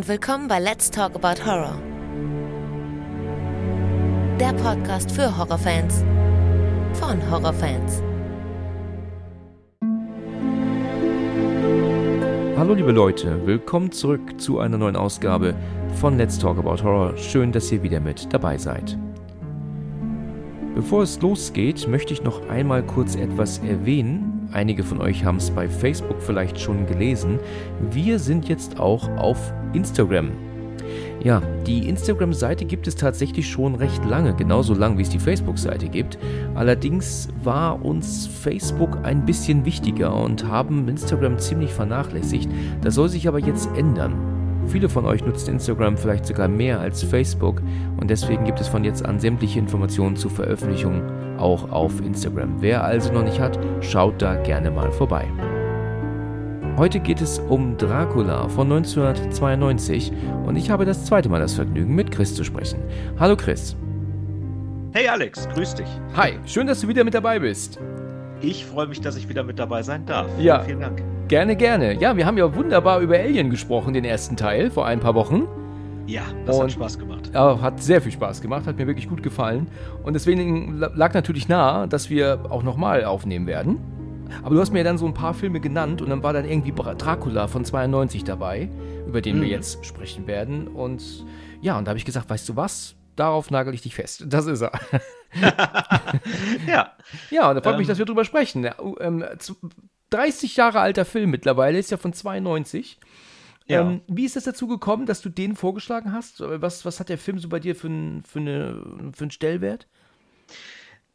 und willkommen bei Let's Talk About Horror. Der Podcast für Horrorfans von Horrorfans. Hallo liebe Leute, willkommen zurück zu einer neuen Ausgabe von Let's Talk About Horror. Schön, dass ihr wieder mit dabei seid. Bevor es losgeht, möchte ich noch einmal kurz etwas erwähnen. Einige von euch haben es bei Facebook vielleicht schon gelesen. Wir sind jetzt auch auf Instagram. Ja, die Instagram-Seite gibt es tatsächlich schon recht lange, genauso lang wie es die Facebook-Seite gibt. Allerdings war uns Facebook ein bisschen wichtiger und haben Instagram ziemlich vernachlässigt. Das soll sich aber jetzt ändern. Viele von euch nutzen Instagram vielleicht sogar mehr als Facebook und deswegen gibt es von jetzt an sämtliche Informationen zur Veröffentlichung auch auf Instagram. Wer also noch nicht hat, schaut da gerne mal vorbei. Heute geht es um Dracula von 1992 und ich habe das zweite Mal das Vergnügen, mit Chris zu sprechen. Hallo Chris. Hey Alex, grüß dich. Hi, schön, dass du wieder mit dabei bist. Ich freue mich, dass ich wieder mit dabei sein darf. Ja, vielen Dank. Gerne, gerne. Ja, wir haben ja wunderbar über Alien gesprochen, den ersten Teil, vor ein paar Wochen. Ja, das Und, hat Spaß gemacht. Ja, hat sehr viel Spaß gemacht, hat mir wirklich gut gefallen. Und deswegen lag natürlich nahe, dass wir auch nochmal aufnehmen werden. Aber du hast mir dann so ein paar Filme genannt und dann war dann irgendwie Dracula von 92 dabei, über den mhm. wir jetzt sprechen werden. Und ja, und da habe ich gesagt, weißt du was? Darauf nagel ich dich fest. Das ist er. ja. Ja, und da freut ähm, mich, dass wir drüber sprechen. Ja, ähm, 30 Jahre alter Film mittlerweile, ist ja von 92. Ja. Ähm, wie ist es dazu gekommen, dass du den vorgeschlagen hast? Was, was hat der Film so bei dir für, ein, für, eine, für einen Stellwert?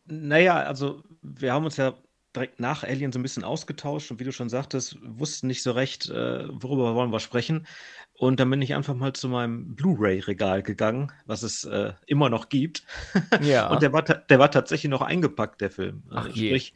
Naja, also wir haben uns ja direkt nach Alien so ein bisschen ausgetauscht und wie du schon sagtest, wussten nicht so recht, äh, worüber wollen wir sprechen. Und dann bin ich einfach mal zu meinem Blu-ray-Regal gegangen, was es äh, immer noch gibt. Ja. und der war, der war tatsächlich noch eingepackt, der Film. Ach je. Sprich,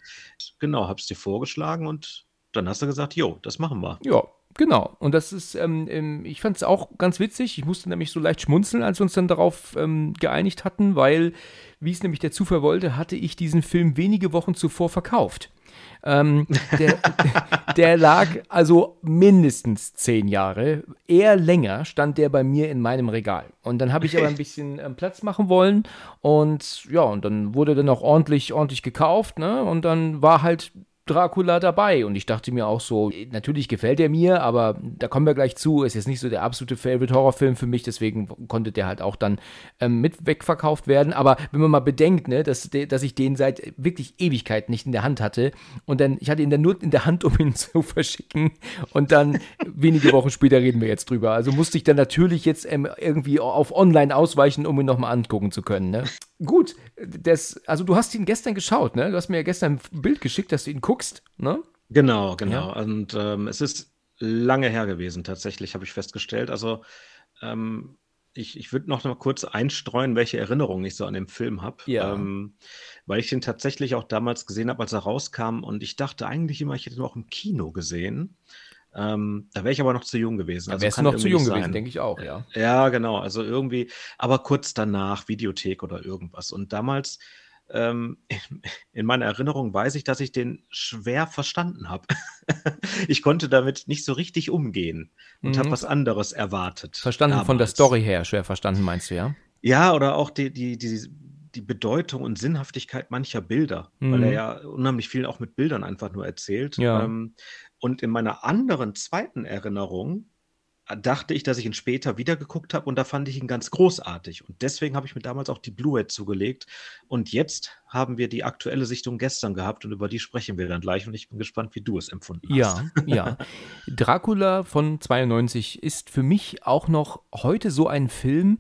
genau, hab's dir vorgeschlagen und dann hast du gesagt, jo, das machen wir. Ja, Genau, und das ist, ähm, ähm, ich fand es auch ganz witzig. Ich musste nämlich so leicht schmunzeln, als wir uns dann darauf ähm, geeinigt hatten, weil, wie es nämlich der Zufall wollte, hatte ich diesen Film wenige Wochen zuvor verkauft. Ähm, der, der, lag also mindestens zehn Jahre, eher länger stand der bei mir in meinem Regal. Und dann habe ich aber ein bisschen ähm, Platz machen wollen und ja, und dann wurde dann auch ordentlich, ordentlich gekauft, ne? Und dann war halt Dracula dabei. Und ich dachte mir auch so, natürlich gefällt er mir, aber da kommen wir gleich zu. Ist jetzt nicht so der absolute Favorite-Horrorfilm für mich, deswegen konnte der halt auch dann ähm, mit wegverkauft werden. Aber wenn man mal bedenkt, ne, dass, dass ich den seit wirklich Ewigkeit nicht in der Hand hatte und dann, ich hatte ihn dann nur in der Hand, um ihn zu verschicken. Und dann wenige Wochen später reden wir jetzt drüber. Also musste ich dann natürlich jetzt ähm, irgendwie auf online ausweichen, um ihn nochmal angucken zu können. Ne? Gut, das, also du hast ihn gestern geschaut, ne? Du hast mir ja gestern ein Bild geschickt, dass du ihn guckst, ne? Genau, genau. Ja. Und ähm, es ist lange her gewesen, tatsächlich, habe ich festgestellt. Also ähm, ich, ich würde noch mal kurz einstreuen, welche Erinnerungen ich so an den Film habe. Ja. Ähm, weil ich den tatsächlich auch damals gesehen habe, als er rauskam. Und ich dachte eigentlich immer, ich hätte ihn auch im Kino gesehen. Ähm, da wäre ich aber noch zu jung gewesen. Da also wärst du noch zu jung gewesen, denke ich auch, ja. Ja, genau. Also irgendwie, aber kurz danach, Videothek oder irgendwas. Und damals, ähm, in meiner Erinnerung weiß ich, dass ich den schwer verstanden habe. ich konnte damit nicht so richtig umgehen und mhm. habe was anderes erwartet. Verstanden damals. von der Story her, schwer verstanden, meinst du, ja? Ja, oder auch die, die, die, die Bedeutung und Sinnhaftigkeit mancher Bilder, mhm. weil er mhm. ja unheimlich viel auch mit Bildern einfach nur erzählt. Ja. Ähm, und in meiner anderen zweiten Erinnerung äh, dachte ich, dass ich ihn später wieder geguckt habe und da fand ich ihn ganz großartig. Und deswegen habe ich mir damals auch die Blu-ray zugelegt. Und jetzt haben wir die aktuelle Sichtung gestern gehabt und über die sprechen wir dann gleich. Und ich bin gespannt, wie du es empfunden hast. Ja, ja. Dracula von 92 ist für mich auch noch heute so ein Film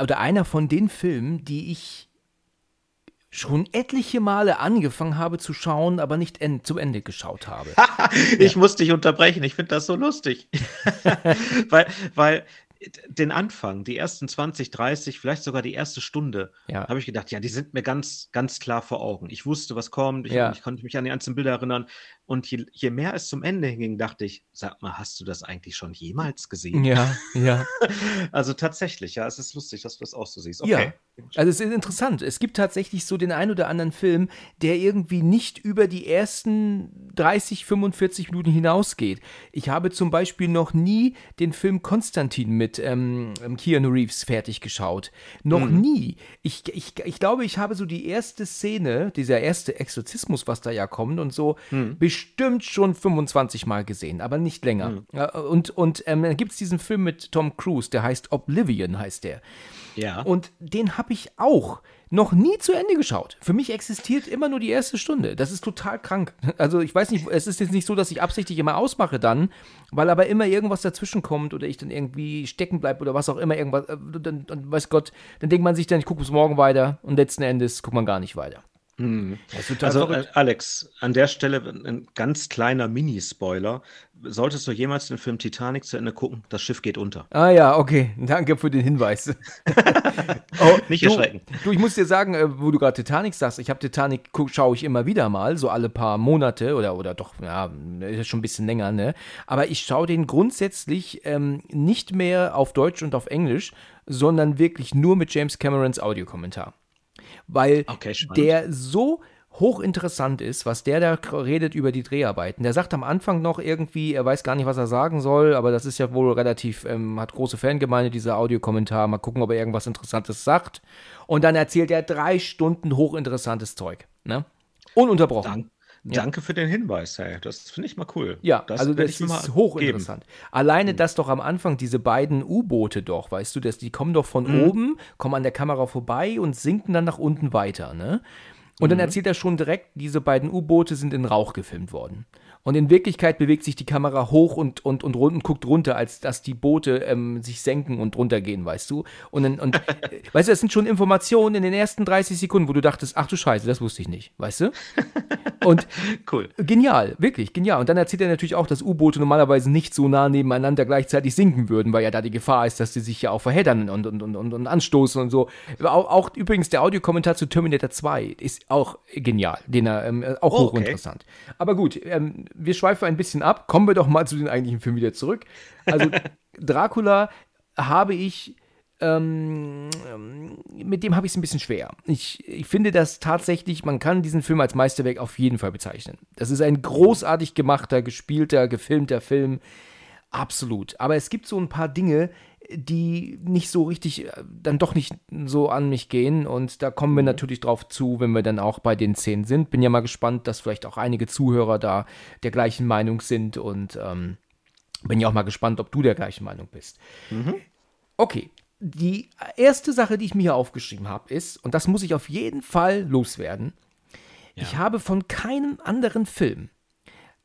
oder einer von den Filmen, die ich schon etliche Male angefangen habe zu schauen, aber nicht en zum Ende geschaut habe. ich ja. muss dich unterbrechen, ich finde das so lustig. weil, weil den Anfang, die ersten 20, 30, vielleicht sogar die erste Stunde, ja. habe ich gedacht, ja, die sind mir ganz, ganz klar vor Augen. Ich wusste, was kommt, ich, ja. ich konnte mich an die einzelnen Bilder erinnern. Und je, je, mehr es zum Ende hinging, dachte ich, sag mal, hast du das eigentlich schon jemals gesehen? Ja, ja. also tatsächlich, ja, es ist lustig, dass du das auch so siehst. Okay. Ja, Also es ist interessant. Es gibt tatsächlich so den ein oder anderen Film, der irgendwie nicht über die ersten 30, 45 Minuten hinausgeht. Ich habe zum Beispiel noch nie den Film Konstantin mit ähm, Keanu Reeves fertig geschaut. Noch mhm. nie. Ich, ich, ich glaube, ich habe so die erste Szene, dieser erste Exorzismus, was da ja kommt und so, mhm. bestimmt schon 25 Mal gesehen, aber nicht länger. Mhm. Und, und ähm, dann gibt es diesen Film mit Tom Cruise, der heißt Oblivion, heißt der. Ja. Und den habe ich auch noch nie zu Ende geschaut. Für mich existiert immer nur die erste Stunde. Das ist total krank. Also ich weiß nicht, es ist jetzt nicht so, dass ich absichtlich immer ausmache dann, weil aber immer irgendwas dazwischen kommt oder ich dann irgendwie stecken bleibe oder was auch immer, irgendwas, äh, dann, dann weiß Gott, dann denkt man sich dann, ich gucke bis morgen weiter und letzten Endes guckt man gar nicht weiter. Hm. Also, äh, Alex, an der Stelle ein ganz kleiner Mini-Spoiler. Solltest du jemals den Film Titanic zu Ende gucken, das Schiff geht unter. Ah ja, okay. Danke für den Hinweis. oh, Nicht erschrecken. Du, du, ich muss dir sagen, äh, wo du gerade Titanic sagst, ich habe Titanic, schaue ich immer wieder mal, so alle paar Monate oder, oder doch, ja, ist schon ein bisschen länger, ne? Aber ich schaue den grundsätzlich ähm, nicht mehr auf Deutsch und auf Englisch, sondern wirklich nur mit James Camerons Audiokommentar weil okay, der so hochinteressant ist, was der da redet über die Dreharbeiten. Der sagt am Anfang noch irgendwie, er weiß gar nicht, was er sagen soll, aber das ist ja wohl relativ, ähm, hat große Fangemeinde, dieser Audiokommentar. Mal gucken, ob er irgendwas Interessantes sagt. Und dann erzählt er drei Stunden hochinteressantes Zeug. Ne? Ununterbrochen. Dank, Danke für den Hinweis, hey. Das finde ich mal cool. Ja, das also das ist hochinteressant. Geben. Alleine, dass doch am Anfang diese beiden U-Boote doch, weißt du, dass die kommen doch von mhm. oben, kommen an der Kamera vorbei und sinken dann nach unten weiter, ne? Und dann mhm. erzählt er schon direkt, diese beiden U-Boote sind in Rauch gefilmt worden. Und in Wirklichkeit bewegt sich die Kamera hoch und, und, und, und guckt runter, als dass die Boote ähm, sich senken und runtergehen, weißt du? Und, und weißt du, das sind schon Informationen in den ersten 30 Sekunden, wo du dachtest, ach du Scheiße, das wusste ich nicht, weißt du? Und cool. Genial, wirklich genial. Und dann erzählt er natürlich auch, dass U-Boote normalerweise nicht so nah nebeneinander gleichzeitig sinken würden, weil ja da die Gefahr ist, dass sie sich ja auch verheddern und, und, und, und, und anstoßen und so. Auch, auch übrigens der Audiokommentar zu Terminator 2 ist auch genial, den er ähm, auch oh, hochinteressant. Okay. Aber gut, ähm, wir schweifen ein bisschen ab. Kommen wir doch mal zu den eigentlichen Filmen wieder zurück. Also Dracula habe ich ähm, mit dem habe ich es ein bisschen schwer. Ich, ich finde das tatsächlich, man kann diesen Film als Meisterwerk auf jeden Fall bezeichnen. Das ist ein großartig gemachter, gespielter, gefilmter Film. Absolut. Aber es gibt so ein paar Dinge, die nicht so richtig, äh, dann doch nicht so an mich gehen. Und da kommen wir mhm. natürlich drauf zu, wenn wir dann auch bei den Szenen sind. Bin ja mal gespannt, dass vielleicht auch einige Zuhörer da der gleichen Meinung sind. Und ähm, bin ja auch mal gespannt, ob du der gleichen Meinung bist. Mhm. Okay, die erste Sache, die ich mir hier aufgeschrieben habe, ist, und das muss ich auf jeden Fall loswerden, ja. ich habe von keinem anderen Film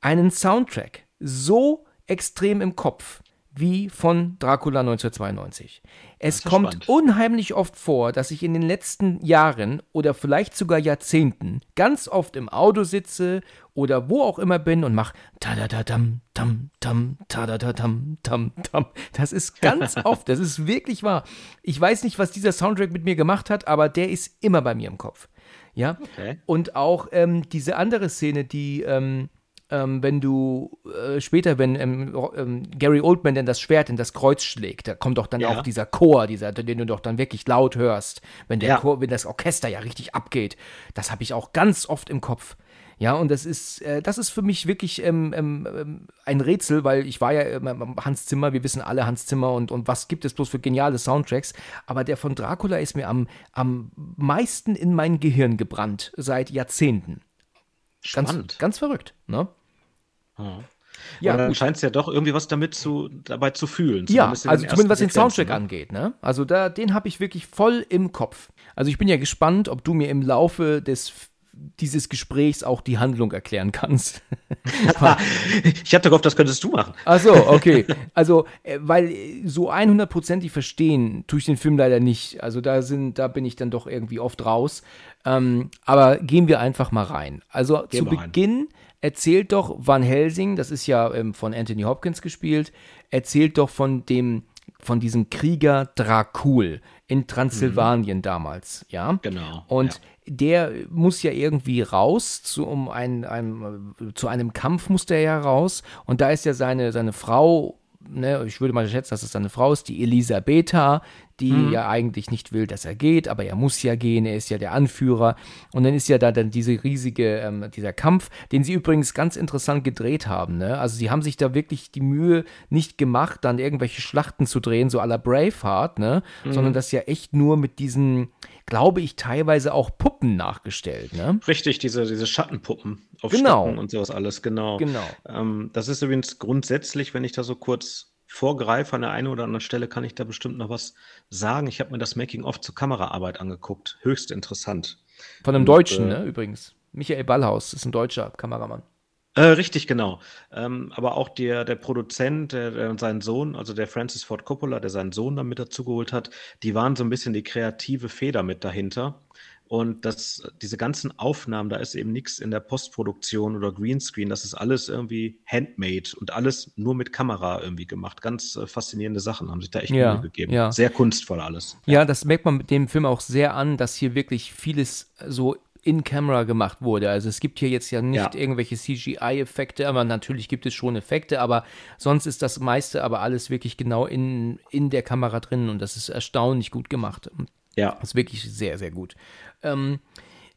einen Soundtrack so extrem im Kopf wie von Dracula 1992. Es kommt spannend. unheimlich oft vor, dass ich in den letzten Jahren oder vielleicht sogar Jahrzehnten ganz oft im Auto sitze oder wo auch immer bin und mache tadadadam, tam, tam, tadadadam, tam, tam. Das ist ganz oft, das ist wirklich wahr. Ich weiß nicht, was dieser Soundtrack mit mir gemacht hat, aber der ist immer bei mir im Kopf. Ja. Okay. Und auch ähm, diese andere Szene, die ähm, ähm, wenn du äh, später, wenn ähm, ähm, Gary Oldman dann das Schwert in das Kreuz schlägt, da kommt doch dann ja. auch dieser Chor, dieser, den du doch dann wirklich laut hörst, wenn der ja. Chor, wenn das Orchester ja richtig abgeht. Das habe ich auch ganz oft im Kopf. Ja, und das ist, äh, das ist für mich wirklich ähm, ähm, ähm ein Rätsel, weil ich war ja ähm, Hans Zimmer, wir wissen alle Hans Zimmer und, und was gibt es bloß für geniale Soundtracks. Aber der von Dracula ist mir am, am meisten in mein Gehirn gebrannt, seit Jahrzehnten. Spannend. Ganz, ganz verrückt, ne? Hm. Ja, Und dann scheint es ja doch irgendwie was damit zu, dabei zu fühlen. Ja, also zumindest was den Soundtrack ne? angeht. Ne? Also da, den habe ich wirklich voll im Kopf. Also ich bin ja gespannt, ob du mir im Laufe des dieses Gesprächs auch die Handlung erklären kannst. ich hatte gehofft, das könntest du machen. Ach so, okay. Also, äh, weil so 100%ig verstehen tue ich den Film leider nicht. Also da sind, da bin ich dann doch irgendwie oft raus. Ähm, aber gehen wir einfach mal rein. Also Gehen zu Beginn rein erzählt doch Van Helsing, das ist ja ähm, von Anthony Hopkins gespielt, erzählt doch von dem, von diesem Krieger Dracul in Transsilvanien mhm. damals, ja. Genau. Und ja. der muss ja irgendwie raus, zu, um ein, ein, zu einem Kampf muss der ja raus. Und da ist ja seine, seine Frau, ne, ich würde mal schätzen, dass es seine Frau ist, die Elisabetha, die mhm. ja eigentlich nicht will, dass er geht, aber er muss ja gehen, er ist ja der Anführer. Und dann ist ja da dann diese riesige, ähm, dieser Kampf, den sie übrigens ganz interessant gedreht haben. Ne? Also sie haben sich da wirklich die Mühe nicht gemacht, dann irgendwelche Schlachten zu drehen, so à la Braveheart, ne? Mhm. sondern das ja echt nur mit diesen, glaube ich, teilweise auch Puppen nachgestellt. Ne? Richtig, diese, diese Schattenpuppen auf genau. Stöcken und sowas alles, genau. genau. Ähm, das ist übrigens grundsätzlich, wenn ich da so kurz vorgreife, an der einen oder anderen Stelle kann ich da bestimmt noch was sagen. Ich habe mir das Making-of zur Kameraarbeit angeguckt. Höchst interessant. Von einem und, Deutschen, äh, ne, übrigens. Michael Ballhaus ist ein deutscher Kameramann. Äh, richtig, genau. Ähm, aber auch der, der Produzent, der, der seinen Sohn, also der Francis Ford Coppola, der seinen Sohn dann mit dazugeholt hat, die waren so ein bisschen die kreative Feder mit dahinter. Und das, diese ganzen Aufnahmen, da ist eben nichts in der Postproduktion oder Greenscreen. Das ist alles irgendwie handmade und alles nur mit Kamera irgendwie gemacht. Ganz äh, faszinierende Sachen haben sich da echt ja, Mühe gegeben. Ja. Sehr kunstvoll alles. Ja. ja, das merkt man mit dem Film auch sehr an, dass hier wirklich vieles so in Camera gemacht wurde. Also es gibt hier jetzt ja nicht ja. irgendwelche CGI-Effekte, aber natürlich gibt es schon Effekte, aber sonst ist das meiste aber alles wirklich genau in, in der Kamera drin und das ist erstaunlich gut gemacht. Ja. Das ist wirklich sehr, sehr gut. Ähm,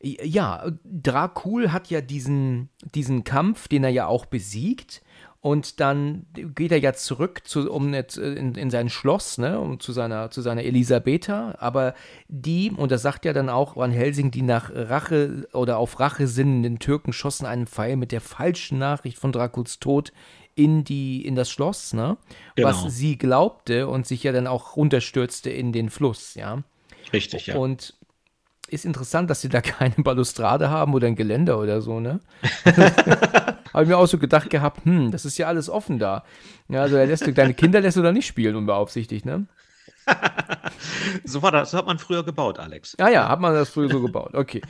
ja, Dracul hat ja diesen, diesen Kampf, den er ja auch besiegt. Und dann geht er ja zurück zu, um in, in sein Schloss, ne, um zu seiner, zu seiner Elisabetha. Aber die, und das sagt ja dann auch Van Helsing, die nach Rache oder auf Rache sinnenden Türken schossen einen Pfeil mit der falschen Nachricht von Draculs Tod in die, in das Schloss, ne? Genau. Was sie glaubte und sich ja dann auch runterstürzte in den Fluss, ja. Richtig, ja. Und ist interessant, dass sie da keine Balustrade haben oder ein Geländer oder so, ne? Habe ich mir auch so gedacht gehabt, hm, das ist ja alles offen da. Ja, also er lässt deine Kinder lässt du da nicht spielen unbeaufsichtigt, ne? so war das, so hat man früher gebaut, Alex. Ja, ja, hat man das früher so gebaut. Okay.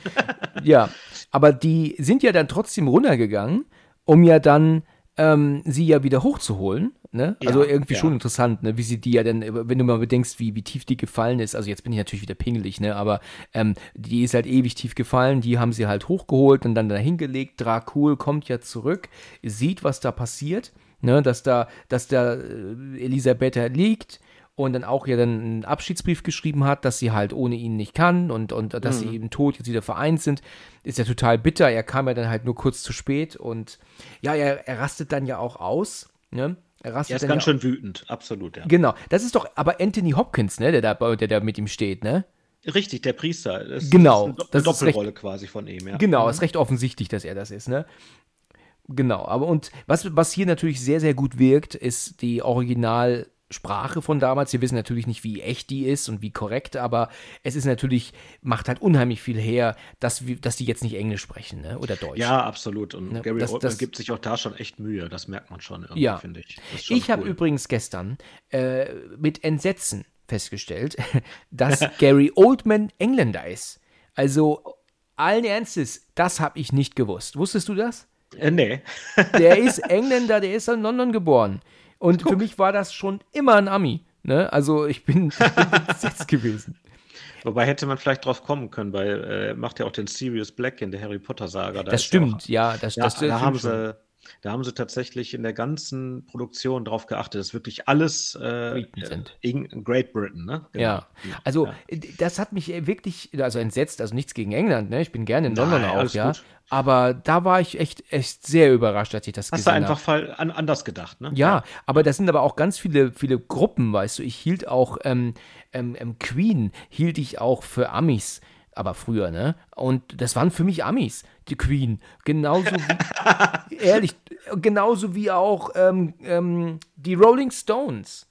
Ja, aber die sind ja dann trotzdem runtergegangen, um ja dann ähm, sie ja wieder hochzuholen. Ne? Ja, also irgendwie ja. schon interessant, ne? wie sie die ja dann, wenn du mal bedenkst, wie, wie tief die gefallen ist. Also jetzt bin ich natürlich wieder pingelig, ne? aber ähm, die ist halt ewig tief gefallen. Die haben sie halt hochgeholt und dann da hingelegt. Dracul kommt ja zurück, sieht, was da passiert, ne? dass da, dass da äh, Elisabeth liegt und dann auch ja dann einen Abschiedsbrief geschrieben hat, dass sie halt ohne ihn nicht kann und, und dass mhm. sie eben tot jetzt wieder vereint sind, ist ja total bitter. Er kam ja dann halt nur kurz zu spät und ja, er, er rastet dann ja auch aus, ne? Er, er ist ganz ja schön wütend, absolut, ja. Genau, das ist doch aber Anthony Hopkins, ne, der da, der da mit ihm steht, ne? Richtig, der Priester. Das genau. Ist eine, Do Doppelrolle recht, quasi von ihm, ja. Genau, mhm. ist recht offensichtlich, dass er das ist, ne? Genau, aber und was, was hier natürlich sehr, sehr gut wirkt, ist die Original- Sprache von damals. Wir wissen natürlich nicht, wie echt die ist und wie korrekt, aber es ist natürlich, macht halt unheimlich viel her, dass, wir, dass die jetzt nicht Englisch sprechen ne? oder Deutsch. Ja, absolut. Und ne? Gary das, Oldman das, gibt sich auch da schon echt Mühe, das merkt man schon irgendwie, ja. finde ich. Ich cool. habe übrigens gestern äh, mit Entsetzen festgestellt, dass Gary Oldman Engländer ist. Also allen Ernstes, das habe ich nicht gewusst. Wusstest du das? Äh, nee. der ist Engländer, der ist in London geboren. Und Guck. für mich war das schon immer ein Ami. Ne? Also ich bin, ich bin entsetzt gewesen. Wobei hätte man vielleicht drauf kommen können, weil er äh, macht ja auch den Sirius Black in der Harry Potter Saga. Da das stimmt, ja, das, ja, das, das da haben sie, da haben sie tatsächlich in der ganzen Produktion darauf geachtet, dass wirklich alles äh, in Great Britain, ne? Genau. Ja, also ja. das hat mich wirklich, also entsetzt, also nichts gegen England, ne? Ich bin gerne in London Nein, auch, ja. Gut. Aber da war ich echt, echt sehr überrascht, als ich das Hast gesehen habe. Hast du einfach an, anders gedacht, ne? Ja, ja, aber das sind aber auch ganz viele, viele Gruppen, weißt du. Ich hielt auch ähm, ähm, ähm Queen, hielt ich auch für Amis aber früher, ne? Und das waren für mich Amis, die Queen. Genauso wie, ehrlich, genauso wie auch ähm, ähm, die Rolling Stones.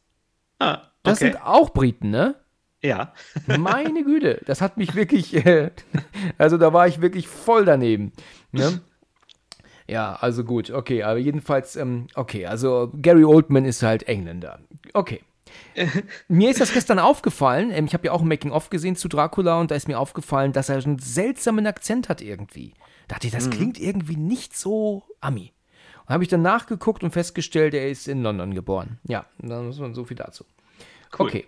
Ah, okay. Das sind auch Briten, ne? Ja. Meine Güte, das hat mich wirklich, äh, also da war ich wirklich voll daneben. Ne? Ja, also gut, okay, aber jedenfalls, ähm, okay, also Gary Oldman ist halt Engländer. Okay. mir ist das gestern aufgefallen, ähm, ich habe ja auch ein Making-of gesehen zu Dracula und da ist mir aufgefallen, dass er einen seltsamen Akzent hat irgendwie. Da dachte ich, das mhm. klingt irgendwie nicht so Ami. Und habe ich dann nachgeguckt und festgestellt, er ist in London geboren. Ja, dann muss man so viel dazu. Cool. Okay.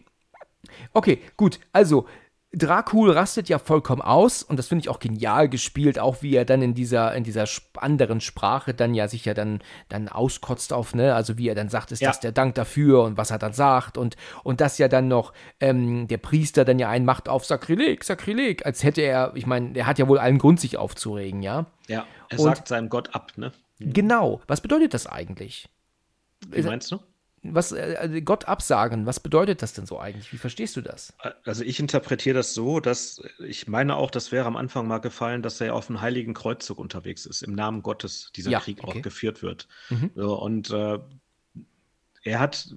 Okay, gut. Also, Dracul rastet ja vollkommen aus und das finde ich auch genial gespielt, auch wie er dann in dieser, in dieser anderen Sprache dann ja sich ja dann, dann auskotzt auf, ne, also wie er dann sagt, ist ja. das der Dank dafür und was er dann sagt und, und das ja dann noch ähm, der Priester dann ja einmacht auf Sakrileg, Sakrileg, als hätte er, ich meine, er hat ja wohl allen Grund, sich aufzuregen, ja. Ja, er und, sagt seinem Gott ab, ne? Genau. Was bedeutet das eigentlich? Wie meinst du? Was äh, also Gott absagen, was bedeutet das denn so eigentlich? Wie verstehst du das? Also ich interpretiere das so, dass ich meine auch, das wäre am Anfang mal gefallen, dass er auf einem heiligen Kreuzzug unterwegs ist, im Namen Gottes dieser ja, Krieg okay. auch geführt wird. Mhm. So, und äh, er hat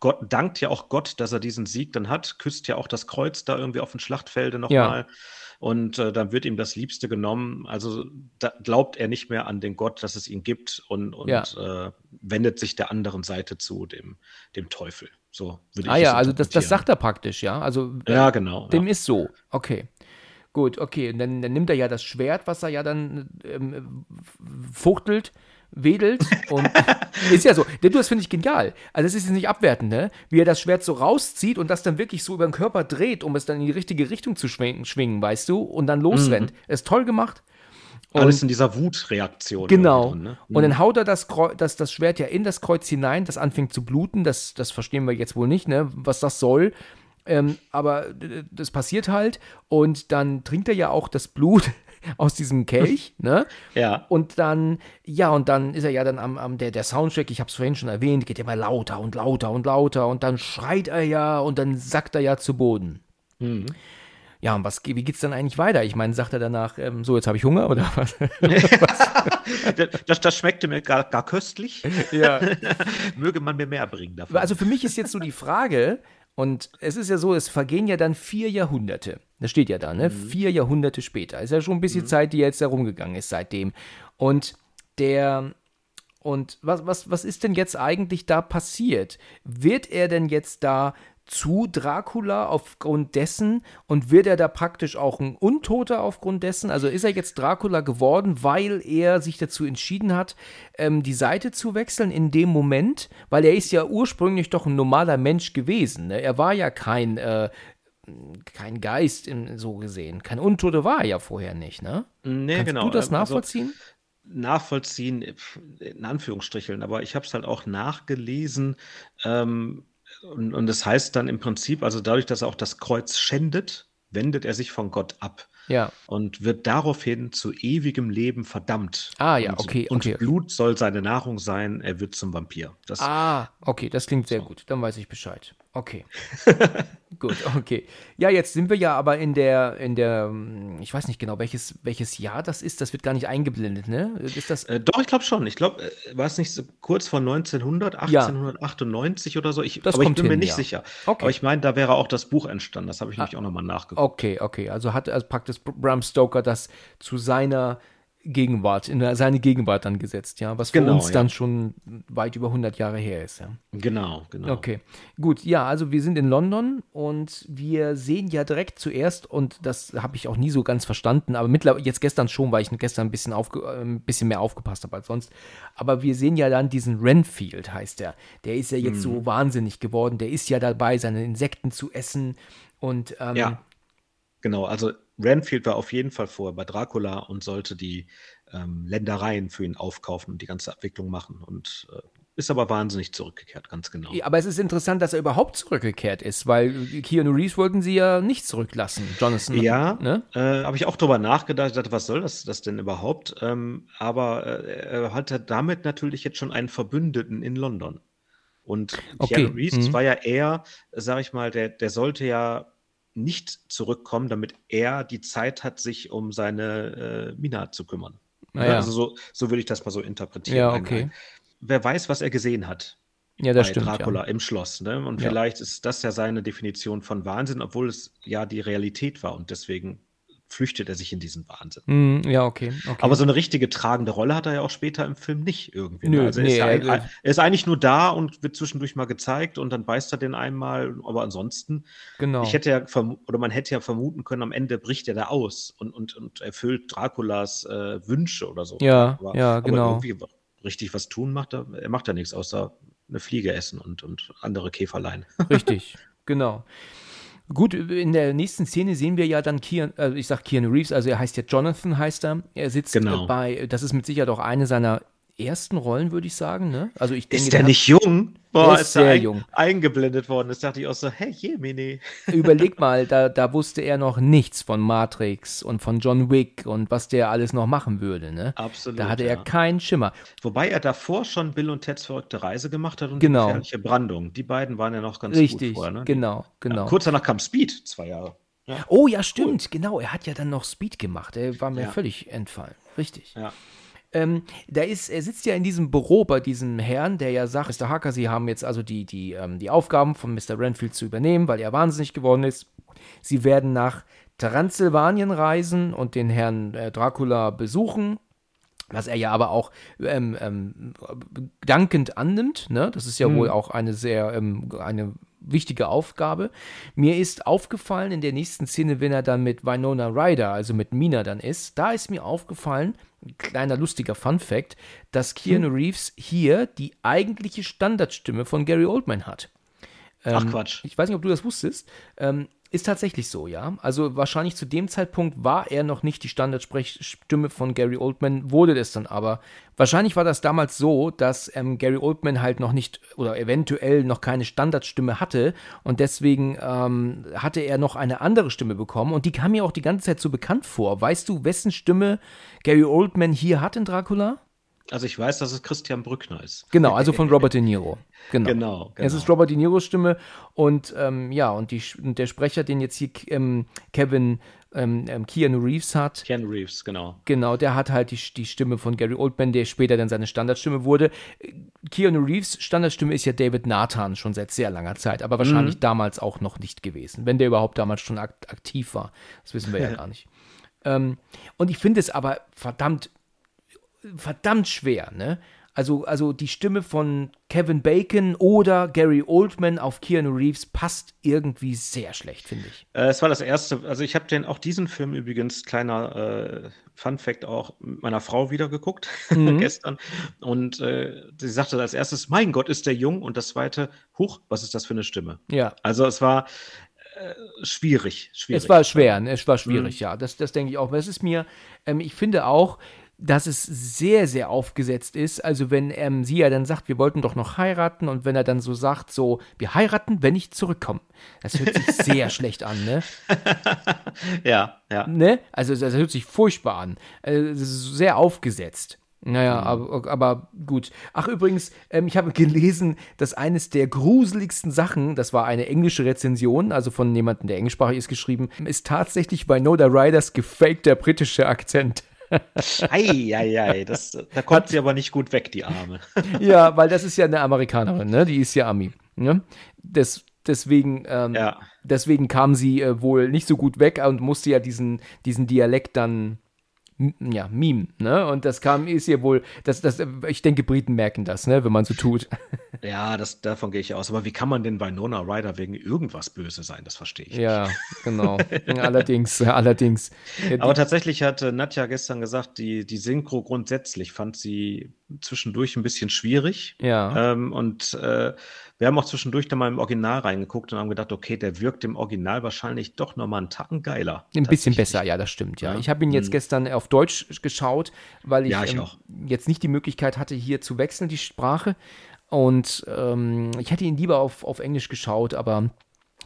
Gott dankt ja auch Gott, dass er diesen Sieg dann hat, küsst ja auch das Kreuz da irgendwie auf dem Schlachtfelde nochmal. Ja und äh, dann wird ihm das Liebste genommen. Also glaubt er nicht mehr an den Gott, dass es ihn gibt und, und ja. äh, wendet sich der anderen Seite zu, dem, dem Teufel. So würde ich Ah ja, also das, das sagt er praktisch, ja. Also äh, ja, genau. Dem ja. ist so. Okay. Gut, okay. Und dann, dann, nimmt er ja das Schwert, was er ja dann ähm, fuchtelt wedelt und ist ja so. Das finde ich genial. Also das ist jetzt nicht abwertend, ne? Wie er das Schwert so rauszieht und das dann wirklich so über den Körper dreht, um es dann in die richtige Richtung zu schwingen, schwingen weißt du, und dann losrennt. Mhm. Ist toll gemacht. Und Alles in dieser Wutreaktion. Genau. Drin, ne? Und dann mhm. haut er das, das, das Schwert ja in das Kreuz hinein, das anfängt zu bluten. Das, das verstehen wir jetzt wohl nicht, ne? Was das soll. Ähm, aber das passiert halt. Und dann trinkt er ja auch das Blut aus diesem Kelch, ne? Ja. Und dann, ja, und dann ist er ja dann am, am der, der Soundtrack, ich habe es vorhin schon erwähnt, geht immer lauter und lauter und lauter und dann schreit er ja und dann sackt er ja zu Boden. Mhm. Ja, und was, wie geht's dann eigentlich weiter? Ich meine, sagt er danach, ähm, so, jetzt habe ich Hunger oder was? das, das, schmeckte mir gar, gar köstlich. Ja. Möge man mir mehr bringen davon. Also für mich ist jetzt so die Frage, und es ist ja so, es vergehen ja dann vier Jahrhunderte. Das steht ja da, ne? Mhm. Vier Jahrhunderte später. Ist ja schon ein bisschen mhm. Zeit, die jetzt herumgegangen ist seitdem. Und der. Und was, was, was ist denn jetzt eigentlich da passiert? Wird er denn jetzt da zu Dracula aufgrund dessen und wird er da praktisch auch ein Untoter aufgrund dessen? Also ist er jetzt Dracula geworden, weil er sich dazu entschieden hat, ähm, die Seite zu wechseln in dem Moment? Weil er ist ja ursprünglich doch ein normaler Mensch gewesen. Ne? Er war ja kein, äh, kein Geist in, so gesehen. Kein Untote war er ja vorher nicht, ne? Nee, Kannst genau. du das nachvollziehen? Also, nachvollziehen, in Anführungsstrichen, aber ich habe es halt auch nachgelesen. Ähm, und, und das heißt dann im Prinzip, also dadurch, dass er auch das Kreuz schändet, wendet er sich von Gott ab. Ja. Und wird daraufhin zu ewigem Leben verdammt. Ah, ja, und, okay. Und okay. Blut soll seine Nahrung sein, er wird zum Vampir. Das, ah, okay, das klingt sehr so. gut. Dann weiß ich Bescheid. Okay. Gut, okay. Ja, jetzt sind wir ja aber in der, in der, hm, ich weiß nicht genau, welches, welches Jahr das ist. Das wird gar nicht eingeblendet, ne? Ist das? Äh, doch, ich glaube schon. Ich glaube, äh, war es nicht so kurz vor 1900, 1898 ja. oder so? Ich, das aber ich bin hin, mir nicht ja. sicher. Okay. Aber ich meine, da wäre auch das Buch entstanden. Das habe ich ah, nämlich auch nochmal nachgeguckt. Okay, okay. Also hat also praktisch Bram Stoker das zu seiner Gegenwart, in seine Gegenwart dann gesetzt, ja, was für genau, uns ja. dann schon weit über 100 Jahre her ist, ja. Genau, genau. Okay, gut, ja, also wir sind in London und wir sehen ja direkt zuerst, und das habe ich auch nie so ganz verstanden, aber mittlerweile, jetzt gestern schon, weil ich gestern ein bisschen, aufge, äh, ein bisschen mehr aufgepasst habe als sonst, aber wir sehen ja dann diesen Renfield, heißt der, der ist ja jetzt mhm. so wahnsinnig geworden, der ist ja dabei, seine Insekten zu essen und ähm, ja. Genau, also Renfield war auf jeden Fall vorher bei Dracula und sollte die ähm, Ländereien für ihn aufkaufen und die ganze Abwicklung machen und äh, ist aber wahnsinnig zurückgekehrt, ganz genau. Aber es ist interessant, dass er überhaupt zurückgekehrt ist, weil Keanu Reeves wollten sie ja nicht zurücklassen, Jonathan. Ja, ne? äh, habe ich auch drüber nachgedacht. Ich dachte, was soll das, das denn überhaupt? Ähm, aber äh, er hatte damit natürlich jetzt schon einen Verbündeten in London. Und okay. Keanu Reeves mhm. war ja eher, sag ich mal, der, der sollte ja nicht zurückkommen, damit er die Zeit hat, sich um seine äh, Mina zu kümmern. Naja. Also so, so würde ich das mal so interpretieren. Ja, okay. Wer weiß, was er gesehen hat. Ja, das bei stimmt. Dracula ja. im Schloss. Ne? Und vielleicht ist das ja seine Definition von Wahnsinn, obwohl es ja die Realität war und deswegen flüchtet er sich in diesen Wahnsinn. Mm, ja, okay, okay, Aber so eine richtige tragende Rolle hat er ja auch später im Film nicht irgendwie. Ne? Nö, also er, nee, ist ja ein, er, ist eigentlich nur da und wird zwischendurch mal gezeigt und dann beißt er den einmal. Aber ansonsten, genau. ich hätte ja oder man hätte ja vermuten können, am Ende bricht er da aus und, und, und erfüllt Draculas äh, Wünsche oder so. Ja, aber, ja, genau. Aber irgendwie richtig was tun macht er, er macht ja nichts außer eine Fliege essen und, und andere Käferlein. Richtig, genau. Gut, in der nächsten Szene sehen wir ja dann Kian, also ich sag Keanu Reeves, also er heißt ja Jonathan, heißt er. Er sitzt genau. bei, das ist mit Sicherheit auch eine seiner ersten Rollen, würde ich sagen. Ne? Also ich denke, ist der nicht jung? Boah, ist, ist sehr ein, jung. eingeblendet worden. Das dachte ich auch so, hey, Jemini. Überleg mal, da, da wusste er noch nichts von Matrix und von John Wick und was der alles noch machen würde. Ne? Absolut. Da hatte er ja. keinen Schimmer. Wobei er davor schon Bill und Ted's verrückte Reise gemacht hat und genau. die gefährliche Brandung. Die beiden waren ja noch ganz Richtig, gut vorher. Ne? Genau, genau. Ja, kurz danach kam Speed, zwei Jahre. Ja. Oh ja, stimmt, cool. genau. Er hat ja dann noch Speed gemacht. Er war mir völlig entfallen. Richtig. Ja. Ähm, da ist, er sitzt ja in diesem Büro bei diesem Herrn, der ja sagt, Mr. Hacker, Sie haben jetzt also die, die, ähm, die Aufgaben von Mr. Renfield zu übernehmen, weil er wahnsinnig geworden ist. Sie werden nach Transsilvanien reisen und den Herrn äh, Dracula besuchen, was er ja aber auch ähm, ähm, dankend annimmt. Ne? Das ist ja mhm. wohl auch eine sehr ähm, eine wichtige Aufgabe. Mir ist aufgefallen in der nächsten Szene, wenn er dann mit Winona Ryder, also mit Mina dann ist, da ist mir aufgefallen, kleiner lustiger Fun Fact, dass Keanu hm. Reeves hier die eigentliche Standardstimme von Gary Oldman hat. Ähm, Ach Quatsch. Ich weiß nicht, ob du das wusstest. Ähm, ist tatsächlich so, ja. Also wahrscheinlich zu dem Zeitpunkt war er noch nicht die Standardsprechstimme von Gary Oldman, wurde das dann aber. Wahrscheinlich war das damals so, dass ähm, Gary Oldman halt noch nicht oder eventuell noch keine Standardstimme hatte und deswegen ähm, hatte er noch eine andere Stimme bekommen und die kam mir auch die ganze Zeit so bekannt vor. Weißt du, wessen Stimme Gary Oldman hier hat in Dracula? Also ich weiß, dass es Christian Brückner ist. Genau, also von Robert De Niro. Genau. genau, genau. Es ist Robert De Niros Stimme und ähm, ja, und, die, und der Sprecher, den jetzt hier ähm, Kevin ähm, ähm, Keanu Reeves hat. Keanu Reeves, genau. Genau, der hat halt die, die Stimme von Gary Oldman, der später dann seine Standardstimme wurde. Keanu Reeves Standardstimme ist ja David Nathan schon seit sehr langer Zeit, aber wahrscheinlich mhm. damals auch noch nicht gewesen, wenn der überhaupt damals schon aktiv war. Das wissen wir ja gar nicht. Ähm, und ich finde es aber verdammt verdammt schwer, ne? Also, also die Stimme von Kevin Bacon oder Gary Oldman auf Keanu Reeves passt irgendwie sehr schlecht, finde ich. Äh, es war das erste, also ich habe den auch diesen Film übrigens, kleiner äh, Fun Fact auch mit meiner Frau wieder geguckt mhm. gestern. Und äh, sie sagte als erstes, mein Gott, ist der jung. Und das zweite, huch, was ist das für eine Stimme? Ja. Also es war äh, schwierig, schwierig. Es war schwer, ne? es war schwierig, mhm. ja. Das, das denke ich auch. Aber es ist mir, ähm, ich finde auch, dass es sehr, sehr aufgesetzt ist. Also wenn ähm, sie ja dann sagt, wir wollten doch noch heiraten und wenn er dann so sagt, so, wir heiraten, wenn ich zurückkomme. Das hört sich sehr schlecht an, ne? ja, ja. Ne? Also das hört sich furchtbar an. Also, sehr aufgesetzt. Naja, mhm. aber, aber, gut. Ach, übrigens, ähm, ich habe gelesen, dass eines der gruseligsten Sachen, das war eine englische Rezension, also von jemandem, der englischsprachig ist, geschrieben, ist tatsächlich bei Noda Riders gefakter britischer Akzent. Eieiei, das, da kommt Hat, sie aber nicht gut weg, die Arme. ja, weil das ist ja eine Amerikanerin, ne? Die ist ja Ami. Ne? Das, deswegen, ähm, ja. deswegen kam sie äh, wohl nicht so gut weg und musste ja diesen, diesen Dialekt dann ja, Meme, ne? Und das kam, ist ja wohl, das, das, ich denke, Briten merken das, ne, wenn man so tut. Ja, das, davon gehe ich aus. Aber wie kann man denn bei Nona Ryder wegen irgendwas böse sein? Das verstehe ich ja, nicht. Ja, genau. allerdings, allerdings. Aber tatsächlich hat äh, Nadja gestern gesagt, die, die Synchro grundsätzlich fand sie zwischendurch ein bisschen schwierig. Ja. Ähm, und äh, wir haben auch zwischendurch dann mal im Original reingeguckt und haben gedacht, okay, der wirkt im Original wahrscheinlich doch nochmal einen Tacken geiler. Ein bisschen besser, ja, das stimmt, ja. ja. Ich habe ihn jetzt hm. gestern auf Deutsch geschaut, weil ich, ja, ich ähm, jetzt nicht die Möglichkeit hatte, hier zu wechseln, die Sprache. Und ähm, ich hätte ihn lieber auf, auf Englisch geschaut, aber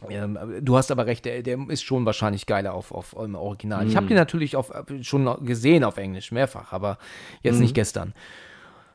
ähm, du hast aber recht, der, der, ist schon wahrscheinlich geiler auf, auf im Original. Mm. Ich habe hm. den natürlich auf, schon gesehen auf Englisch, mehrfach, aber jetzt mm. nicht gestern.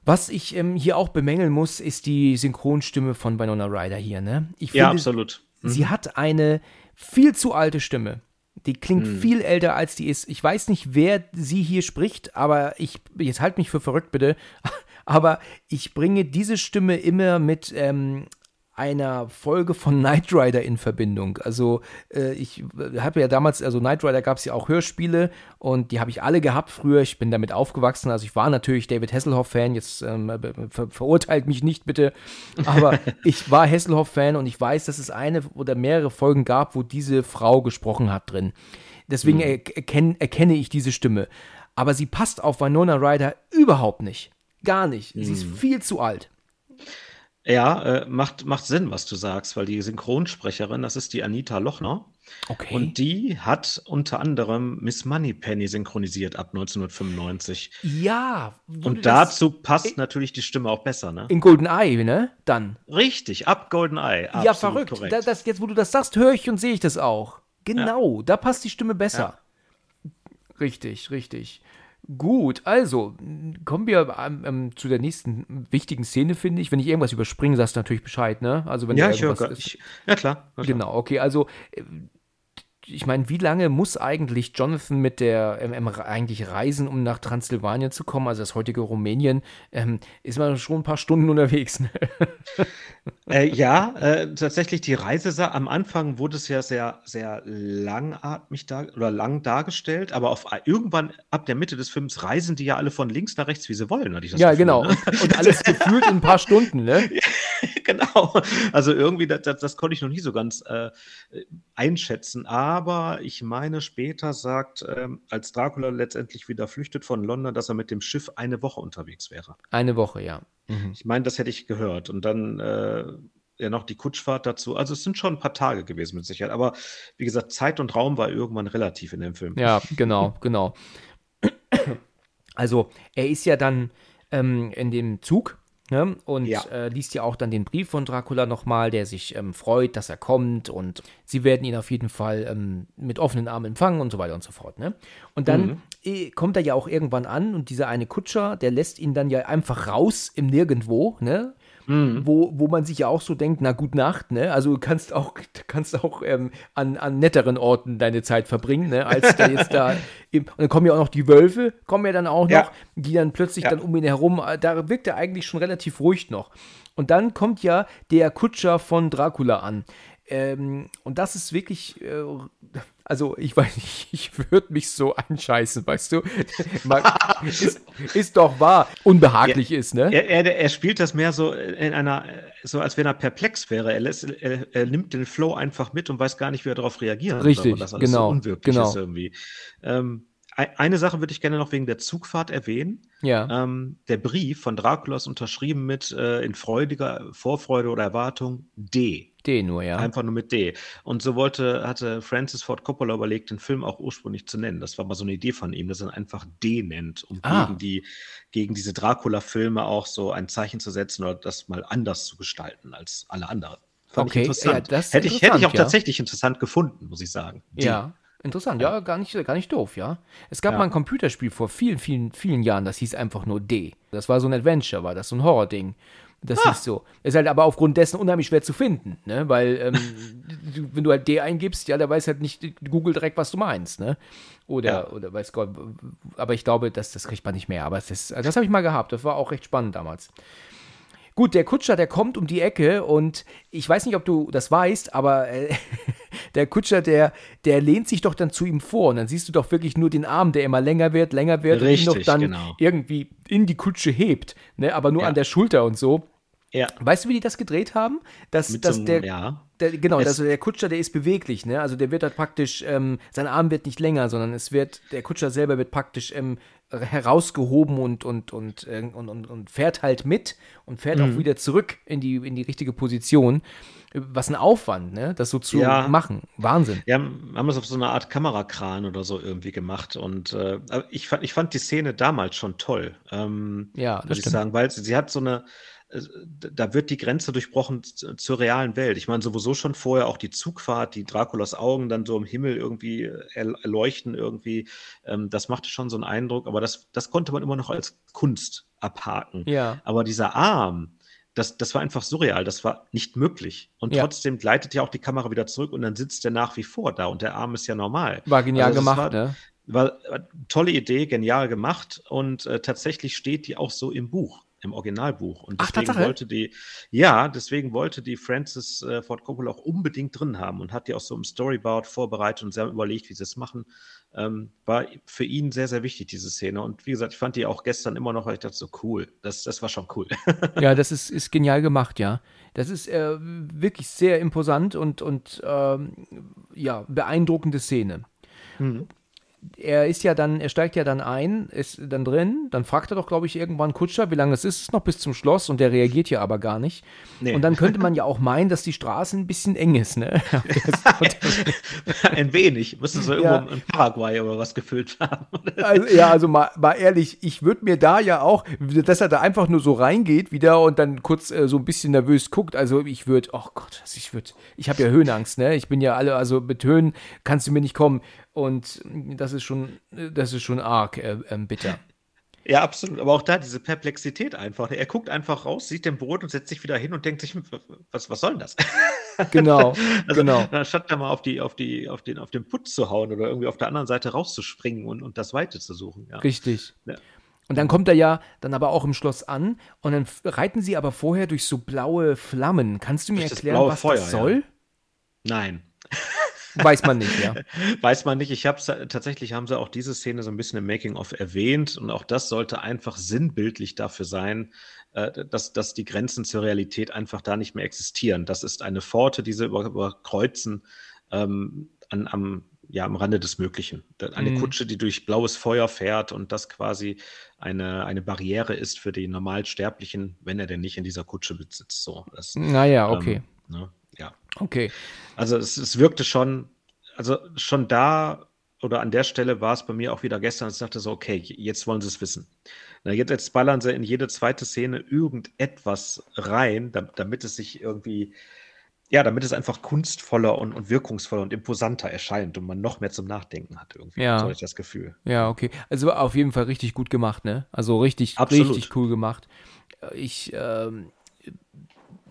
Was ich ähm, hier auch bemängeln muss, ist die Synchronstimme von Winona Ryder hier. Ne? Ich ja, absolut. Mhm. Sie hat eine viel zu alte Stimme. Die klingt mhm. viel älter, als die ist. Ich weiß nicht, wer sie hier spricht, aber ich, jetzt halt mich für verrückt bitte, aber ich bringe diese Stimme immer mit ähm, einer Folge von Knight Rider in Verbindung. Also äh, ich habe ja damals, also Knight Rider gab es ja auch Hörspiele und die habe ich alle gehabt früher. Ich bin damit aufgewachsen. Also ich war natürlich David Hasselhoff-Fan. Jetzt ähm, ver verurteilt mich nicht bitte. Aber ich war Hasselhoff-Fan und ich weiß, dass es eine oder mehrere Folgen gab, wo diese Frau gesprochen hat drin. Deswegen mhm. erken erkenne ich diese Stimme. Aber sie passt auf Winona Ryder überhaupt nicht. Gar nicht. Mhm. Sie ist mhm. viel zu alt. Ja, äh, macht, macht Sinn, was du sagst, weil die Synchronsprecherin, das ist die Anita Lochner. Okay. Und die hat unter anderem Miss Moneypenny synchronisiert ab 1995. Ja. Und dazu passt natürlich die Stimme auch besser, ne? In GoldenEye, ne? Dann. Richtig, ab GoldenEye. Ja, verrückt. Da, das, jetzt, wo du das sagst, höre ich und sehe ich das auch. Genau, ja. da passt die Stimme besser. Ja. Richtig, richtig. Gut, also kommen wir ähm, ähm, zu der nächsten wichtigen Szene, finde ich. Wenn ich irgendwas überspringe, sagst du natürlich Bescheid, ne? Also wenn ja, ich höre ich, Ja, klar. Ja, genau, okay. Also äh, ich meine, wie lange muss eigentlich Jonathan mit der ähm, eigentlich reisen, um nach Transsilvanien zu kommen, also das heutige Rumänien, ähm, ist man schon ein paar Stunden unterwegs. Ne? Äh, ja, äh, tatsächlich die Reise am Anfang wurde es ja sehr, sehr langatmig da oder lang dargestellt, aber auf irgendwann ab der Mitte des Films reisen die ja alle von links nach rechts, wie sie wollen, hatte ich das Ja, Gefühl, genau. Ne? Und alles gefühlt in ein paar Stunden, ne? genau. Also irgendwie, das, das, das, konnte ich noch nie so ganz äh, einschätzen. Aber ich meine, später sagt, ähm, als Dracula letztendlich wieder flüchtet von London, dass er mit dem Schiff eine Woche unterwegs wäre. Eine Woche, ja. Mhm. Ich meine, das hätte ich gehört. Und dann äh, ja noch die Kutschfahrt dazu. Also es sind schon ein paar Tage gewesen mit Sicherheit. Aber wie gesagt, Zeit und Raum war irgendwann relativ in dem Film. Ja, genau, genau. Also er ist ja dann ähm, in dem Zug Ne? Und ja. äh, liest ja auch dann den Brief von Dracula nochmal, der sich ähm, freut, dass er kommt und sie werden ihn auf jeden Fall ähm, mit offenen Armen empfangen und so weiter und so fort. Ne? Und dann mhm. äh, kommt er ja auch irgendwann an und dieser eine Kutscher, der lässt ihn dann ja einfach raus im Nirgendwo, ne? Mhm. Wo, wo man sich ja auch so denkt, na gut Nacht, ne? Also du kannst auch, kannst auch ähm, an, an netteren Orten deine Zeit verbringen, ne? Als da jetzt da. Im, und dann kommen ja auch noch die Wölfe, kommen ja dann auch noch, ja. die dann plötzlich ja. dann um ihn herum, äh, da wirkt er eigentlich schon relativ ruhig noch. Und dann kommt ja der Kutscher von Dracula an. Ähm, und das ist wirklich, äh, also ich weiß nicht, ich würde mich so anscheißen, weißt du? ist, ist, doch wahr, unbehaglich ja, ist, ne? Er, er, er, spielt das mehr so in einer, so als wenn er perplex wäre. Er, lässt, er, er, nimmt den Flow einfach mit und weiß gar nicht, wie er darauf reagieren Richtig, soll. Das alles genau, so unwirklich genau. ist irgendwie. Ähm, eine Sache würde ich gerne noch wegen der Zugfahrt erwähnen. Ja. Ähm, der Brief von Dracula ist unterschrieben mit äh, in freudiger Vorfreude oder Erwartung D. D nur, ja. Einfach nur mit D. Und so wollte, hatte Francis Ford Coppola überlegt, den Film auch ursprünglich zu nennen. Das war mal so eine Idee von ihm, dass er einfach D nennt, um ah. gegen, die, gegen diese Dracula-Filme auch so ein Zeichen zu setzen oder das mal anders zu gestalten als alle anderen. Fand okay, ich interessant. Ja, hätte, ich, hätte ich auch ja. tatsächlich interessant gefunden, muss ich sagen. D. Ja. Interessant, ja, gar nicht, gar nicht doof, ja. Es gab ja. mal ein Computerspiel vor vielen, vielen, vielen Jahren, das hieß einfach nur D. Das war so ein Adventure, war das so ein Horror-Ding. Das ah. ist so. Ist halt aber aufgrund dessen unheimlich schwer zu finden, ne? Weil, ähm, du, wenn du halt D eingibst, ja, der weiß halt nicht Google direkt, was du meinst, ne? Oder, ja. oder weiß Gott. Aber ich glaube, das, das kriegt man nicht mehr. Aber das, das habe ich mal gehabt. Das war auch recht spannend damals. Gut, der Kutscher, der kommt um die Ecke und ich weiß nicht, ob du das weißt, aber äh, der Kutscher, der, der lehnt sich doch dann zu ihm vor und dann siehst du doch wirklich nur den Arm, der immer länger wird, länger wird Richtig, und ihn noch dann genau. irgendwie in die Kutsche hebt, ne? aber nur ja. an der Schulter und so. Ja. Weißt du, wie die das gedreht haben? Dass, dass so, der, ja. der, genau, also der Kutscher, der ist beweglich, ne? Also der wird halt praktisch, ähm, sein Arm wird nicht länger, sondern es wird, der Kutscher selber wird praktisch ähm, herausgehoben und, und, und, äh, und, und, und, fährt halt mit und fährt mhm. auch wieder zurück in die, in die richtige Position. Was ein Aufwand, ne? Das so zu ja. machen. Wahnsinn. Ja, haben es auf so eine Art Kamerakran oder so irgendwie gemacht. Und äh, ich, fand, ich fand die Szene damals schon toll. Ähm, ja, das muss stimmt. ich sagen, weil sie, sie hat so eine da wird die Grenze durchbrochen zur realen Welt. Ich meine, sowieso schon vorher auch die Zugfahrt, die Draculas Augen dann so im Himmel irgendwie erleuchten irgendwie, ähm, das machte schon so einen Eindruck, aber das, das konnte man immer noch als Kunst abhaken. Ja. Aber dieser Arm, das, das war einfach surreal, das war nicht möglich. Und ja. trotzdem gleitet ja auch die Kamera wieder zurück und dann sitzt der nach wie vor da und der Arm ist ja normal. War genial also gemacht, war, ne? War, war, tolle Idee, genial gemacht und äh, tatsächlich steht die auch so im Buch im Originalbuch. Und deswegen Ach, wollte die, ja, deswegen wollte die Francis äh, Ford Coppola auch unbedingt drin haben und hat die auch so im Storyboard vorbereitet und haben überlegt, wie sie es machen. Ähm, war für ihn sehr, sehr wichtig, diese Szene. Und wie gesagt, ich fand die auch gestern immer noch, weil ich dachte so, cool. Das, das war schon cool. ja, das ist, ist genial gemacht, ja. Das ist äh, wirklich sehr imposant und, und ähm, ja, beeindruckende Szene. Mhm. Er ist ja dann, er steigt ja dann ein, ist dann drin, dann fragt er doch, glaube ich, irgendwann Kutscher, wie lange es ist, noch bis zum Schloss und der reagiert ja aber gar nicht. Nee. Und dann könnte man ja auch meinen, dass die Straße ein bisschen eng ist, ne? ein wenig. Müssen sie ja. irgendwo in Paraguay oder was gefüllt haben. also, ja, also mal, mal ehrlich, ich würde mir da ja auch, dass er da einfach nur so reingeht wieder und dann kurz äh, so ein bisschen nervös guckt. Also ich würde, oh Gott, also ich würde, ich habe ja Höhenangst, ne? Ich bin ja alle, also mit Höhen kannst du mir nicht kommen. Und das ist schon, das ist schon arg äh, äh, bitter. Ja, absolut. Aber auch da diese Perplexität einfach. Er guckt einfach raus, sieht den Boden und setzt sich wieder hin und denkt sich, was, was soll denn das? Genau, also, genau. Statt da mal auf, die, auf, die, auf, den, auf den Putz zu hauen oder irgendwie auf der anderen Seite rauszuspringen und, und das Weite zu suchen. Ja. Richtig. Ja. Und dann kommt er ja dann aber auch im Schloss an und dann reiten sie aber vorher durch so blaue Flammen. Kannst du mir durch erklären, was Feuer, das soll? Ja. Nein. Weiß man nicht, ja. Weiß man nicht. Ich habe tatsächlich haben sie auch diese Szene so ein bisschen im Making of erwähnt und auch das sollte einfach sinnbildlich dafür sein, äh, dass, dass die Grenzen zur Realität einfach da nicht mehr existieren. Das ist eine Pforte, die sie über, überkreuzen ähm, an, am, ja, am Rande des Möglichen. Eine mhm. Kutsche, die durch blaues Feuer fährt und das quasi eine, eine Barriere ist für die Normalsterblichen, wenn er denn nicht in dieser Kutsche sitzt. So, das, naja, okay. Ähm, ne, ja. Okay. Also es, es wirkte schon, also schon da oder an der Stelle war es bei mir auch wieder gestern, ich dachte so, okay, jetzt wollen sie es wissen. Na, jetzt, jetzt ballern sie in jede zweite Szene irgendetwas rein, damit, es sich irgendwie, ja, damit es einfach kunstvoller und, und wirkungsvoller und imposanter erscheint und man noch mehr zum Nachdenken hat irgendwie. Ja. So habe ich das Gefühl. Ja, okay. Also auf jeden Fall richtig gut gemacht, ne? Also richtig, Absolut. richtig cool gemacht. Ich, ähm,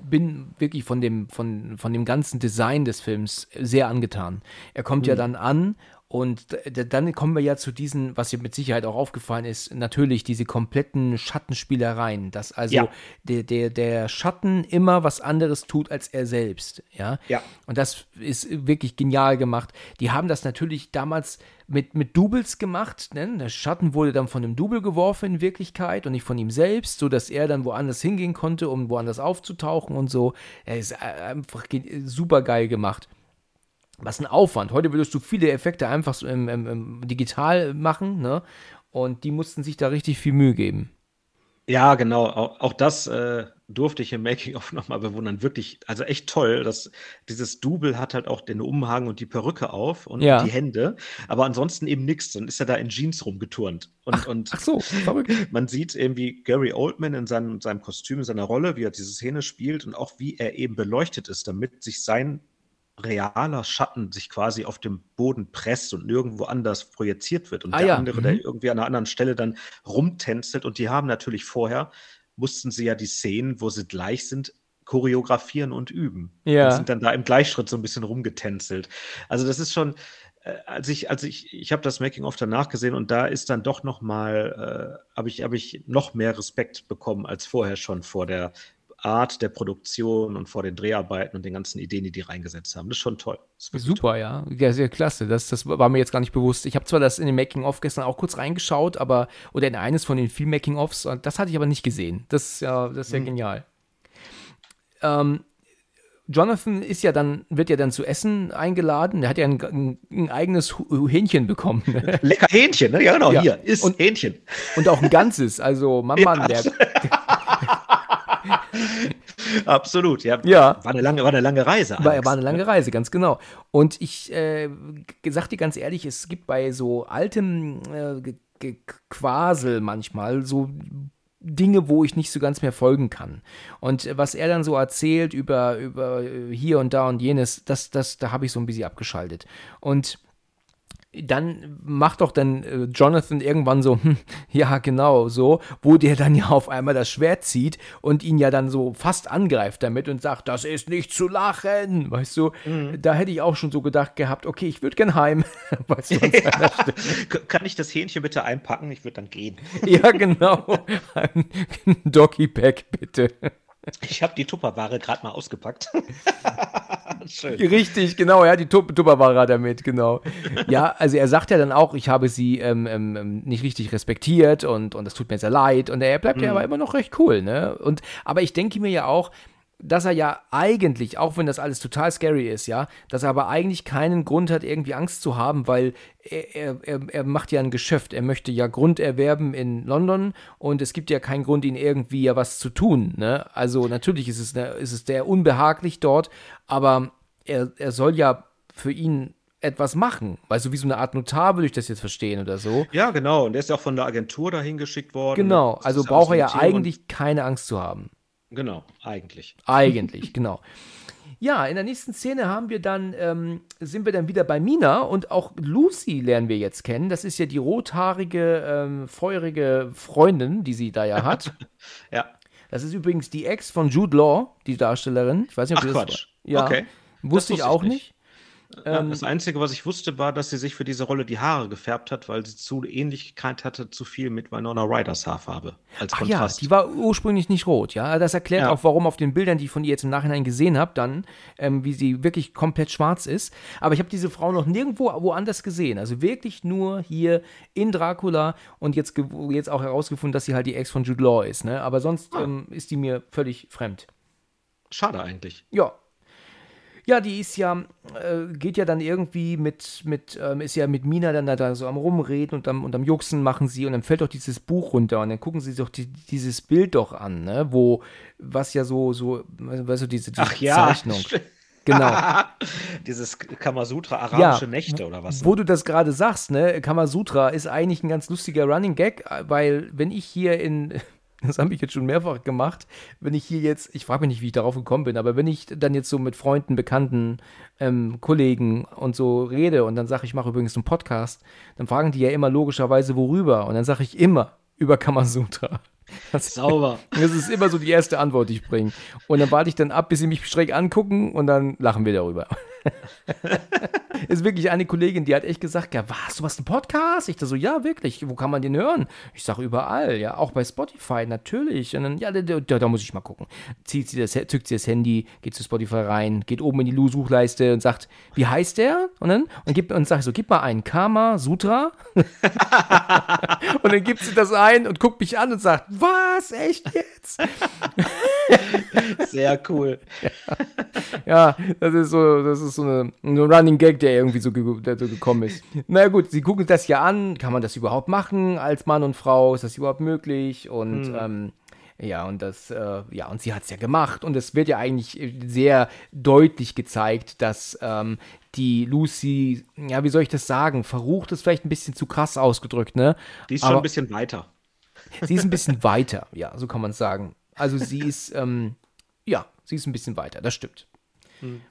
bin wirklich von dem, von, von dem ganzen Design des Films sehr angetan. Er kommt mhm. ja dann an und dann kommen wir ja zu diesen, was dir mit Sicherheit auch aufgefallen ist, natürlich diese kompletten Schattenspielereien, dass also ja. der, der, der Schatten immer was anderes tut als er selbst. Ja? ja. Und das ist wirklich genial gemacht. Die haben das natürlich damals mit, mit Doubles gemacht. Ne? Der Schatten wurde dann von einem Double geworfen in Wirklichkeit und nicht von ihm selbst, sodass er dann woanders hingehen konnte, um woanders aufzutauchen und so. Er ist äh, einfach super geil gemacht was ein Aufwand. Heute würdest du viele Effekte einfach so im, im digital machen, ne? Und die mussten sich da richtig viel Mühe geben. Ja, genau. Auch, auch das äh, durfte ich im Making-of nochmal bewundern. Wirklich, also echt toll. Dass dieses Double hat halt auch den Umhang und die Perücke auf und ja. die Hände. Aber ansonsten eben nichts. Dann ist er da in Jeans rumgeturnt. Und, ach, und ach so, verrückt. Man sieht irgendwie Gary Oldman in seinem, seinem Kostüm, in seiner Rolle, wie er diese Szene spielt und auch wie er eben beleuchtet ist, damit sich sein realer Schatten sich quasi auf dem Boden presst und nirgendwo anders projiziert wird und ah, der ja. andere, mhm. der irgendwie an einer anderen Stelle dann rumtänzelt und die haben natürlich vorher, mussten sie ja die Szenen, wo sie gleich sind, choreografieren und üben. Ja. Und sind dann da im Gleichschritt so ein bisschen rumgetänzelt. Also das ist schon, äh, als ich, als ich, ich habe das Making of danach gesehen und da ist dann doch noch mal, äh, habe ich, habe ich noch mehr Respekt bekommen als vorher schon vor der Art der Produktion und vor den Dreharbeiten und den ganzen Ideen, die die reingesetzt haben. Das ist schon toll. Ist Super, toll. ja. Ja, sehr klasse. Das, das war mir jetzt gar nicht bewusst. Ich habe zwar das in den Making-of gestern auch kurz reingeschaut, aber, oder in eines von den vielen Making-ofs, das hatte ich aber nicht gesehen. Das ist ja, das ist ja mhm. genial. Ähm, Jonathan ist ja dann, wird ja dann zu essen eingeladen. Er hat ja ein, ein, ein eigenes Hähnchen bekommen. Lecker Hähnchen, ne? Ja, genau, ja. hier ist und, Hähnchen. Und auch ein ganzes. Also, Mann, Mann, der, Absolut, ja. ja. War eine lange, war eine lange Reise. War, war eine lange Reise, ganz genau. Und ich äh, sag dir ganz ehrlich, es gibt bei so altem äh, Quasel manchmal so Dinge, wo ich nicht so ganz mehr folgen kann. Und was er dann so erzählt über, über hier und da und jenes, das, das, da habe ich so ein bisschen abgeschaltet. Und dann macht doch dann äh, Jonathan irgendwann so, hm, ja, genau, so, wo der dann ja auf einmal das Schwert zieht und ihn ja dann so fast angreift damit und sagt, das ist nicht zu lachen, weißt du, mhm. da hätte ich auch schon so gedacht gehabt, okay, ich würde gern heim, weißt du, ja. Kann ich das Hähnchen bitte einpacken? Ich würde dann gehen. ja, genau, ein Doggy-Pack bitte. Ich habe die Tupperware gerade mal ausgepackt. Schön. Richtig, genau, ja, die Tupperware hat er mit, genau. Ja, also er sagt ja dann auch, ich habe sie ähm, ähm, ähm nicht richtig respektiert und, und das tut mir sehr leid. Und er bleibt mhm. ja aber immer noch recht cool, ne? Und, aber ich denke mir ja auch, dass er ja eigentlich, auch wenn das alles total scary ist, ja, dass er aber eigentlich keinen Grund hat, irgendwie Angst zu haben, weil er, er, er macht ja ein Geschäft. Er möchte ja Grund erwerben in London und es gibt ja keinen Grund, ihn irgendwie ja was zu tun. Ne? Also natürlich ist es, ist es sehr unbehaglich dort, aber er, er soll ja für ihn etwas machen. Weißt du, wie so eine Art Notar würde ich das jetzt verstehen oder so. Ja, genau. Und der ist ja auch von der Agentur dahin geschickt worden. Genau. Also braucht er ja eigentlich keine Angst zu haben. Genau, eigentlich. Eigentlich, genau. Ja, in der nächsten Szene haben wir dann, ähm, sind wir dann wieder bei Mina und auch Lucy lernen wir jetzt kennen. Das ist ja die rothaarige, ähm, feurige Freundin, die sie da ja hat. ja. Das ist übrigens die Ex von Jude Law, die Darstellerin. Ich weiß nicht, ob Ach, das Quatsch. Ja. Okay. Wusste, ich auch nicht. Ähm, das Einzige, was ich wusste, war, dass sie sich für diese Rolle die Haare gefärbt hat, weil sie zu Ähnlichkeit hatte, zu viel mit Winona Riders Haarfarbe. Als Ach Kontrast. ja, die war ursprünglich nicht rot, ja. Das erklärt ja. auch, warum auf den Bildern, die ich von ihr jetzt im Nachhinein gesehen habe, dann, ähm, wie sie wirklich komplett schwarz ist. Aber ich habe diese Frau noch nirgendwo woanders gesehen. Also wirklich nur hier in Dracula und jetzt, jetzt auch herausgefunden, dass sie halt die Ex von Jude Law ist, ne? Aber sonst ah. ähm, ist die mir völlig fremd. Schade eigentlich. Ja, ja, die ist ja, äh, geht ja dann irgendwie mit, mit ähm, ist ja mit Mina dann da, da, so am Rumreden und am, und am Juxen machen sie und dann fällt doch dieses Buch runter und dann gucken sie sich doch die, dieses Bild doch an, ne, wo, was ja so, so, weißt du, diese, diese Ach, ja. Zeichnung. Genau. Dieses Kamasutra, arabische ja, Nächte oder was? Wo du das gerade sagst, ne? Kamasutra ist eigentlich ein ganz lustiger Running Gag, weil wenn ich hier in das habe ich jetzt schon mehrfach gemacht, wenn ich hier jetzt, ich frage mich nicht, wie ich darauf gekommen bin, aber wenn ich dann jetzt so mit Freunden, Bekannten, ähm, Kollegen und so rede und dann sage ich, mache übrigens einen Podcast, dann fragen die ja immer logischerweise, worüber. Und dann sage ich immer über Kamasutra. Das, Sauber. Das ist immer so die erste Antwort, die ich bringe. Und dann warte ich dann ab, bis sie mich schräg angucken und dann lachen wir darüber. ist wirklich eine Kollegin, die hat echt gesagt, ja, was, du hast einen Podcast? Ich da so, ja, wirklich, wo kann man den hören? Ich sage, überall, ja, auch bei Spotify, natürlich. Und dann, ja, da, da, da muss ich mal gucken. Zieht sie das, zückt sie das Handy, geht zu Spotify rein, geht oben in die Lu-Suchleiste und sagt, wie heißt der? Und dann, und, gibt, und sagt so, gib mal einen Karma Sutra. und dann gibt sie das ein und guckt mich an und sagt, was, echt jetzt? Sehr cool. Ja. ja, das ist so, das ist so eine, ein Running Gag, der irgendwie so, der so gekommen ist. Na gut, sie gucken das ja an. Kann man das überhaupt machen als Mann und Frau? Ist das überhaupt möglich? Und hm. ähm, ja, und das, äh, ja, und sie hat es ja gemacht. Und es wird ja eigentlich sehr deutlich gezeigt, dass ähm, die Lucy, ja, wie soll ich das sagen? Verrucht ist vielleicht ein bisschen zu krass ausgedrückt, ne? Die ist Aber schon ein bisschen weiter. Sie ist ein bisschen weiter, ja, so kann man es sagen. Also sie ist, ähm, ja, sie ist ein bisschen weiter, das stimmt. Hm.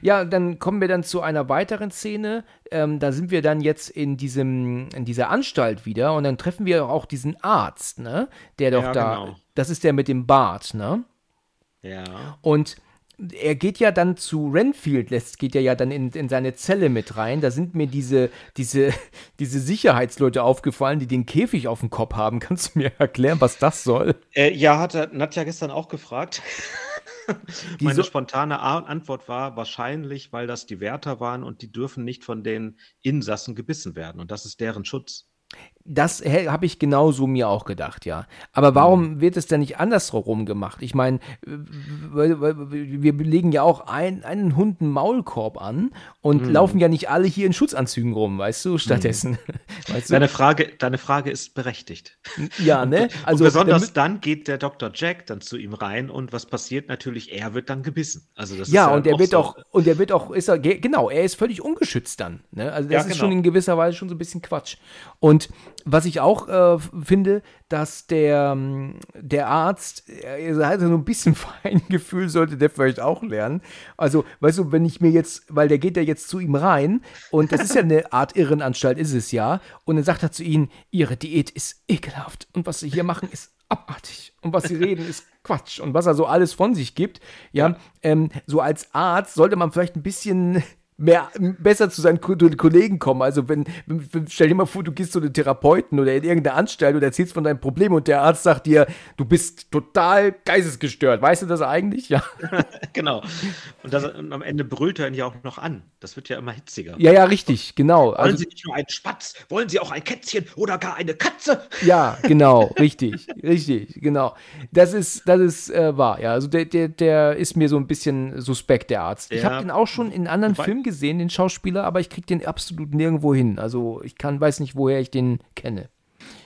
Ja, dann kommen wir dann zu einer weiteren Szene. Ähm, da sind wir dann jetzt in diesem, in dieser Anstalt wieder und dann treffen wir auch diesen Arzt, ne? Der doch ja, da. Genau. Das ist der mit dem Bart, ne? Ja. Und er geht ja dann zu Renfield, lässt, geht er ja dann in, in seine Zelle mit rein. Da sind mir diese, diese, diese Sicherheitsleute aufgefallen, die den Käfig auf dem Kopf haben. Kannst du mir erklären, was das soll? Äh, ja, hat Nadja gestern auch gefragt. Meine so spontane Antwort war wahrscheinlich, weil das die Wärter waren und die dürfen nicht von den Insassen gebissen werden. Und das ist deren Schutz. Das habe ich genauso mir auch gedacht, ja. Aber warum mhm. wird es denn nicht andersrum gemacht? Ich meine, wir legen ja auch ein, einen Hund einen Maulkorb an und mhm. laufen ja nicht alle hier in Schutzanzügen rum, weißt du, stattdessen. Mhm. Weißt du? Deine, Frage, deine Frage ist berechtigt. Ja, ne? Also, und besonders dann geht der Dr. Jack dann zu ihm rein und was passiert natürlich? Er wird dann gebissen. Also das ja, ist ja und er wird so. auch, und er wird auch, ist er, genau, er ist völlig ungeschützt dann. Ne? Also das ja, ist genau. schon in gewisser Weise schon so ein bisschen Quatsch. Und was ich auch äh, finde, dass der, ähm, der Arzt, er hat so ein bisschen Feingefühl, sollte der vielleicht auch lernen. Also, weißt du, wenn ich mir jetzt, weil der geht ja jetzt zu ihm rein und das ist ja eine Art Irrenanstalt, ist es ja. Und dann sagt er zu ihnen, ihre Diät ist ekelhaft und was sie hier machen ist abartig und was sie reden ist Quatsch und was er so alles von sich gibt. Ja, ähm, so als Arzt sollte man vielleicht ein bisschen mehr, besser zu seinen Kollegen kommen. Also wenn, wenn, stell dir mal vor, du gehst zu einem Therapeuten oder in irgendeine Anstalt und erzählst von deinem Problem und der Arzt sagt dir, du bist total geistesgestört. Weißt du das eigentlich? Ja. genau. Und, das, und, am Ende brüllt er ihn ja auch noch an. Das wird ja immer hitziger. Ja, ja, richtig, genau. Wollen also, Sie nicht nur einen Spatz? Wollen Sie auch ein Kätzchen oder gar eine Katze? Ja, genau, richtig, richtig, genau. Das ist, das ist äh, wahr, ja. Also der, der, der ist mir so ein bisschen suspekt, der Arzt. Ja. Ich habe den auch schon in anderen Filmen gesehen gesehen, den Schauspieler, aber ich kriege den absolut nirgendwo hin. Also ich kann, weiß nicht, woher ich den kenne.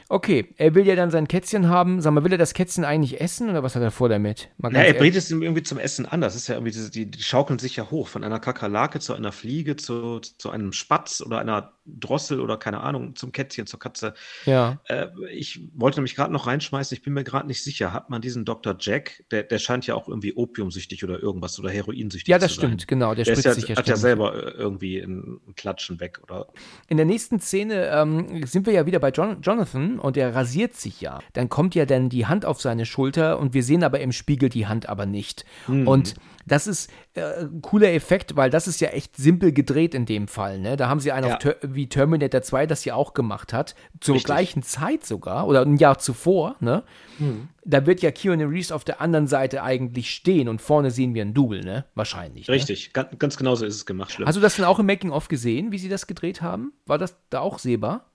Okay, er will ja dann sein Kätzchen haben. Sag mal, will er das Kätzchen eigentlich essen oder was hat er vor damit? ja, er bringt es ihm irgendwie zum Essen an. Das ist ja irgendwie, diese, die, die schaukeln sich ja hoch von einer Kakerlake zu einer Fliege, zu, zu einem Spatz oder einer Drossel oder keine Ahnung, zum Kätzchen, zur Katze. Ja. Äh, ich wollte nämlich gerade noch reinschmeißen, ich bin mir gerade nicht sicher, hat man diesen Dr. Jack, der, der scheint ja auch irgendwie opiumsüchtig oder irgendwas oder heroinsüchtig Ja, das stimmt, sein. genau. Der, der spritzt ja, sich ja hat ja selber äh, irgendwie ein Klatschen weg, oder? In der nächsten Szene ähm, sind wir ja wieder bei John, Jonathan und der rasiert sich ja. Dann kommt ja dann die Hand auf seine Schulter und wir sehen aber im Spiegel die Hand aber nicht. Mhm. Und das ist äh, ein cooler Effekt, weil das ist ja echt simpel gedreht in dem Fall. Ne? Da haben sie einen ja. Ter wie Terminator 2 das ja auch gemacht hat, zur Richtig. gleichen Zeit sogar oder ein Jahr zuvor. Ne? Hm. Da wird ja Keanu Reeves auf der anderen Seite eigentlich stehen und vorne sehen wir ein Double, ne? Wahrscheinlich. Ne? Richtig, ganz, ganz genau so ist es gemacht. Schlimm. Hast du das dann auch im Making-of gesehen, wie sie das gedreht haben? War das da auch sehbar?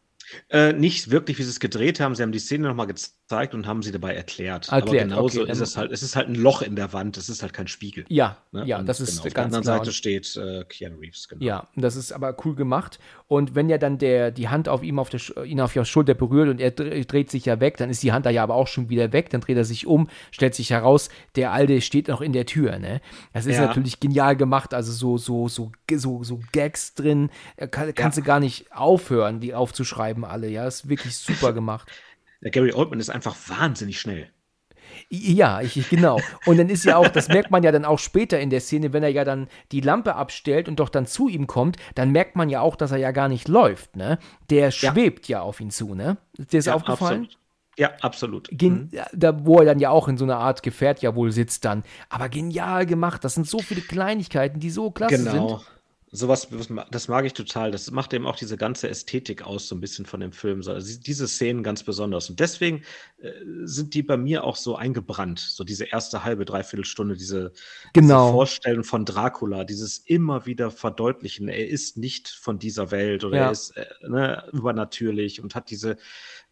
Äh, nicht wirklich, wie sie es gedreht haben. Sie haben die Szene nochmal gezeigt und haben sie dabei erklärt. erklärt Aber genauso okay, ist es halt. Es ist halt ein Loch in der Wand. Es ist halt kein Spiegel. Ja, ne? ja, und das ist genau, Auf der anderen. Seite steht äh, Keanu Reeves. Genau. Ja, das ist aber cool gemacht. Und wenn ja dann der die Hand auf ihm auf der ihn auf der Schulter berührt und er dreht sich ja weg, dann ist die Hand da ja aber auch schon wieder weg. Dann dreht er sich um, stellt sich heraus, der Alte steht noch in der Tür. Ne? Das ist ja. natürlich genial gemacht. Also so so so so so Gags drin. Kann, kannst ja. du gar nicht aufhören, die aufzuschreiben alle. Ja, ist wirklich super gemacht. Der Gary Oldman ist einfach wahnsinnig schnell. Ja, ich, genau. Und dann ist ja auch, das merkt man ja dann auch später in der Szene, wenn er ja dann die Lampe abstellt und doch dann zu ihm kommt, dann merkt man ja auch, dass er ja gar nicht läuft, ne? Der schwebt ja, ja auf ihn zu, ne? Ist dir das ja, aufgefallen? Absolut. Ja, absolut. Gen mhm. Da, wo er dann ja auch in so einer Art Gefährt ja wohl sitzt dann. Aber genial gemacht. Das sind so viele Kleinigkeiten, die so klasse genau. sind. Genau. Sowas, das mag ich total. Das macht eben auch diese ganze Ästhetik aus, so ein bisschen von dem Film. Also diese Szenen ganz besonders. Und deswegen äh, sind die bei mir auch so eingebrannt. So diese erste halbe, dreiviertel Stunde, diese, genau. diese Vorstellung von Dracula, dieses immer wieder verdeutlichen, er ist nicht von dieser Welt oder ja. er ist äh, ne, übernatürlich und hat diese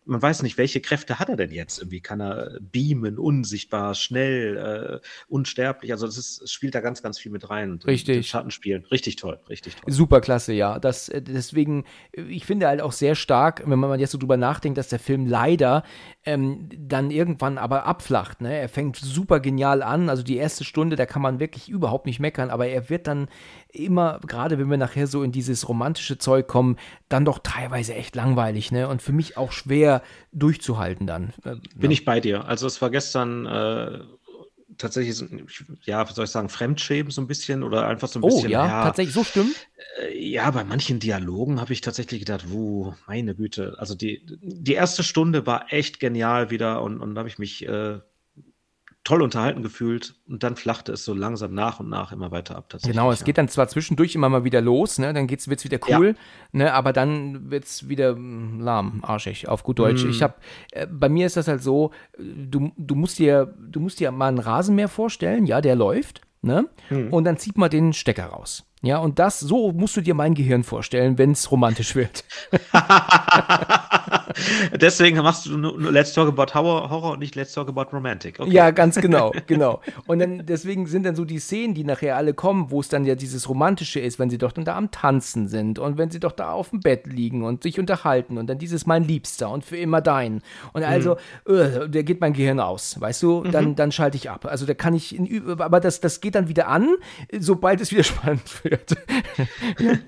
man weiß nicht, welche Kräfte hat er denn jetzt? Irgendwie kann er beamen, unsichtbar, schnell, äh, unsterblich. Also das ist, spielt da ganz, ganz viel mit rein. Richtig. Schattenspielen. Richtig toll, richtig toll. Super klasse, ja. Das, äh, deswegen, ich finde halt auch sehr stark, wenn man jetzt so drüber nachdenkt, dass der Film leider ähm, dann irgendwann aber abflacht. Ne? Er fängt super genial an. Also die erste Stunde, da kann man wirklich überhaupt nicht meckern, aber er wird dann immer, gerade wenn wir nachher so in dieses romantische Zeug kommen, dann doch teilweise echt langweilig, ne? Und für mich auch schwer durchzuhalten dann. Äh, Bin ja. ich bei dir. Also es war gestern äh, tatsächlich, ja, was soll ich sagen, Fremdschämen so ein bisschen oder einfach so ein oh, bisschen. Oh ja, ja tatsächlich so stimmt. Äh, ja, bei manchen Dialogen habe ich tatsächlich gedacht, wo, meine Güte. Also die, die erste Stunde war echt genial wieder und, und da habe ich mich äh, toll unterhalten gefühlt und dann flachte es so langsam nach und nach immer weiter ab. Genau, es ja. geht dann zwar zwischendurch immer mal wieder los, ne? dann wird es wieder cool, ja. ne? aber dann wird es wieder hm, lahm, arschig, auf gut Deutsch. Mm. Ich habe, äh, bei mir ist das halt so, du, du, musst dir, du musst dir mal einen Rasenmäher vorstellen, ja, der läuft, ne? Mm. und dann zieht man den Stecker raus. Ja, und das, so musst du dir mein Gehirn vorstellen, wenn es romantisch wird. Deswegen machst du nur Let's Talk About Horror, und nicht Let's Talk About Romantic. Okay. Ja, ganz genau, genau. Und dann, deswegen sind dann so die Szenen, die nachher alle kommen, wo es dann ja dieses Romantische ist, wenn sie doch dann da am Tanzen sind und wenn sie doch da auf dem Bett liegen und sich unterhalten und dann dieses mein Liebster und für immer dein. Und also, mhm. uh, da geht mein Gehirn aus, weißt du? Dann, mhm. dann schalte ich ab. Also da kann ich, in, aber das, das geht dann wieder an, sobald es wieder spannend wird wird.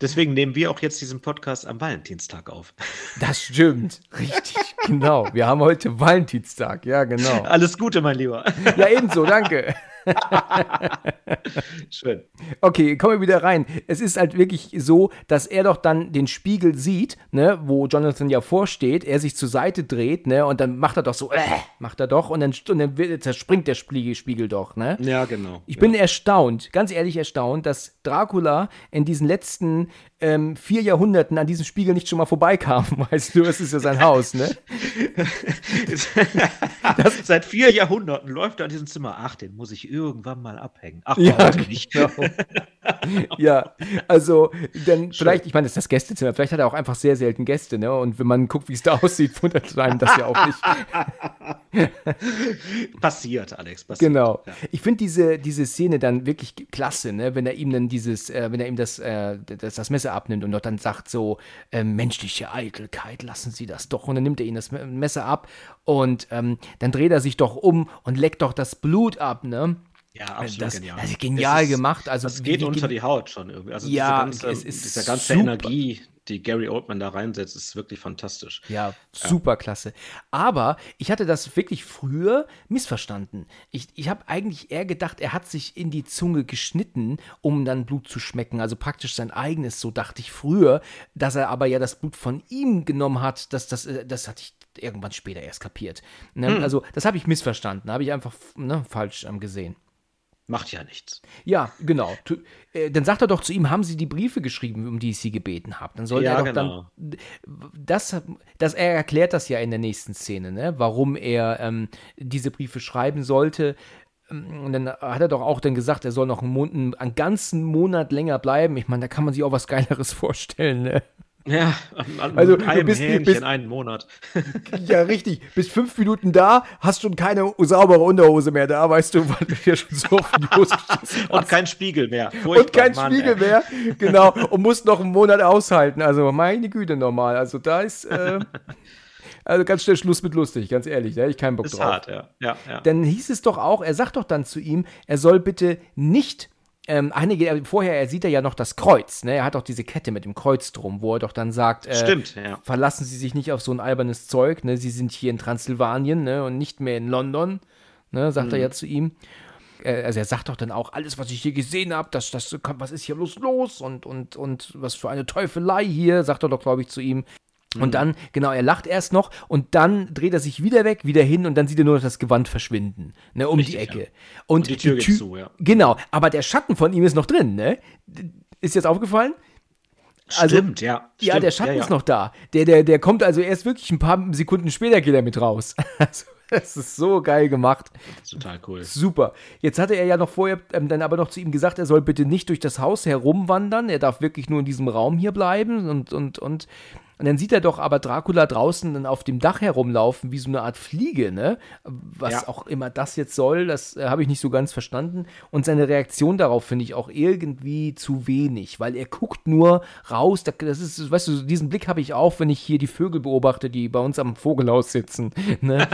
Deswegen nehmen wir auch jetzt diesen Podcast am Valentinstag auf. Das stimmt. Richtig, genau. Wir haben heute Valentinstag. Ja, genau. Alles Gute, mein Lieber. Ja, ebenso. Danke. Schön. Okay, kommen wir wieder rein. Es ist halt wirklich so, dass er doch dann den Spiegel sieht, ne, wo Jonathan ja vorsteht, er sich zur Seite dreht, ne, und dann macht er doch so, äh, macht er doch, und dann, und dann zerspringt der Spiegel, Spiegel doch, ne? Ja, genau. Ich ja. bin erstaunt, ganz ehrlich erstaunt, dass Dracula in diesen letzten ähm, vier Jahrhunderten an diesem Spiegel nicht schon mal vorbeikam, weißt du, es ist ja sein Haus, ne? Seit vier Jahrhunderten läuft er an diesem Zimmer. Ach, den muss ich irgendwann mal abhängen. Ach, ja, nicht. Genau. ja, also dann Schön. vielleicht, ich meine, das ist das Gästezimmer, vielleicht hat er auch einfach sehr selten Gäste, ne? Und wenn man guckt, wie es da aussieht, wundert einem das ja auch nicht. passiert, Alex, passiert. Genau. Ja. Ich finde diese, diese Szene dann wirklich klasse, ne? Wenn er ihm dann dieses, äh, wenn er ihm das, äh, das, das Messer abnimmt und dort dann sagt so, äh, menschliche Eitelkeit, lassen Sie das doch. Und dann nimmt er ihm das Messer ab und ähm, dann dreht er sich doch um und leckt doch das Blut ab, ne? Ja, absolut das, genial. Das ist genial ist, gemacht. Also, das geht unter die Haut schon irgendwie. Also ja, diese ganze, diese ganze. Energie, die Gary Oldman da reinsetzt, ist wirklich fantastisch. Ja, super ja. klasse. Aber ich hatte das wirklich früher missverstanden. Ich, ich habe eigentlich eher gedacht, er hat sich in die Zunge geschnitten, um dann Blut zu schmecken. Also praktisch sein eigenes, so dachte ich früher. Dass er aber ja das Blut von ihm genommen hat, das, das, äh, das hatte ich irgendwann später erst kapiert. Ne? Hm. Also das habe ich missverstanden, habe ich einfach ne, falsch ähm, gesehen. Macht ja nichts. Ja, genau. Äh, dann sagt er doch zu ihm, haben Sie die Briefe geschrieben, um die ich Sie gebeten habe. Dann soll ja, er doch genau. dann. Das, das, er erklärt das ja in der nächsten Szene, ne? warum er ähm, diese Briefe schreiben sollte. Ähm, und dann hat er doch auch dann gesagt, er soll noch einen, Monat, einen ganzen Monat länger bleiben. Ich meine, da kann man sich auch was Geileres vorstellen. Ne? Ja, an, also einem bist, Hähnchen bist, einen Monat. ja, richtig. Bis fünf Minuten da, hast schon keine saubere Unterhose mehr da, weißt du, weil du dir schon so auf die Hose Und kein Spiegel mehr. Furchtbar, und kein Mann, Spiegel ey. mehr, genau. Und musst noch einen Monat aushalten. Also, meine Güte, normal. Also, da ist. Äh, also ganz schnell Schluss mit lustig, ganz ehrlich, da hätte ich keinen Bock ist drauf. Hart, ja. Ja, ja. Dann hieß es doch auch, er sagt doch dann zu ihm, er soll bitte nicht ähm, einige, äh, vorher er sieht er ja noch das Kreuz, ne? Er hat auch diese Kette mit dem Kreuz drum, wo er doch dann sagt, äh, Stimmt, ja. verlassen Sie sich nicht auf so ein albernes Zeug, ne? Sie sind hier in Transsilvanien, ne? Und nicht mehr in London, ne? Sagt mhm. er ja zu ihm. Äh, also er sagt doch dann auch, alles, was ich hier gesehen habe, das, das, was ist hier bloß los und, und, und was für eine Teufelei hier, sagt er doch, glaube ich, zu ihm. Und mhm. dann, genau, er lacht erst noch und dann dreht er sich wieder weg, wieder hin und dann sieht er nur noch das Gewand verschwinden, ne, um Richtig, die Ecke. Ja. Und, und, die Tür die geht zu, ja. Genau, aber der Schatten von ihm ist noch drin, ne? Ist jetzt aufgefallen? Also, stimmt, ja. Stimmt. Ja, der Schatten ja, ja. ist noch da. Der, der, der kommt also erst wirklich ein paar Sekunden später geht er mit raus. Also, das ist so geil gemacht. Total cool. Super. Jetzt hatte er ja noch vorher ähm, dann aber noch zu ihm gesagt, er soll bitte nicht durch das Haus herumwandern. Er darf wirklich nur in diesem Raum hier bleiben und, und, und und dann sieht er doch aber Dracula draußen dann auf dem Dach herumlaufen, wie so eine Art Fliege, ne? Was ja. auch immer das jetzt soll, das äh, habe ich nicht so ganz verstanden. Und seine Reaktion darauf finde ich auch irgendwie zu wenig, weil er guckt nur raus. Das ist, weißt du, diesen Blick habe ich auch, wenn ich hier die Vögel beobachte, die bei uns am Vogelhaus sitzen. Ne?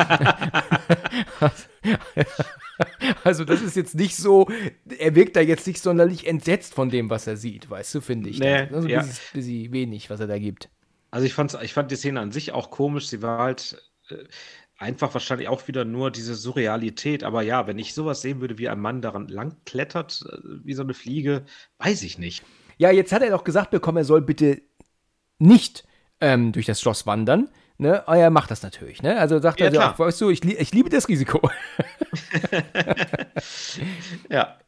Also das ist jetzt nicht so, er wirkt da jetzt nicht sonderlich entsetzt von dem, was er sieht, weißt du, finde ich. Nee, also ja. ein bisschen wenig, was er da gibt. Also ich, fand's, ich fand die Szene an sich auch komisch. Sie war halt äh, einfach wahrscheinlich auch wieder nur diese Surrealität. Aber ja, wenn ich sowas sehen würde, wie ein Mann daran lang klettert, äh, wie so eine Fliege, weiß ich nicht. Ja, jetzt hat er doch gesagt bekommen, er soll bitte nicht ähm, durch das Schloss wandern. Ne? Oh, er macht das natürlich. Ne? Also sagt ja, er, ja, weißt du, ich, ich liebe das Risiko. ja.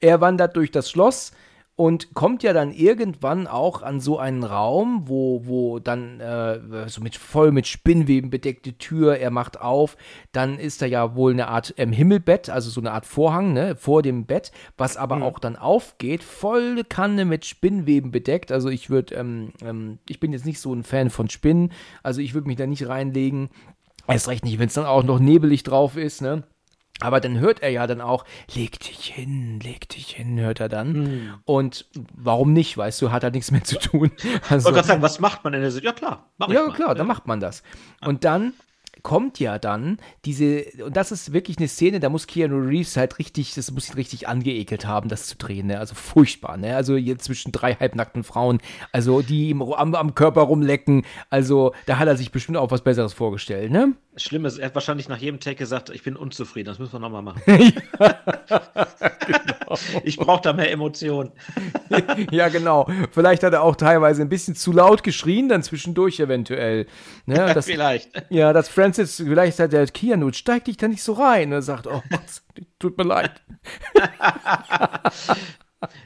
Er wandert durch das Schloss und kommt ja dann irgendwann auch an so einen Raum, wo, wo dann äh, so mit voll mit Spinnweben bedeckte Tür, er macht auf, dann ist da ja wohl eine Art ähm, Himmelbett, also so eine Art Vorhang, ne, vor dem Bett, was aber mhm. auch dann aufgeht, voll Kanne mit Spinnweben bedeckt. Also ich würde, ähm, ähm, ich bin jetzt nicht so ein Fan von Spinnen, also ich würde mich da nicht reinlegen. Erst recht nicht, wenn es dann auch noch nebelig drauf ist, ne? Aber dann hört er ja dann auch, leg dich hin, leg dich hin, hört er dann. Mhm. Und warum nicht, weißt du, hat er nichts mehr zu tun. Also, ich wollte gerade sagen, was macht man in der Situation? Ja, klar, mach ich Ja, mal. klar, ja. dann macht man das. Und dann kommt ja dann diese, und das ist wirklich eine Szene, da muss Keanu Reeves halt richtig, das muss ihn richtig angeekelt haben, das zu drehen, ne? Also furchtbar, ne? Also hier zwischen drei halbnackten Frauen, also die ihm am, am Körper rumlecken, also da hat er sich bestimmt auch was Besseres vorgestellt, ne? Schlimm ist, er hat wahrscheinlich nach jedem Take gesagt, ich bin unzufrieden, das müssen wir nochmal machen. genau. Ich brauche da mehr Emotionen. ja, genau. Vielleicht hat er auch teilweise ein bisschen zu laut geschrien, dann zwischendurch eventuell. Ne? Das, vielleicht. Ja, dass Francis, vielleicht hat der Keanu, steig dich da nicht so rein. Und er sagt, oh, tut mir leid.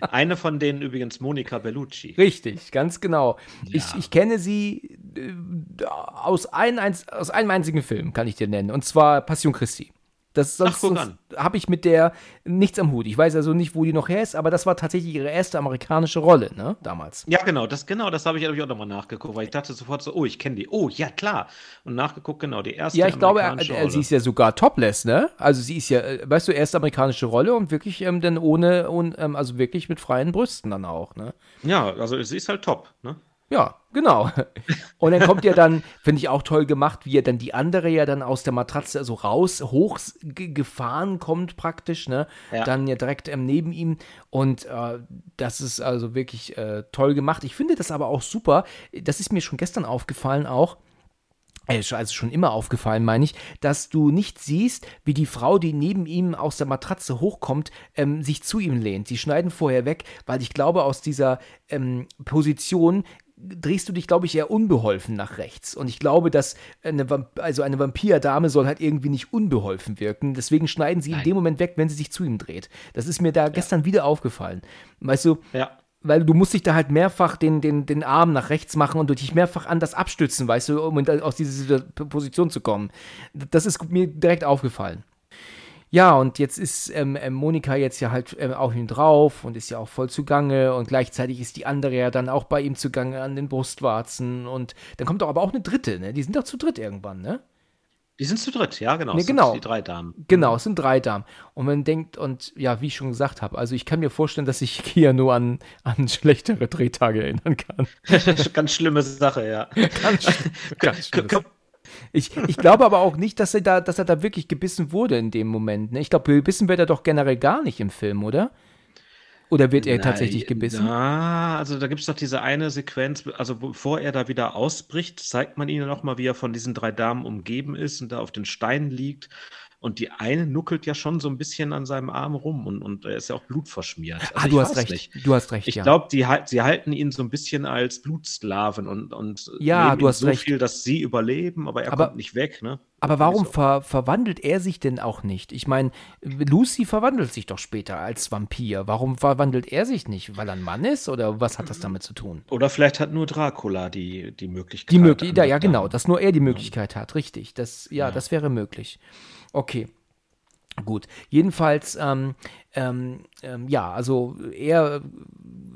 Eine von denen übrigens Monika Bellucci. Richtig, ganz genau. Ja. Ich, ich kenne sie äh, aus, ein, aus einem einzigen Film, kann ich dir nennen, und zwar Passion Christi. Das sonst, sonst habe ich mit der nichts am Hut. Ich weiß also nicht, wo die noch her ist, aber das war tatsächlich ihre erste amerikanische Rolle, ne, damals. Ja, genau, das genau, das habe ich, hab ich auch nochmal nachgeguckt, weil ich dachte sofort so, oh, ich kenne die. Oh, ja, klar. Und nachgeguckt, genau, die erste Ja, ich glaube, er, er, sie ist ja sogar topless, ne? Also sie ist ja, äh, weißt du, erste amerikanische Rolle und wirklich ähm, dann ohne, und, ähm, also wirklich mit freien Brüsten dann auch, ne? Ja, also sie ist halt top, ne? Ja, genau. Und dann kommt ja dann, finde ich auch toll gemacht, wie er dann die andere ja dann aus der Matratze so raus, hoch gefahren kommt praktisch, ne? Ja. Dann ja direkt ähm, neben ihm. Und äh, das ist also wirklich äh, toll gemacht. Ich finde das aber auch super. Das ist mir schon gestern aufgefallen auch äh, also schon immer aufgefallen, meine ich, dass du nicht siehst, wie die Frau, die neben ihm aus der Matratze hochkommt, ähm, sich zu ihm lehnt. Sie schneiden vorher weg, weil ich glaube, aus dieser ähm, Position drehst du dich, glaube ich, eher unbeholfen nach rechts. Und ich glaube, dass eine, Vamp also eine Vampir-Dame soll halt irgendwie nicht unbeholfen wirken. Deswegen schneiden sie Nein. in dem Moment weg, wenn sie sich zu ihm dreht. Das ist mir da ja. gestern wieder aufgefallen. Weißt du, ja. weil du musst dich da halt mehrfach den, den, den Arm nach rechts machen und dich mehrfach anders abstützen, weißt du, um aus dieser Position zu kommen. Das ist mir direkt aufgefallen. Ja, und jetzt ist ähm, ähm, Monika jetzt ja halt ähm, auf ihn drauf und ist ja auch voll zugange und gleichzeitig ist die andere ja dann auch bei ihm zugange an den Brustwarzen und dann kommt doch aber auch eine dritte, ne? Die sind doch zu dritt irgendwann, ne? Die sind zu dritt, ja, genau. Nee, genau. die drei Damen. Genau, es sind drei Damen. Und man denkt, und ja, wie ich schon gesagt habe, also ich kann mir vorstellen, dass ich Kia nur an, an schlechtere Drehtage erinnern kann. ganz schlimme Sache, ja. ganz, ganz schlimm. Ich, ich glaube aber auch nicht, dass er, da, dass er da wirklich gebissen wurde in dem Moment. Ne? Ich glaube, gebissen wird er doch generell gar nicht im Film, oder? Oder wird er Nein, tatsächlich gebissen? Ja, also da gibt es doch diese eine Sequenz, also bevor er da wieder ausbricht, zeigt man ihn nochmal, wie er von diesen drei Damen umgeben ist und da auf den Steinen liegt und die eine nuckelt ja schon so ein bisschen an seinem Arm rum und, und er ist ja auch blutverschmiert. Also ah, du hast recht. Nicht. Du hast recht. Ich ja. glaube, die sie halten ihn so ein bisschen als Blutsklaven und, und ja, du hast so recht. viel, dass sie überleben, aber er aber, kommt nicht weg, ne? Aber warum so. ver verwandelt er sich denn auch nicht? Ich meine, Lucy verwandelt sich doch später als Vampir. Warum verwandelt er sich nicht? Weil er ein Mann ist oder was hat das damit zu tun? Oder vielleicht hat nur Dracula die, die Möglichkeit. Die Möglichkeit, ja, ja, genau, dass nur er die Möglichkeit hat, richtig. Das, ja, ja. das wäre möglich. Okay. Gut, jedenfalls, ähm, ähm, ähm, ja, also er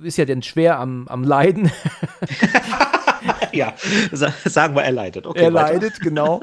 ist ja dann schwer am, am Leiden. ja, sagen wir, er leidet. Okay, er weiter. leidet, genau.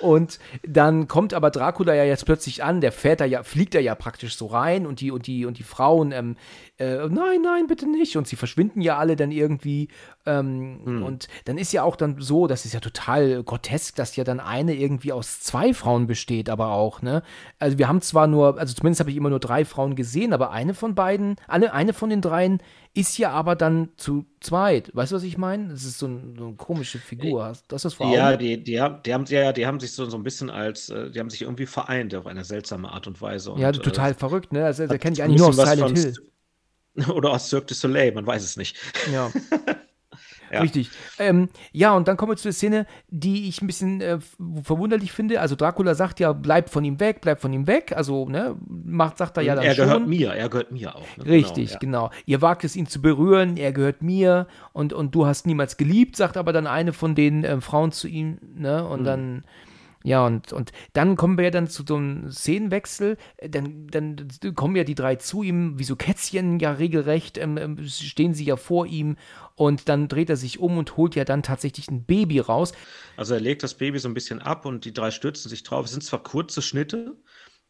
Und dann kommt aber Dracula ja jetzt plötzlich an, der fährt da ja, fliegt da ja praktisch so rein und die, und die, und die Frauen ähm, äh, nein, nein, bitte nicht. Und sie verschwinden ja alle dann irgendwie. Ähm, hm. Und dann ist ja auch dann so, das ist ja total grotesk, dass ja dann eine irgendwie aus zwei Frauen besteht, aber auch, ne? Also wir haben zwar nur, also zumindest habe ich immer nur drei Frauen gesehen, aber eine von beiden, alle, eine von den dreien ist ja aber dann zu zweit. Weißt du, was ich meine? Das ist so, ein, so eine komische Figur. Hast du das vor Augen? Ja, die, die, haben, die haben, ja, die haben sich so, so ein bisschen als, äh, die haben sich irgendwie vereint auf eine seltsame Art und Weise. Und, ja, total äh, verrückt, ne? Also, der kennt ich eigentlich nur aus Silent Hill. Oder aus Cirque du Soleil, man weiß es nicht. Ja. ja. Richtig. Ähm, ja, und dann kommen wir zu der Szene, die ich ein bisschen äh, verwunderlich finde. Also Dracula sagt ja, bleib von ihm weg, bleib von ihm weg. Also, ne, macht, sagt er ja dann er schon. Er gehört mir, er gehört mir auch. Ne? Richtig, genau, ja. genau. Ihr wagt es, ihn zu berühren, er gehört mir und, und du hast niemals geliebt, sagt aber dann eine von den äh, Frauen zu ihm, ne, und mhm. dann ja, und, und dann kommen wir ja dann zu so einem Szenenwechsel. Dann, dann kommen ja die drei zu ihm, wie so Kätzchen ja regelrecht, ähm, ähm, stehen sie ja vor ihm und dann dreht er sich um und holt ja dann tatsächlich ein Baby raus. Also er legt das Baby so ein bisschen ab und die drei stürzen sich drauf. Es sind zwar kurze Schnitte,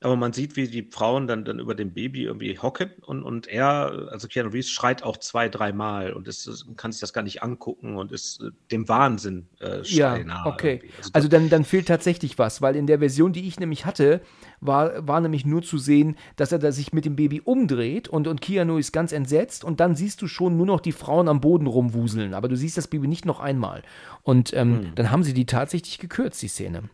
aber man sieht, wie die Frauen dann, dann über dem Baby irgendwie hocken und, und er, also Keanu Reeves, schreit auch zwei, dreimal und ist, kann sich das gar nicht angucken und ist äh, dem Wahnsinn äh, ja. Okay. Also, also, dann, dann fehlt tatsächlich was, weil in der Version, die ich nämlich hatte, war, war nämlich nur zu sehen, dass er da sich mit dem Baby umdreht und, und Keanu ist ganz entsetzt und dann siehst du schon nur noch die Frauen am Boden rumwuseln, aber du siehst das Baby nicht noch einmal. Und ähm, hm. dann haben sie die tatsächlich gekürzt, die Szene.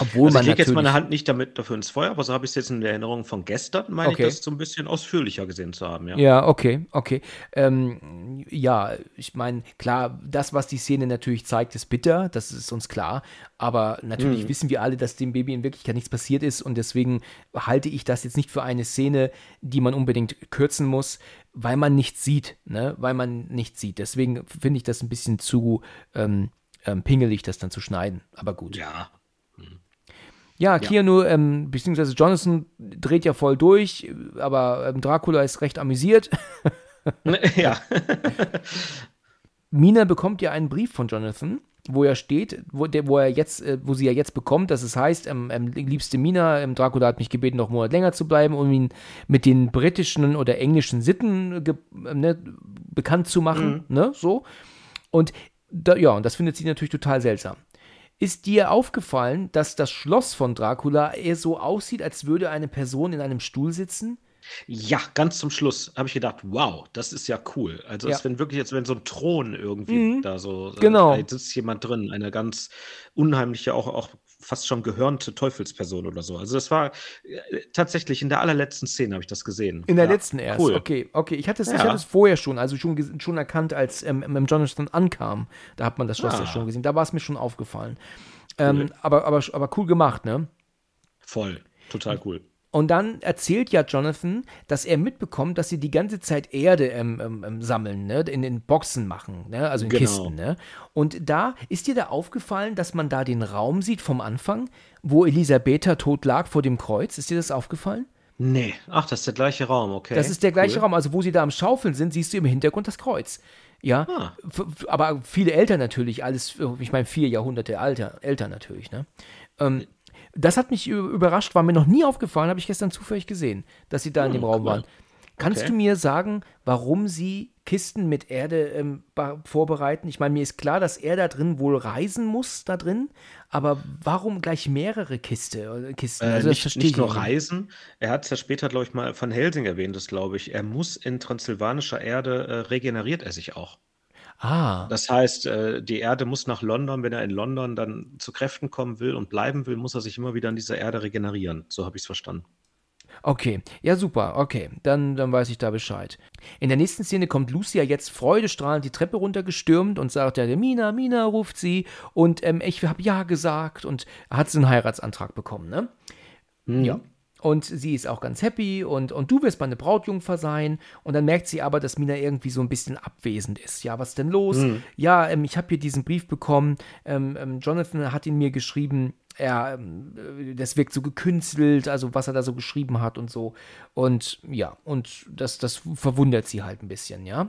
Obwohl also man ich lege jetzt meine Hand nicht damit dafür ins Feuer, aber so habe ich es jetzt in der Erinnerung von gestern, meine okay. ich, das so ein bisschen ausführlicher gesehen zu haben. Ja, ja okay, okay. Ähm, ja, ich meine, klar, das, was die Szene natürlich zeigt, ist bitter, das ist uns klar. Aber natürlich mhm. wissen wir alle, dass dem Baby in Wirklichkeit nichts passiert ist und deswegen halte ich das jetzt nicht für eine Szene, die man unbedingt kürzen muss, weil man nichts sieht, ne? Weil man nichts sieht. Deswegen finde ich das ein bisschen zu ähm, ähm, pingelig, das dann zu schneiden. Aber gut. Ja, ja, Keanu, ja. ähm, beziehungsweise Jonathan dreht ja voll durch, aber ähm, Dracula ist recht amüsiert. ja. Mina bekommt ja einen Brief von Jonathan, wo er steht, wo, der, wo er jetzt, äh, wo sie ja jetzt bekommt, dass es heißt, ähm, ähm, liebste Mina, ähm, Dracula hat mich gebeten, noch einen Monat länger zu bleiben, um ihn mit den britischen oder englischen Sitten äh, ne, bekannt zu machen, mhm. ne, so. Und da, ja, und das findet sie natürlich total seltsam. Ist dir aufgefallen, dass das Schloss von Dracula eher so aussieht, als würde eine Person in einem Stuhl sitzen? Ja, ganz zum Schluss habe ich gedacht, wow, das ist ja cool. Also ja. es wenn wirklich, als wenn so ein Thron irgendwie mhm. da so, genau. da sitzt jemand drin, eine ganz unheimliche, auch, auch fast schon gehörnte Teufelsperson oder so. Also das war äh, tatsächlich in der allerletzten Szene habe ich das gesehen. In der ja, letzten erst. Cool. Okay, okay. Ich hatte es, ja. ich hatte es vorher schon, also schon, schon erkannt, als ähm, ähm, Jonathan ankam. Da hat man das Schloss ah. ja schon gesehen. Da war es mir schon aufgefallen. Cool. Ähm, aber, aber, aber cool gemacht, ne? Voll. Total cool. Und dann erzählt ja Jonathan, dass er mitbekommt, dass sie die ganze Zeit Erde ähm, ähm, ähm, sammeln, ne? in den Boxen machen, ne? also in genau. Kisten. Ne? Und da ist dir da aufgefallen, dass man da den Raum sieht vom Anfang, wo Elisabetha tot lag vor dem Kreuz. Ist dir das aufgefallen? Nee, ach, das ist der gleiche Raum, okay. Das ist der gleiche cool. Raum, also wo sie da am Schaufeln sind, siehst du im Hintergrund das Kreuz. Ja, ah. aber viele Eltern natürlich, alles, ich meine, vier Jahrhunderte Alter, Eltern natürlich, ne? Ähm, das hat mich überrascht, war mir noch nie aufgefallen, habe ich gestern zufällig gesehen, dass sie da in dem hm, Raum cool. waren. Kannst okay. du mir sagen, warum sie Kisten mit Erde ähm, vorbereiten? Ich meine, mir ist klar, dass er da drin wohl reisen muss, da drin, aber warum gleich mehrere Kiste, äh, Kisten? Äh, also nicht, nicht nur reisen, er hat es ja später, glaube ich, mal von Helsing erwähnt, das glaube ich. Er muss in transsilvanischer Erde, äh, regeneriert er sich auch. Ah. Das heißt, äh, die Erde muss nach London, wenn er in London dann zu Kräften kommen will und bleiben will, muss er sich immer wieder an dieser Erde regenerieren. So habe ich es verstanden. Okay, ja super, okay, dann, dann weiß ich da Bescheid. In der nächsten Szene kommt Lucia jetzt freudestrahlend die Treppe runtergestürmt und sagt ja, Mina, Mina ruft sie und ähm, ich habe ja gesagt und hat sie einen Heiratsantrag bekommen, ne? Mhm. Ja. Und sie ist auch ganz happy und, und du wirst meine Brautjungfer sein. Und dann merkt sie aber, dass Mina irgendwie so ein bisschen abwesend ist. Ja, was ist denn los? Mhm. Ja, ähm, ich habe hier diesen Brief bekommen. Ähm, ähm, Jonathan hat ihn mir geschrieben. Er, ähm, das wirkt so gekünstelt, also was er da so geschrieben hat und so. Und ja, und das, das verwundert sie halt ein bisschen, ja.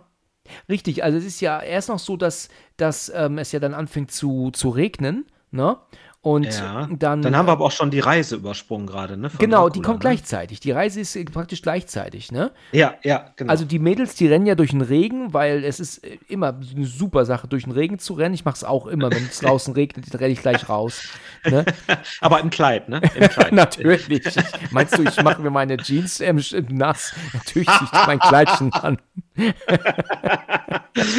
Richtig, also es ist ja erst noch so, dass, dass ähm, es ja dann anfängt zu, zu regnen, ne? Und ja, dann. Dann haben wir aber auch schon die Reise übersprungen gerade, ne? Genau, Dracula, die kommt ne? gleichzeitig. Die Reise ist äh, praktisch gleichzeitig, ne? Ja, ja, genau. Also die Mädels, die rennen ja durch den Regen, weil es ist äh, immer eine super Sache, durch den Regen zu rennen. Ich mache es auch immer, wenn es draußen regnet, dann renne ich gleich raus. Ne? aber im Kleid, ne? Im Kleid. Natürlich. Meinst du, ich mache mir meine Jeans ähm, nass? Natürlich ziehe ich mein Kleidchen an.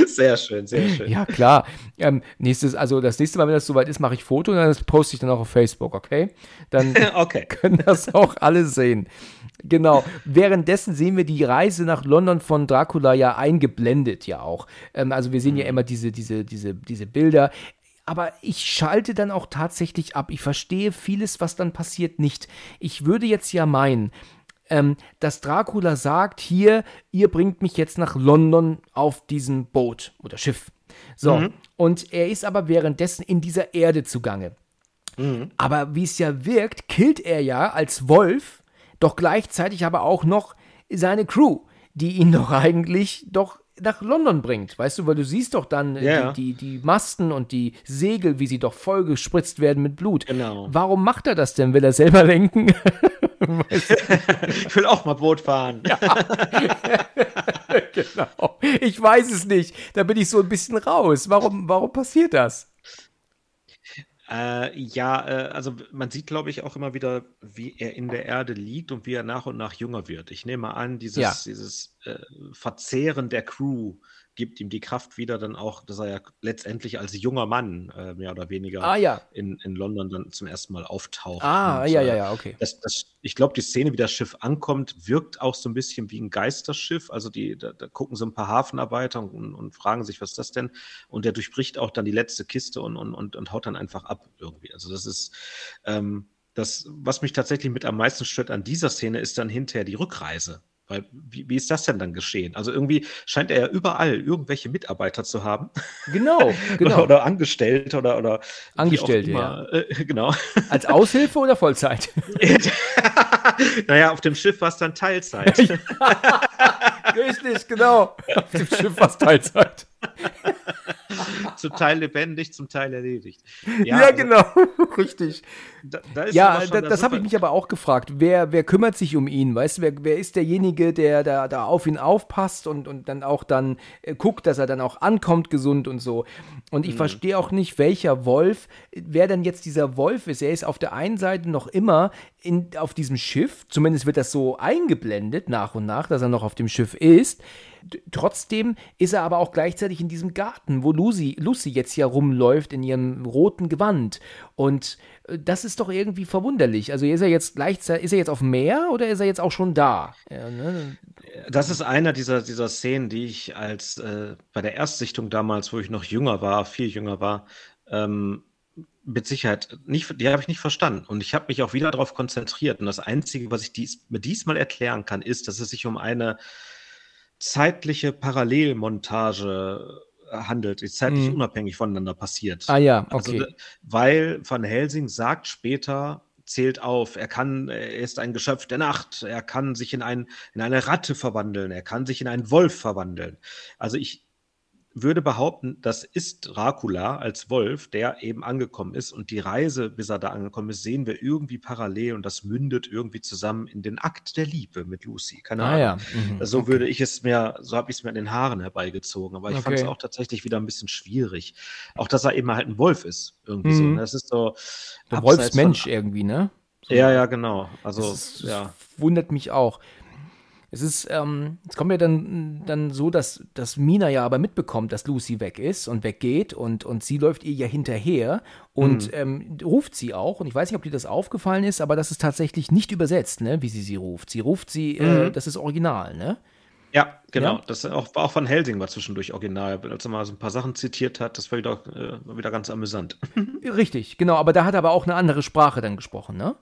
sehr schön, sehr schön. Ja, klar. Ähm, nächstes, also das nächste Mal, wenn das soweit ist, mache ich Foto und das poste ich dann auch auf Facebook, okay? Dann okay. können das auch alle sehen. Genau. Währenddessen sehen wir die Reise nach London von Dracula ja eingeblendet, ja auch. Ähm, also wir sehen ja mhm. immer diese, diese, diese, diese Bilder. Aber ich schalte dann auch tatsächlich ab. Ich verstehe vieles, was dann passiert, nicht. Ich würde jetzt ja meinen, ähm, dass Dracula sagt, hier, ihr bringt mich jetzt nach London auf diesem Boot oder Schiff. So, mhm. und er ist aber währenddessen in dieser Erde zugange. Mhm. Aber wie es ja wirkt, killt er ja als Wolf, doch gleichzeitig aber auch noch seine Crew, die ihn doch eigentlich doch nach London bringt, weißt du, weil du siehst doch dann yeah. die, die, die, Masten und die Segel, wie sie doch voll gespritzt werden mit Blut. Genau. Warum macht er das denn? Will er selber lenken? ich will auch mal Boot fahren. Ja. genau. Ich weiß es nicht. Da bin ich so ein bisschen raus. Warum, warum passiert das? Äh, ja, äh, also man sieht, glaube ich, auch immer wieder, wie er in der Erde liegt und wie er nach und nach jünger wird. Ich nehme an, dieses, ja. dieses äh, Verzehren der Crew gibt ihm die Kraft wieder, dann auch, dass er ja letztendlich als junger Mann äh, mehr oder weniger ah, ja. in, in London dann zum ersten Mal auftaucht. Ah, und, ja, ja, äh, ja, okay. Das, das, ich glaube, die Szene, wie das Schiff ankommt, wirkt auch so ein bisschen wie ein Geisterschiff. Also die, da, da gucken so ein paar Hafenarbeiter und, und, fragen sich, was ist das denn? Und der durchbricht auch dann die letzte Kiste und, und, und, und haut dann einfach ab irgendwie. Also das ist ähm, das, was mich tatsächlich mit am meisten stört an dieser Szene, ist dann hinterher die Rückreise. Weil, wie, wie, ist das denn dann geschehen? Also irgendwie scheint er ja überall irgendwelche Mitarbeiter zu haben. Genau, genau. oder, oder Angestellte oder, oder Angestellte, ja. Äh, genau. Als Aushilfe oder Vollzeit? naja, auf dem Schiff war es dann Teilzeit. Richtig, genau. Auf dem Schiff war es Teilzeit. zum Teil lebendig, zum Teil erledigt. Ja, ja also, genau, richtig. Da, da ja, da, das habe ich mich aber auch gefragt. Wer, wer kümmert sich um ihn? Weißt du, wer, wer ist derjenige, der da, da auf ihn aufpasst und, und dann auch dann äh, guckt, dass er dann auch ankommt gesund und so. Und ich mhm. verstehe auch nicht, welcher Wolf, wer denn jetzt dieser Wolf ist. Er ist auf der einen Seite noch immer in, auf diesem Schiff, zumindest wird das so eingeblendet nach und nach, dass er noch auf dem Schiff ist. Trotzdem ist er aber auch gleichzeitig in diesem Garten, wo Lucy, Lucy jetzt ja rumläuft in ihrem roten Gewand. Und äh, das ist doch irgendwie verwunderlich. Also ist er jetzt gleichzeitig, ist er jetzt auf dem Meer oder ist er jetzt auch schon da? Ne? Das ist einer dieser, dieser Szenen, die ich als äh, bei der Erstsichtung damals, wo ich noch jünger war, viel jünger war, ähm, mit Sicherheit nicht, die habe ich nicht verstanden. Und ich habe mich auch wieder darauf konzentriert. Und das Einzige, was ich dies, mir diesmal erklären kann, ist, dass es sich um eine zeitliche Parallelmontage handelt, ist zeitlich mhm. unabhängig voneinander passiert. Ah ja, also, okay. Also, weil Van Helsing sagt später, zählt auf, er kann, er ist ein Geschöpf der Nacht, er kann sich in, ein, in eine Ratte verwandeln, er kann sich in einen Wolf verwandeln. Also ich, würde behaupten, das ist Dracula als Wolf, der eben angekommen ist. Und die Reise, bis er da angekommen ist, sehen wir irgendwie parallel und das mündet irgendwie zusammen in den Akt der Liebe mit Lucy. Keine Ahnung. Ah, ja. Mhm. So okay. würde ich es mir, so habe ich es mir in den Haaren herbeigezogen. Aber ich okay. fand es auch tatsächlich wieder ein bisschen schwierig. Auch, dass er eben halt ein Wolf ist. Irgendwie mhm. so. Ne? Das ist so. Der Wolfsmensch irgendwie, ne? So. Ja, ja, genau. Also, das, ja. wundert mich auch. Es ist, ähm, es kommt ja dann, dann so, dass, dass Mina ja aber mitbekommt, dass Lucy weg ist und weggeht und, und sie läuft ihr ja hinterher und mhm. ähm, ruft sie auch. Und ich weiß nicht, ob dir das aufgefallen ist, aber das ist tatsächlich nicht übersetzt, ne, wie sie sie ruft. Sie ruft sie, äh, mhm. äh, das ist original, ne? Ja, genau. Ja? Das auch, auch von Helsing war zwischendurch original, als er mal so ein paar Sachen zitiert hat. Das war wieder, äh, wieder ganz amüsant. Richtig, genau. Aber da hat er aber auch eine andere Sprache dann gesprochen, ne?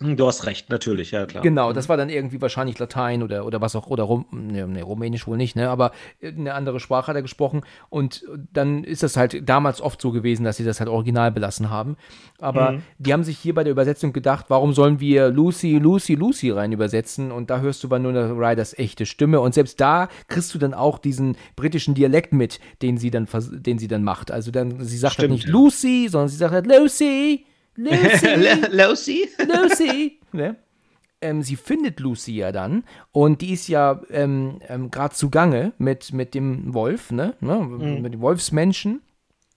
Du hast recht, natürlich, ja klar. Genau, das war dann irgendwie wahrscheinlich Latein oder, oder was auch, oder Rum, ne, ne, Rumänisch wohl nicht, ne, aber eine andere Sprache hat er gesprochen und dann ist das halt damals oft so gewesen, dass sie das halt original belassen haben. Aber mhm. die haben sich hier bei der Übersetzung gedacht, warum sollen wir Lucy, Lucy, Lucy rein übersetzen und da hörst du bei Nuna Riders echte Stimme und selbst da kriegst du dann auch diesen britischen Dialekt mit, den sie dann, den sie dann macht. Also dann, sie sagt halt Stimmt, halt nicht ja. Lucy, sondern sie sagt halt Lucy. Lucy. Lucy. Lucy. Ne? Ähm, sie findet Lucy ja dann und die ist ja ähm, ähm, gerade zugange mit, mit dem Wolf, ne? ne? Mhm. Mit dem Wolfsmenschen.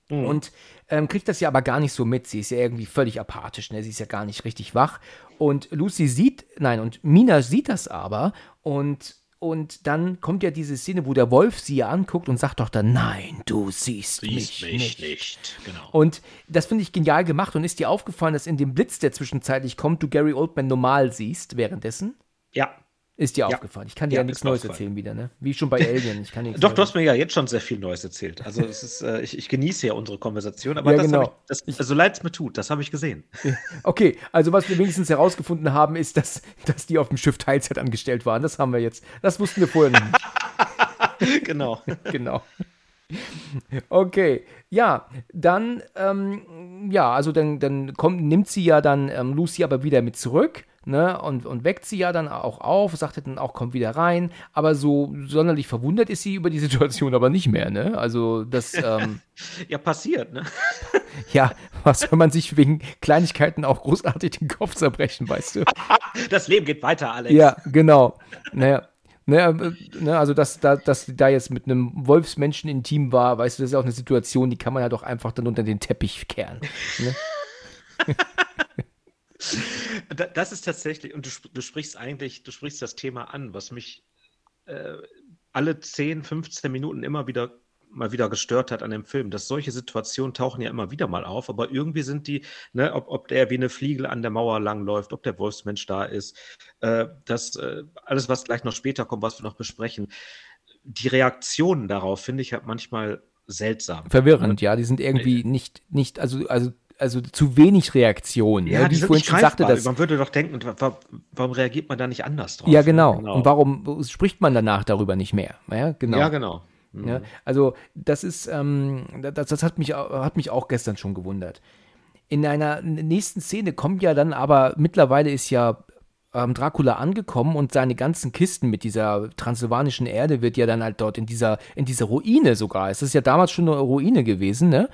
Mhm. Und ähm, kriegt das ja aber gar nicht so mit. Sie ist ja irgendwie völlig apathisch, ne? Sie ist ja gar nicht richtig wach. Und Lucy sieht, nein, und Mina sieht das aber und und dann kommt ja diese Szene, wo der Wolf sie ja anguckt und sagt doch dann, nein, du siehst, siehst mich, mich nicht. nicht. Genau. Und das finde ich genial gemacht. Und ist dir aufgefallen, dass in dem Blitz, der zwischenzeitlich kommt, du Gary Oldman normal siehst währenddessen? Ja, ist dir ja. aufgefallen. Ich kann dir ja, ja nichts Neues erzählen wieder, ne? Wie schon bei Alien. Ich kann Doch, du hast mir ja jetzt schon sehr viel Neues erzählt. Also es ist, äh, ich, ich, genieße ja unsere Konversation, aber ja, das genau. ich, das, also leid es mir tut, das habe ich gesehen. Okay, also was wir wenigstens herausgefunden haben, ist, dass, dass die auf dem Schiff Teilzeit angestellt waren. Das haben wir jetzt. Das wussten wir vorher nicht. genau. genau. Okay, ja, dann, ähm, ja, also dann, dann kommt, nimmt sie ja dann ähm, Lucy aber wieder mit zurück ne, und, und weckt sie ja dann auch auf, sagt dann auch, kommt wieder rein, aber so sonderlich verwundert ist sie über die Situation aber nicht mehr, ne, also das, ähm, Ja, passiert, ne? ja, was soll man sich wegen Kleinigkeiten auch großartig den Kopf zerbrechen, weißt du? das Leben geht weiter, Alex. Ja, genau, naja, Ne, äh, ne, also, dass, da, dass da jetzt mit einem Wolfsmenschen intim war, weißt du, das ist auch eine Situation, die kann man ja doch einfach dann unter den Teppich kehren. Ne? Das ist tatsächlich, und du, du sprichst eigentlich, du sprichst das Thema an, was mich äh, alle 10, 15 Minuten immer wieder mal wieder gestört hat an dem Film, dass solche Situationen tauchen ja immer wieder mal auf, aber irgendwie sind die, ne, ob, ob der wie eine Fliegel an der Mauer langläuft, ob der Wolfsmensch da ist, äh, das äh, alles, was gleich noch später kommt, was wir noch besprechen, die Reaktionen darauf finde ich halt manchmal seltsam. Verwirrend, ja, die sind irgendwie nicht, nicht, also, also also zu wenig Reaktion. Ja, ja wie ich vorhin schon sagte, dass man würde doch denken, warum reagiert man da nicht anders drauf? Ja, genau. genau. Und warum spricht man danach darüber nicht mehr? Ja, genau. Ja, genau. Mhm. Ja, also das ist, ähm, das, das hat, mich, hat mich auch gestern schon gewundert. In einer nächsten Szene kommt ja dann aber, mittlerweile ist ja ähm, Dracula angekommen und seine ganzen Kisten mit dieser transsilvanischen Erde wird ja dann halt dort in dieser, in dieser Ruine sogar. Es ist ja damals schon eine Ruine gewesen, ne?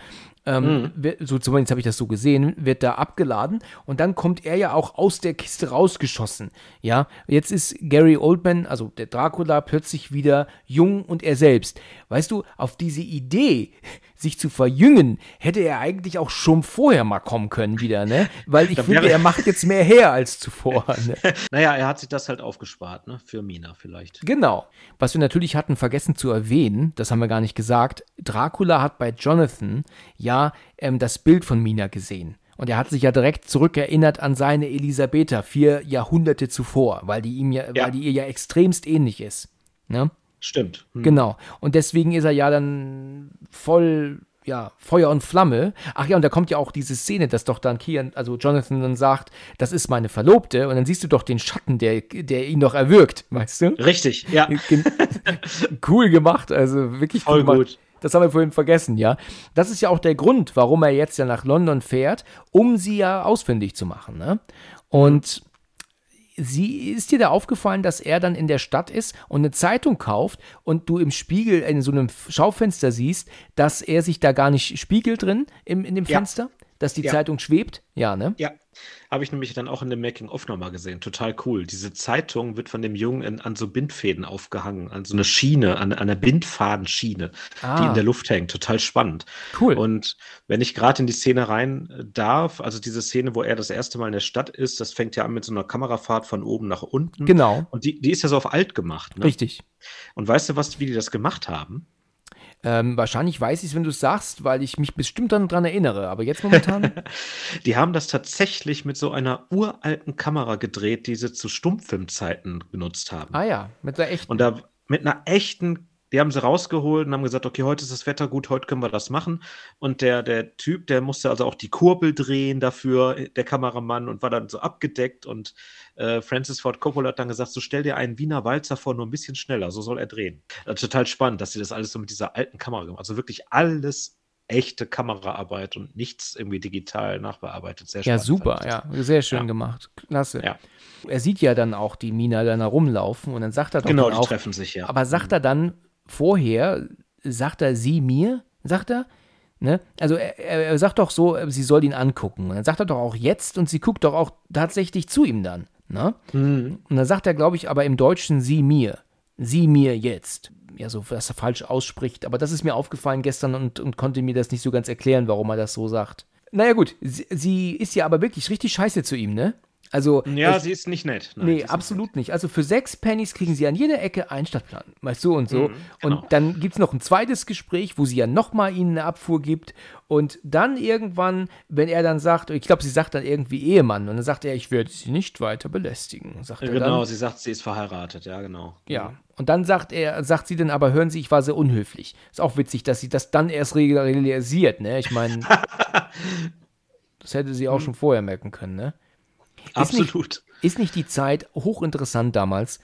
Ähm, mhm. so zumindest habe ich das so gesehen, wird da abgeladen und dann kommt er ja auch aus der Kiste rausgeschossen. Ja, jetzt ist Gary Oldman, also der Dracula, plötzlich wieder jung und er selbst. Weißt du, auf diese Idee, sich zu verjüngen, hätte er eigentlich auch schon vorher mal kommen können wieder, ne? Weil ich finde, er macht jetzt mehr her als zuvor. Ne? naja, er hat sich das halt aufgespart, ne? Für Mina vielleicht. Genau. Was wir natürlich hatten vergessen zu erwähnen, das haben wir gar nicht gesagt, Dracula hat bei Jonathan ja ähm, das Bild von Mina gesehen. Und er hat sich ja direkt zurückerinnert an seine Elisabetha vier Jahrhunderte zuvor, weil die ihm ja, ja. weil die ihr ja extremst ähnlich ist. Ne? Stimmt. Hm. Genau. Und deswegen ist er ja dann voll, ja, Feuer und Flamme. Ach ja, und da kommt ja auch diese Szene, dass doch dann Kian, also Jonathan dann sagt, das ist meine Verlobte. Und dann siehst du doch den Schatten, der, der ihn noch erwürgt, weißt du? Richtig, ja. cool gemacht, also wirklich voll cool gut. Das haben wir vorhin vergessen, ja. Das ist ja auch der Grund, warum er jetzt ja nach London fährt, um sie ja ausfindig zu machen, ne? Und sie ist dir da aufgefallen, dass er dann in der Stadt ist und eine Zeitung kauft und du im Spiegel in so einem Schaufenster siehst, dass er sich da gar nicht spiegelt drin im, in dem Fenster, ja. Dass die ja. Zeitung schwebt? Ja, ne? Ja. Habe ich nämlich dann auch in dem Making-of nochmal gesehen. Total cool. Diese Zeitung wird von dem Jungen in, an so Bindfäden aufgehangen, an so eine Schiene, an, an einer Bindfadenschiene, ah. die in ah. der Luft hängt. Total spannend. Cool. Und wenn ich gerade in die Szene rein äh, darf, also diese Szene, wo er das erste Mal in der Stadt ist, das fängt ja an mit so einer Kamerafahrt von oben nach unten. Genau. Und die, die ist ja so auf alt gemacht. Ne? Richtig. Und weißt du, was, wie die das gemacht haben? Ähm, wahrscheinlich weiß ich es, wenn du es sagst, weil ich mich bestimmt dann dran erinnere. Aber jetzt momentan. die haben das tatsächlich mit so einer uralten Kamera gedreht, die sie zu Stummfilmzeiten benutzt haben. Ah ja, mit der echten. Und da mit einer echten die haben sie rausgeholt und haben gesagt, okay, heute ist das Wetter gut, heute können wir das machen. Und der, der Typ, der musste also auch die Kurbel drehen dafür, der Kameramann, und war dann so abgedeckt. Und äh, Francis Ford Coppola hat dann gesagt, so stell dir einen Wiener Walzer vor, nur ein bisschen schneller, so soll er drehen. Also total spannend, dass sie das alles so mit dieser alten Kamera gemacht haben. Also wirklich alles echte Kameraarbeit und nichts irgendwie digital nachbearbeitet. Sehr ja, super, ja, sehr schön ja. gemacht. Klasse. Ja. Er sieht ja dann auch die Mina dann herumlaufen und dann sagt er doch genau, die auch, treffen sich ja. Aber sagt er dann, vorher sagt er sie mir, sagt er. Ne? Also er, er, sagt doch so, sie soll ihn angucken. Und dann sagt er doch auch jetzt und sie guckt doch auch tatsächlich zu ihm dann. Ne? Mhm. Und dann sagt er, glaube ich, aber im Deutschen sie mir. Sie mir jetzt. Ja, so, dass er falsch ausspricht. Aber das ist mir aufgefallen gestern und, und konnte mir das nicht so ganz erklären, warum er das so sagt. Naja, gut, sie, sie ist ja aber wirklich richtig scheiße zu ihm, ne? Also, ja, ich, sie ist nicht nett. Nein, nee, absolut nicht. nicht. Also für sechs Pennies kriegen sie an jeder Ecke einen Stadtplan. Weißt du, und so. Mhm, genau. Und dann gibt es noch ein zweites Gespräch, wo sie ja nochmal ihnen eine Abfuhr gibt. Und dann irgendwann, wenn er dann sagt, ich glaube, sie sagt dann irgendwie Ehemann. Und dann sagt er, ich werde sie nicht weiter belästigen. Sagt ja, genau, sie sagt, sie ist verheiratet. Ja, genau. Ja. Und dann sagt er, sagt sie dann aber, hören Sie, ich war sehr unhöflich. Ist auch witzig, dass sie das dann erst realisiert, ne? Ich meine, das hätte sie auch mhm. schon vorher merken können, ne? Absolut. Ist nicht, ist nicht die Zeit hochinteressant damals?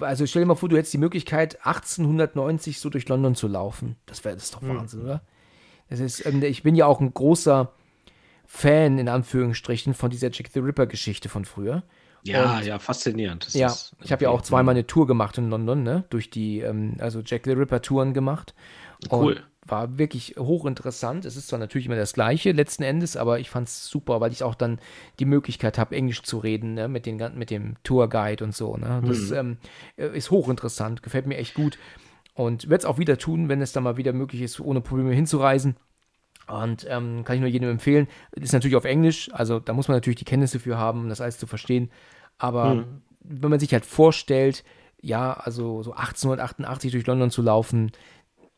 Also stell dir mal vor, du hättest die Möglichkeit, 1890 so durch London zu laufen. Das wäre das doch hm. Wahnsinn, mhm. oder? Das ist, ähm, ich bin ja auch ein großer Fan, in Anführungsstrichen, von dieser Jack the Ripper-Geschichte von früher. Ja, Und, ja, faszinierend. Das ja, ich habe ja auch zweimal eine Tour gemacht in London, ne? Durch die, ähm, also Jack the Ripper-Touren gemacht. Cool. Und war wirklich hochinteressant. Es ist zwar natürlich immer das Gleiche letzten Endes, aber ich fand es super, weil ich auch dann die Möglichkeit habe, Englisch zu reden ne, mit, den, mit dem Tourguide und so. Ne? Das mhm. ähm, äh, ist hochinteressant, gefällt mir echt gut und werde es auch wieder tun, wenn es dann mal wieder möglich ist, ohne Probleme hinzureisen. Und ähm, kann ich nur jedem empfehlen. Ist natürlich auf Englisch, also da muss man natürlich die Kenntnisse für haben, um das alles zu verstehen. Aber mhm. wenn man sich halt vorstellt, ja, also so 1888 durch London zu laufen,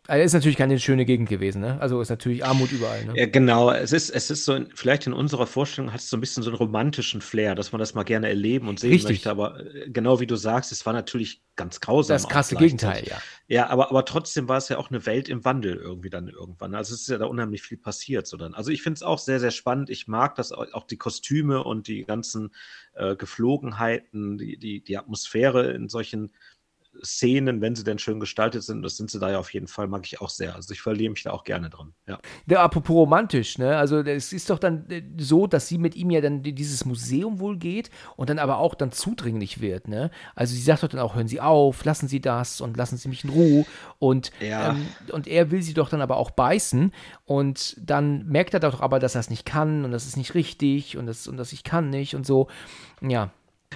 also ist natürlich keine schöne Gegend gewesen, ne? Also ist natürlich Armut überall, ne? Ja, genau. Es ist, es ist so, vielleicht in unserer Vorstellung hat es so ein bisschen so einen romantischen Flair, dass man das mal gerne erleben und sehen Richtig. möchte. Aber äh, genau wie du sagst, es war natürlich ganz grausam. Das krasse Gegenteil, ja. Ja, aber, aber trotzdem war es ja auch eine Welt im Wandel irgendwie dann irgendwann. Also es ist ja da unheimlich viel passiert. So dann. Also ich finde es auch sehr, sehr spannend. Ich mag das auch die Kostüme und die ganzen äh, Geflogenheiten, die, die, die Atmosphäre in solchen Szenen, wenn sie denn schön gestaltet sind, das sind sie da ja auf jeden Fall, mag ich auch sehr. Also ich verliere mich da auch gerne drin. Ja. Der apropos romantisch, ne? Also es ist doch dann äh, so, dass sie mit ihm ja dann dieses Museum wohl geht und dann aber auch dann zudringlich wird, ne? Also sie sagt doch dann auch, hören Sie auf, lassen Sie das und lassen Sie mich in Ruhe. Und, ja. ähm, und er will sie doch dann aber auch beißen und dann merkt er doch aber, dass er es nicht kann und das ist nicht richtig und das und das ich kann nicht und so. Ja,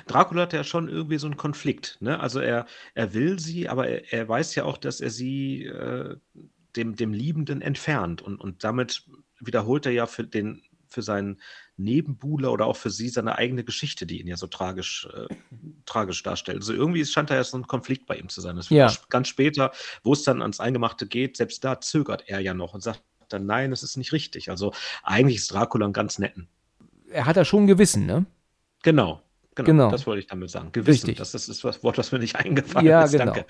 Dracula hat ja schon irgendwie so einen Konflikt. Ne? Also er, er will sie, aber er, er weiß ja auch, dass er sie äh, dem, dem Liebenden entfernt. Und, und damit wiederholt er ja für, den, für seinen Nebenbuhler oder auch für sie seine eigene Geschichte, die ihn ja so tragisch, äh, tragisch darstellt. Also irgendwie scheint da ja so ein Konflikt bei ihm zu sein. Das ja. Ganz später, wo es dann ans Eingemachte geht, selbst da zögert er ja noch und sagt dann, nein, das ist nicht richtig. Also eigentlich ist Dracula ein ganz netten. Er hat da schon ein Gewissen, ne? Genau, Genau, genau, das wollte ich damit sagen. Gewissen, Richtig. das ist das Wort, was mir nicht eingefallen ja, ist. Ja, genau.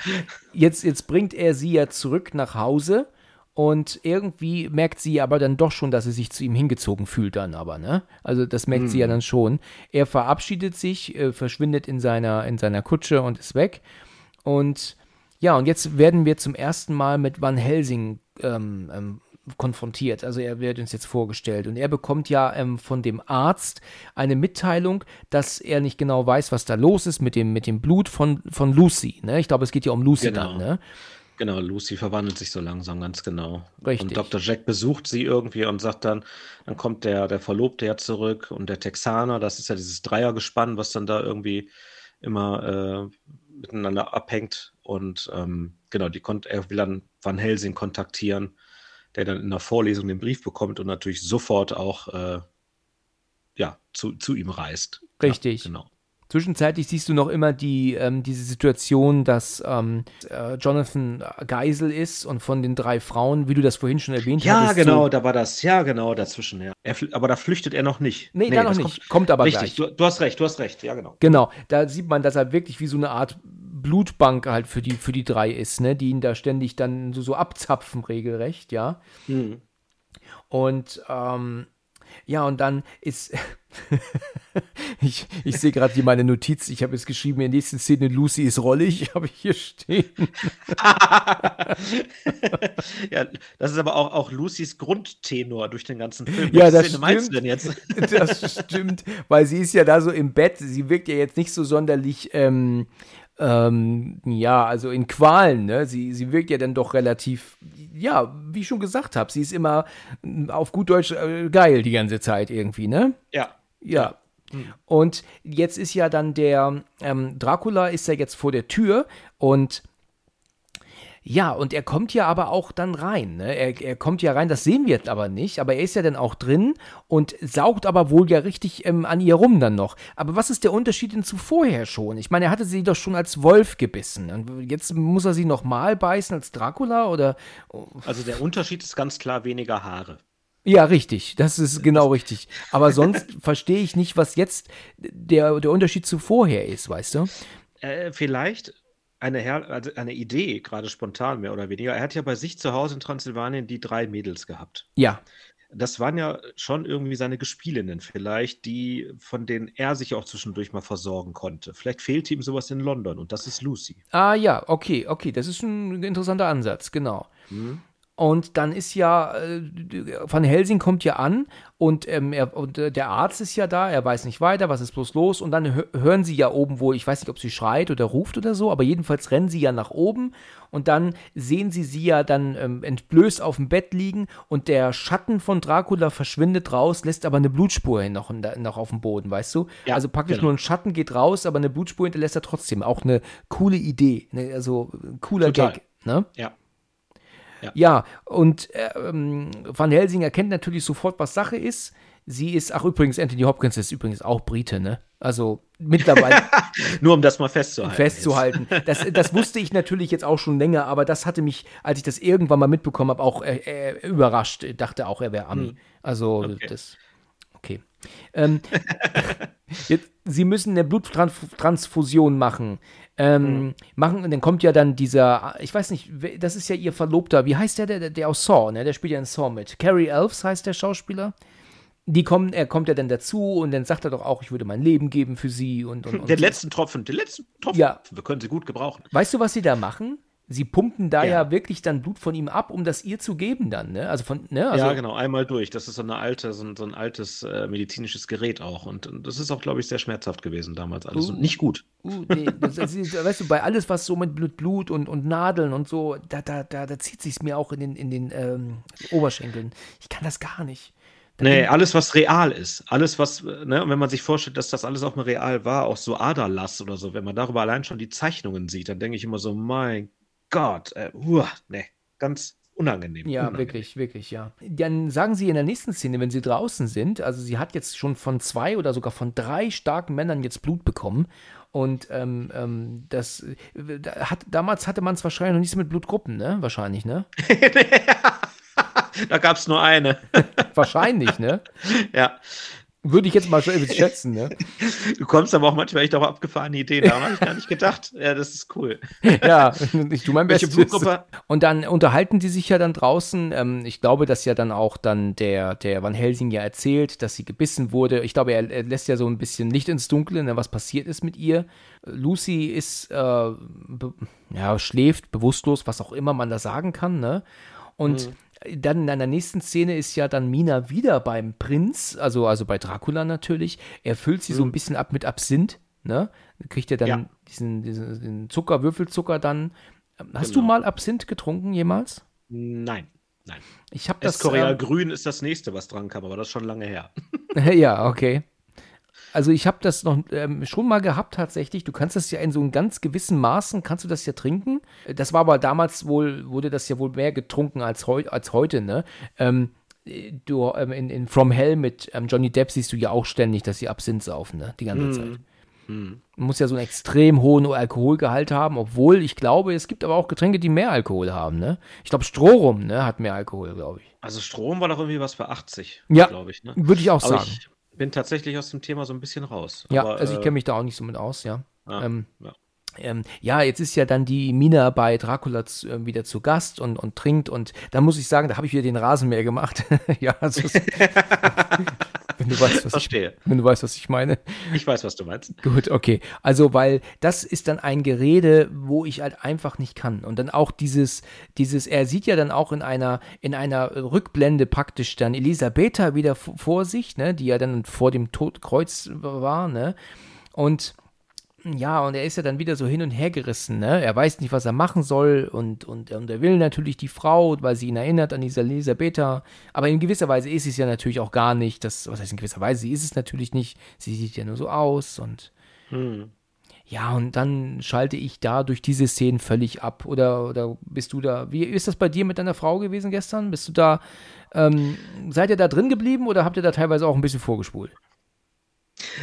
Jetzt, jetzt bringt er sie ja zurück nach Hause und irgendwie merkt sie aber dann doch schon, dass sie sich zu ihm hingezogen fühlt dann aber, ne? Also das merkt hm. sie ja mhm. dann schon. Er verabschiedet sich, äh, verschwindet in seiner, in seiner Kutsche und ist weg. Und ja, und jetzt werden wir zum ersten Mal mit Van Helsing ähm, ähm, konfrontiert. Also er wird uns jetzt vorgestellt und er bekommt ja ähm, von dem Arzt eine Mitteilung, dass er nicht genau weiß, was da los ist mit dem, mit dem Blut von, von Lucy. Ne? Ich glaube, es geht ja um Lucy genau. dann. Ne? Genau, Lucy verwandelt sich so langsam, ganz genau. Richtig. Und Dr. Jack besucht sie irgendwie und sagt dann, dann kommt der, der Verlobte ja zurück und der Texaner, das ist ja dieses Dreiergespann, was dann da irgendwie immer äh, miteinander abhängt. Und ähm, genau, die er will dann Van Helsing kontaktieren der dann in der Vorlesung den Brief bekommt und natürlich sofort auch äh, ja, zu, zu ihm reist. Richtig. Ja, genau. Zwischenzeitlich siehst du noch immer die, ähm, diese Situation, dass ähm, äh, Jonathan Geisel ist und von den drei Frauen, wie du das vorhin schon erwähnt ja, hattest. Ja, genau, so da war das. Ja, genau, dazwischen. Ja. Er, aber da flüchtet er noch nicht. Nee, nee da noch nicht. Kommt, kommt aber richtig, gleich. Du, du hast recht, du hast recht. Ja, genau. Genau, da sieht man, dass er wirklich wie so eine Art Blutbank halt für die, für die drei ist, ne? Die ihn da ständig dann so, so abzapfen, regelrecht, ja. Mhm. Und ähm, ja, und dann ist. ich ich sehe gerade hier meine Notiz. Ich habe es geschrieben: in der nächsten Szene, Lucy ist rollig, habe ich hier stehen. ja, das ist aber auch, auch Lucys Grundtenor durch den ganzen Film. Ja, das Szene meinst du denn jetzt? das stimmt, weil sie ist ja da so im Bett. Sie wirkt ja jetzt nicht so sonderlich. Ähm, ähm, ja, also in Qualen, ne? Sie, sie wirkt ja dann doch relativ, ja, wie ich schon gesagt habe, sie ist immer mm, auf gut Deutsch äh, geil die ganze Zeit irgendwie, ne? Ja. Ja. Und jetzt ist ja dann der ähm, Dracula ist ja jetzt vor der Tür und ja, und er kommt ja aber auch dann rein. Ne? Er, er kommt ja rein, das sehen wir jetzt aber nicht, aber er ist ja dann auch drin und saugt aber wohl ja richtig ähm, an ihr rum dann noch. Aber was ist der Unterschied denn zu vorher schon? Ich meine, er hatte sie doch schon als Wolf gebissen. Und jetzt muss er sie nochmal beißen als Dracula oder? Also der Unterschied ist ganz klar weniger Haare. Ja, richtig. Das ist genau richtig. Aber sonst verstehe ich nicht, was jetzt der, der Unterschied zu vorher ist, weißt du? Äh, vielleicht eine, Her also eine Idee, gerade spontan mehr oder weniger. Er hat ja bei sich zu Hause in Transsilvanien die drei Mädels gehabt. Ja. Das waren ja schon irgendwie seine Gespielinnen vielleicht, die, von denen er sich auch zwischendurch mal versorgen konnte. Vielleicht fehlte ihm sowas in London und das ist Lucy. Ah ja, okay, okay, das ist ein interessanter Ansatz, genau. Mhm. Und dann ist ja, äh, Van Helsing kommt ja an und, ähm, er, und äh, der Arzt ist ja da, er weiß nicht weiter, was ist bloß los. Und dann hören sie ja oben wohl, ich weiß nicht, ob sie schreit oder ruft oder so, aber jedenfalls rennen sie ja nach oben und dann sehen sie sie ja dann ähm, entblößt auf dem Bett liegen und der Schatten von Dracula verschwindet raus, lässt aber eine Blutspur hin noch, noch auf dem Boden, weißt du? Ja, also praktisch genau. nur ein Schatten geht raus, aber eine Blutspur hinterlässt er trotzdem. Auch eine coole Idee, ne? also cooler Total. Gag. Ne? Ja. Ja, ja und äh, ähm, Van Helsing erkennt natürlich sofort, was Sache ist. sie ist, ach übrigens, Anthony Hopkins ist übrigens auch Brite, ne? Also mittlerweile. Nur um das mal festzuhalten. Festzuhalten. Das, das wusste ich natürlich jetzt auch schon länger, aber das hatte mich, als ich das irgendwann mal mitbekommen habe, auch äh, äh, überrascht. Ich dachte auch, er wäre Ami. Hm. Also okay. das. Okay. Ähm, jetzt, sie müssen eine Bluttransfusion machen. Ähm, mhm. machen, und dann kommt ja dann dieser, ich weiß nicht, das ist ja ihr Verlobter, wie heißt der, der, der aus Saw, ne? Der spielt ja in Saw mit. Carrie Elves heißt der Schauspieler die kommen, er kommt ja dann dazu und dann sagt er doch auch, ich würde mein Leben geben für sie und. und, und den letzten Tropfen, den letzten Tropfen. Ja. Wir können sie gut gebrauchen. Weißt du, was sie da machen? Sie pumpen da ja. ja wirklich dann Blut von ihm ab, um das ihr zu geben dann, ne? Also von, ne? Also ja, genau, einmal durch. Das ist so eine alte, so ein, so ein altes äh, medizinisches Gerät auch. Und, und, das ist auch, glaube ich, sehr schmerzhaft gewesen damals alles. Uh, und nicht gut. Uh, nee, das, ist, weißt du, bei alles, was so mit Blut, Blut und, und Nadeln und so, da, da, da, da zieht sich mir auch in den, in den ähm, Oberschenkeln. Ich kann das gar nicht. Nee, alles, was real ist. Alles, was, ne, und wenn man sich vorstellt, dass das alles auch mal real war, auch so Aderlass oder so, wenn man darüber allein schon die Zeichnungen sieht, dann denke ich immer so, mein Gott, äh, uah, ne, ganz unangenehm. Ja, unangenehm. wirklich, wirklich, ja. Dann sagen sie in der nächsten Szene, wenn sie draußen sind, also sie hat jetzt schon von zwei oder sogar von drei starken Männern jetzt Blut bekommen. Und ähm, ähm, das hat, damals hatte man es wahrscheinlich noch nicht so mit Blutgruppen, ne? Wahrscheinlich, ne? da gab es nur eine. Wahrscheinlich, ne? Ja. Würde ich jetzt mal schätzen, ne? Du kommst aber auch manchmal echt auf abgefahrene Ideen. Da habe ich gar nicht gedacht. Ja, das ist cool. Ja, ich tue mein Bestes. Und dann unterhalten die sich ja dann draußen. Ähm, ich glaube, dass ja dann auch dann der, der Van Helsing ja erzählt, dass sie gebissen wurde. Ich glaube, er, er lässt ja so ein bisschen Licht ins Dunkle, ne, was passiert ist mit ihr. Lucy ist, äh, ja, schläft, bewusstlos, was auch immer man da sagen kann, ne? Und mhm dann in einer nächsten Szene ist ja dann Mina wieder beim Prinz, also, also bei Dracula natürlich. Er füllt sie mhm. so ein bisschen ab mit Absinth, ne? Kriegt er dann ja. diesen, diesen Zucker, Würfelzucker dann. Hast genau. du mal Absinth getrunken jemals? Nein, nein. Ich habe das. Korea ähm, Grün ist das nächste, was dran kam, aber das ist schon lange her. ja, okay. Also ich habe das noch ähm, schon mal gehabt tatsächlich. Du kannst das ja in so einem ganz gewissen Maßen, kannst du das ja trinken. Das war aber damals wohl, wurde das ja wohl mehr getrunken als, heu als heute, ne? Ähm, du, ähm, in, in From Hell mit ähm, Johnny Depp siehst du ja auch ständig, dass sie Absinth saufen, ne? Die ganze mm. Zeit. Man muss ja so einen extrem hohen Alkoholgehalt haben, obwohl ich glaube, es gibt aber auch Getränke, die mehr Alkohol haben, ne? Ich glaube, Strohrum, ne, hat mehr Alkohol, glaube ich. Also Strom war doch irgendwie was bei 80, ja, glaube ich, ne? Würde ich auch aber sagen. Ich, bin tatsächlich aus dem Thema so ein bisschen raus. Ja, aber, also ich kenne äh, mich da auch nicht so mit aus, ja. Ah, ähm, ja. Ähm, ja, jetzt ist ja dann die Mina bei Dracula zu, äh, wieder zu Gast und, und trinkt und da muss ich sagen, da habe ich wieder den Rasenmäher gemacht. ja, also wenn du weißt, was Verstehe. Ich, wenn du weißt, was ich meine. Ich weiß, was du meinst. Gut, okay. Also, weil das ist dann ein Gerede, wo ich halt einfach nicht kann. Und dann auch dieses, dieses, er sieht ja dann auch in einer, in einer Rückblende praktisch dann Elisabetha wieder vor sich, ne, die ja dann vor dem Todkreuz war, ne. Und ja, und er ist ja dann wieder so hin und her gerissen, ne? Er weiß nicht, was er machen soll und, und, und er will natürlich die Frau, weil sie ihn erinnert an diese Elisabetha. Aber in gewisser Weise ist sie es ja natürlich auch gar nicht. Das, was heißt in gewisser Weise? Sie ist es natürlich nicht. Sie sieht ja nur so aus und. Hm. Ja, und dann schalte ich da durch diese Szenen völlig ab. Oder, oder bist du da. Wie ist das bei dir mit deiner Frau gewesen gestern? Bist du da. Ähm, seid ihr da drin geblieben oder habt ihr da teilweise auch ein bisschen vorgespult?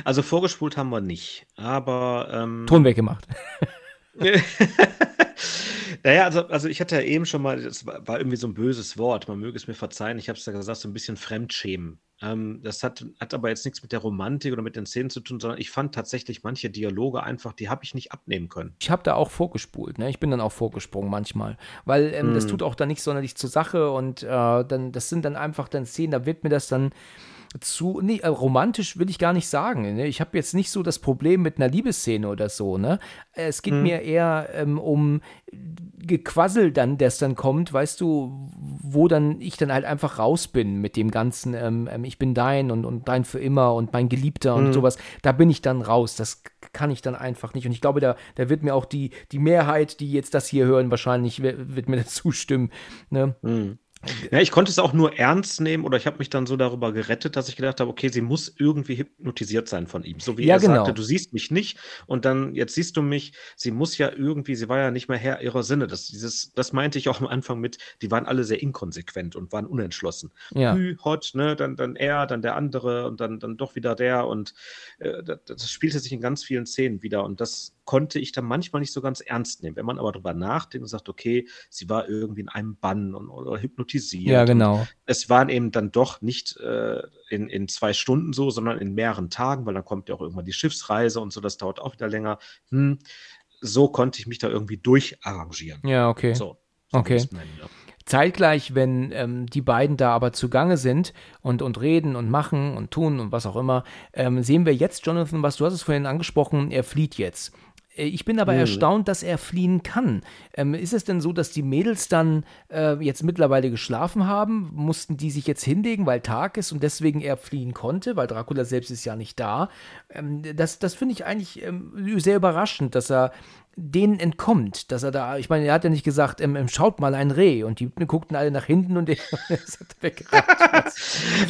Also vorgespult haben wir nicht, aber. Ähm, Ton weggemacht. naja, also, also ich hatte ja eben schon mal, das war irgendwie so ein böses Wort, man möge es mir verzeihen, ich habe es ja gesagt, so ein bisschen Fremdschämen. Ähm, das hat, hat aber jetzt nichts mit der Romantik oder mit den Szenen zu tun, sondern ich fand tatsächlich manche Dialoge einfach, die habe ich nicht abnehmen können. Ich habe da auch vorgespult, ne? ich bin dann auch vorgesprungen manchmal, weil ähm, hm. das tut auch dann nicht sonderlich zur Sache und äh, dann, das sind dann einfach dann Szenen, da wird mir das dann zu, nee, äh, romantisch will ich gar nicht sagen. Ne? Ich habe jetzt nicht so das Problem mit einer Liebesszene oder so, ne? Es geht hm. mir eher ähm, um Gequassel dann, das dann kommt, weißt du, wo dann ich dann halt einfach raus bin mit dem ganzen, ähm, ähm ich bin dein und, und dein für immer und mein Geliebter und hm. sowas. Da bin ich dann raus. Das kann ich dann einfach nicht. Und ich glaube, da, da wird mir auch die, die Mehrheit, die jetzt das hier hören, wahrscheinlich wird mir das zustimmen. Ne? Hm. Ja, ich konnte es auch nur ernst nehmen oder ich habe mich dann so darüber gerettet, dass ich gedacht habe, okay, sie muss irgendwie hypnotisiert sein von ihm. So wie ja, er genau. sagte, du siehst mich nicht und dann, jetzt siehst du mich, sie muss ja irgendwie, sie war ja nicht mehr Herr ihrer Sinne. Das, dieses, das meinte ich auch am Anfang mit, die waren alle sehr inkonsequent und waren unentschlossen. Ja. Hü, hot, ne, dann, dann er, dann der andere und dann, dann doch wieder der und äh, das, das spielte sich in ganz vielen Szenen wieder und das konnte ich dann manchmal nicht so ganz ernst nehmen. Wenn man aber darüber nachdenkt und sagt, okay, sie war irgendwie in einem Bann und, oder hypnotisiert. Ja, genau. Es waren eben dann doch nicht äh, in, in zwei Stunden so, sondern in mehreren Tagen, weil dann kommt ja auch irgendwann die Schiffsreise und so, das dauert auch wieder länger. Hm, so konnte ich mich da irgendwie durcharrangieren. Ja, okay. So, so okay. Zeitgleich, wenn ähm, die beiden da aber zugange sind und, und reden und machen und tun und was auch immer, ähm, sehen wir jetzt Jonathan, was du hast es vorhin angesprochen, er flieht jetzt. Äh, ich bin aber mhm. erstaunt, dass er fliehen kann. Ähm, ist es denn so, dass die Mädels dann äh, jetzt mittlerweile geschlafen haben? Mussten die sich jetzt hinlegen, weil Tag ist und deswegen er fliehen konnte, weil Dracula selbst ist ja nicht da? Ähm, das das finde ich eigentlich ähm, sehr überraschend, dass er denen entkommt, dass er da, ich meine, er hat ja nicht gesagt, ähm, ähm schaut mal ein Reh und die guckten alle nach hinten und er ist weggerannt.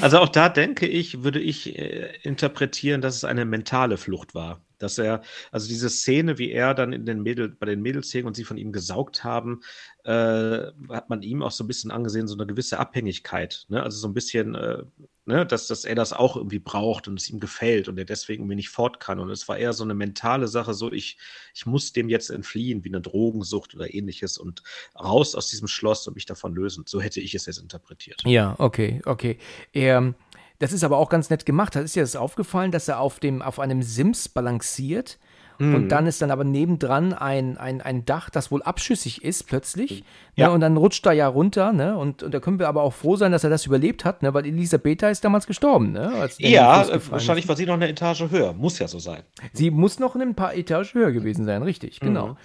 Also auch da denke ich, würde ich äh, interpretieren, dass es eine mentale Flucht war. Dass er, also diese Szene, wie er dann in den Mädel, bei den Mädels hing und sie von ihm gesaugt haben, äh, hat man ihm auch so ein bisschen angesehen, so eine gewisse Abhängigkeit. Ne? Also so ein bisschen, äh, ne? dass, dass er das auch irgendwie braucht und es ihm gefällt und er deswegen irgendwie nicht fort kann. Und es war eher so eine mentale Sache, so ich, ich muss dem jetzt entfliehen, wie eine Drogensucht oder ähnliches und raus aus diesem Schloss und mich davon lösen. So hätte ich es jetzt interpretiert. Ja, okay, okay. Er das ist aber auch ganz nett gemacht. Da ist ja das aufgefallen, dass er auf, dem, auf einem Sims balanciert. Mhm. Und dann ist dann aber nebendran ein, ein, ein Dach, das wohl abschüssig ist plötzlich. Ja. Ne, und dann rutscht er ja runter. Ne? Und, und da können wir aber auch froh sein, dass er das überlebt hat, ne? weil Elisabetta ist damals gestorben. Ne? ja, wahrscheinlich war sie noch eine Etage höher. Muss ja so sein. Sie muss noch ein paar Etagen höher gewesen sein, richtig, genau. Mhm.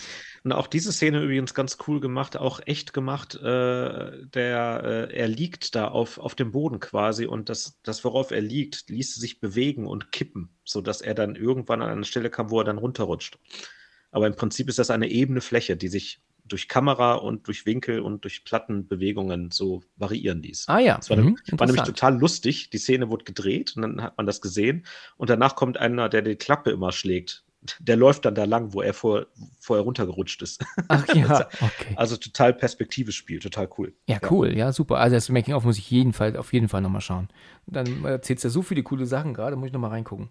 Und auch diese Szene übrigens ganz cool gemacht, auch echt gemacht. Äh, der, äh, er liegt da auf, auf dem Boden quasi und das, das, worauf er liegt, ließ sich bewegen und kippen, sodass er dann irgendwann an eine Stelle kam, wo er dann runterrutscht. Aber im Prinzip ist das eine ebene Fläche, die sich durch Kamera und durch Winkel und durch Plattenbewegungen so variieren ließ. Ah ja. Das war, mhm, war nämlich total lustig. Die Szene wurde gedreht und dann hat man das gesehen. Und danach kommt einer, der die Klappe immer schlägt der läuft dann da lang, wo er vor, vorher runtergerutscht ist. Ach ja, okay. Also total Perspektives Spiel, total cool. Ja, cool, ja, super. Also das Making-of muss ich jeden Fall, auf jeden Fall nochmal schauen. Dann erzählst du ja so viele coole Sachen gerade, muss ich nochmal reingucken.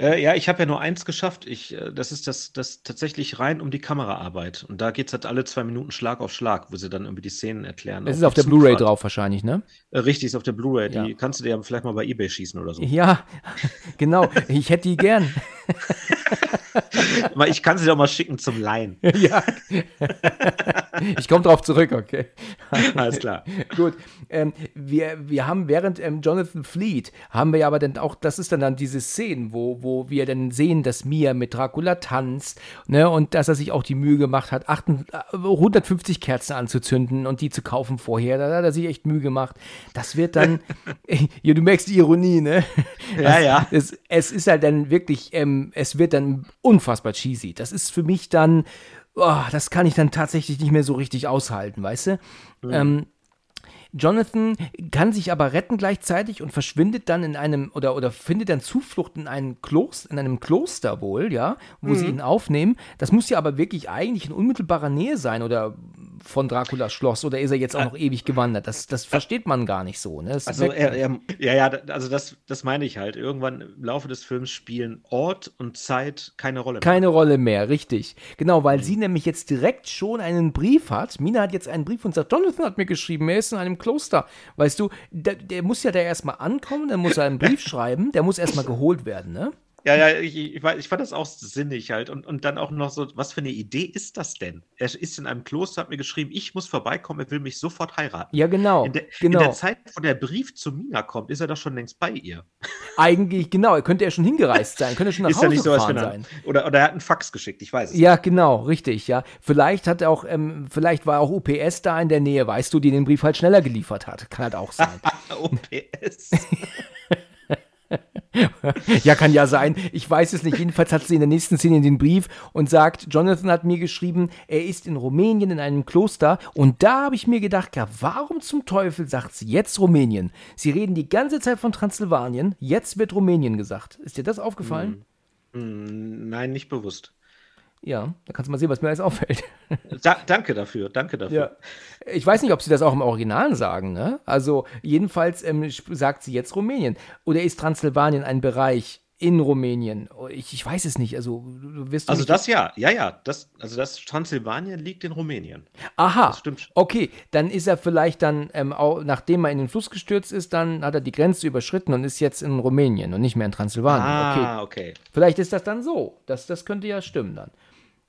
Äh, ja, ich habe ja nur eins geschafft. Ich, äh, das ist das, das tatsächlich rein um die Kameraarbeit. Und da geht es halt alle zwei Minuten Schlag auf Schlag, wo sie dann irgendwie die Szenen erklären. Es ist auf der Blu-ray drauf wahrscheinlich, ne? Äh, richtig, ist auf der Blu-ray. Die ja. kannst du dir ja vielleicht mal bei Ebay schießen oder so. Ja, genau. Ich hätte die gern. ich kann sie doch mal schicken zum Laien. ja. Ich komme drauf zurück, okay. Alles klar. Gut. Ähm, wir, wir haben während ähm, Jonathan Fleet, haben wir ja aber dann auch, das ist dann, dann diese Szenen, wo, wo wir dann sehen, dass Mia mit Dracula tanzt, ne, und dass er sich auch die Mühe gemacht hat, 150 Kerzen anzuzünden und die zu kaufen vorher. Da hat er sich echt Mühe gemacht. Das wird dann, ja, du merkst die Ironie, ne? Ja, ja. Es, es ist halt dann wirklich, ähm, es wird dann unfassbar cheesy. Das ist für mich dann, oh, das kann ich dann tatsächlich nicht mehr so richtig aushalten, weißt du? Mhm. Ähm, Jonathan kann sich aber retten gleichzeitig und verschwindet dann in einem oder oder findet dann Zuflucht in einem Kloster, in einem Kloster wohl, ja, wo mhm. sie ihn aufnehmen. Das muss ja aber wirklich eigentlich in unmittelbarer Nähe sein oder von Draculas Schloss oder ist er jetzt auch noch ewig gewandert? Das, das versteht man gar nicht so. Ne? also er, er, ja, ja, also das, das meine ich halt. Irgendwann im Laufe des Films spielen Ort und Zeit keine Rolle mehr. Keine Rolle mehr, richtig. Genau, weil mhm. sie nämlich jetzt direkt schon einen Brief hat. Mina hat jetzt einen Brief und sagt, Jonathan hat mir geschrieben, er ist in einem Kloster. Weißt du, der, der muss ja da erstmal ankommen, dann muss er einen Brief schreiben, der muss erstmal geholt werden, ne? Ja, ja, ich, ich, ich, fand das auch sinnig halt. Und, und dann auch noch so, was für eine Idee ist das denn? Er ist in einem Kloster, hat mir geschrieben, ich muss vorbeikommen, er will mich sofort heiraten. Ja, genau. In der, genau. In der Zeit, wo der Brief zu Mina kommt, ist er doch schon längst bei ihr. Eigentlich, genau. Er könnte ja schon hingereist sein, könnte schon nach ist Hause ja nicht gefahren sein. Oder, oder er hat einen Fax geschickt, ich weiß es. Ja, genau, richtig, ja. Vielleicht hat er auch, ähm, vielleicht war auch UPS da in der Nähe, weißt du, die den Brief halt schneller geliefert hat. Kann halt auch sein. UPS. ja, kann ja sein. Ich weiß es nicht. Jedenfalls hat sie in der nächsten Szene den Brief und sagt, Jonathan hat mir geschrieben, er ist in Rumänien in einem Kloster. Und da habe ich mir gedacht, ja, warum zum Teufel sagt sie jetzt Rumänien? Sie reden die ganze Zeit von Transsilvanien, jetzt wird Rumänien gesagt. Ist dir das aufgefallen? Hm. Nein, nicht bewusst. Ja, da kannst du mal sehen, was mir alles auffällt. Da, danke dafür, danke dafür. Ja. Ich weiß nicht, ob sie das auch im Original sagen, ne? Also, jedenfalls ähm, sagt sie jetzt Rumänien. Oder ist Transsilvanien ein Bereich in Rumänien? Ich, ich weiß es nicht. Also, du wirst Also, das ja, ja, ja. Das, also, das Transsilvanien liegt in Rumänien. Aha. Das stimmt. Okay, dann ist er vielleicht dann, ähm, auch, nachdem er in den Fluss gestürzt ist, dann hat er die Grenze überschritten und ist jetzt in Rumänien und nicht mehr in Transsilvanien. Ah, okay. okay. Vielleicht ist das dann so. Das, das könnte ja stimmen dann.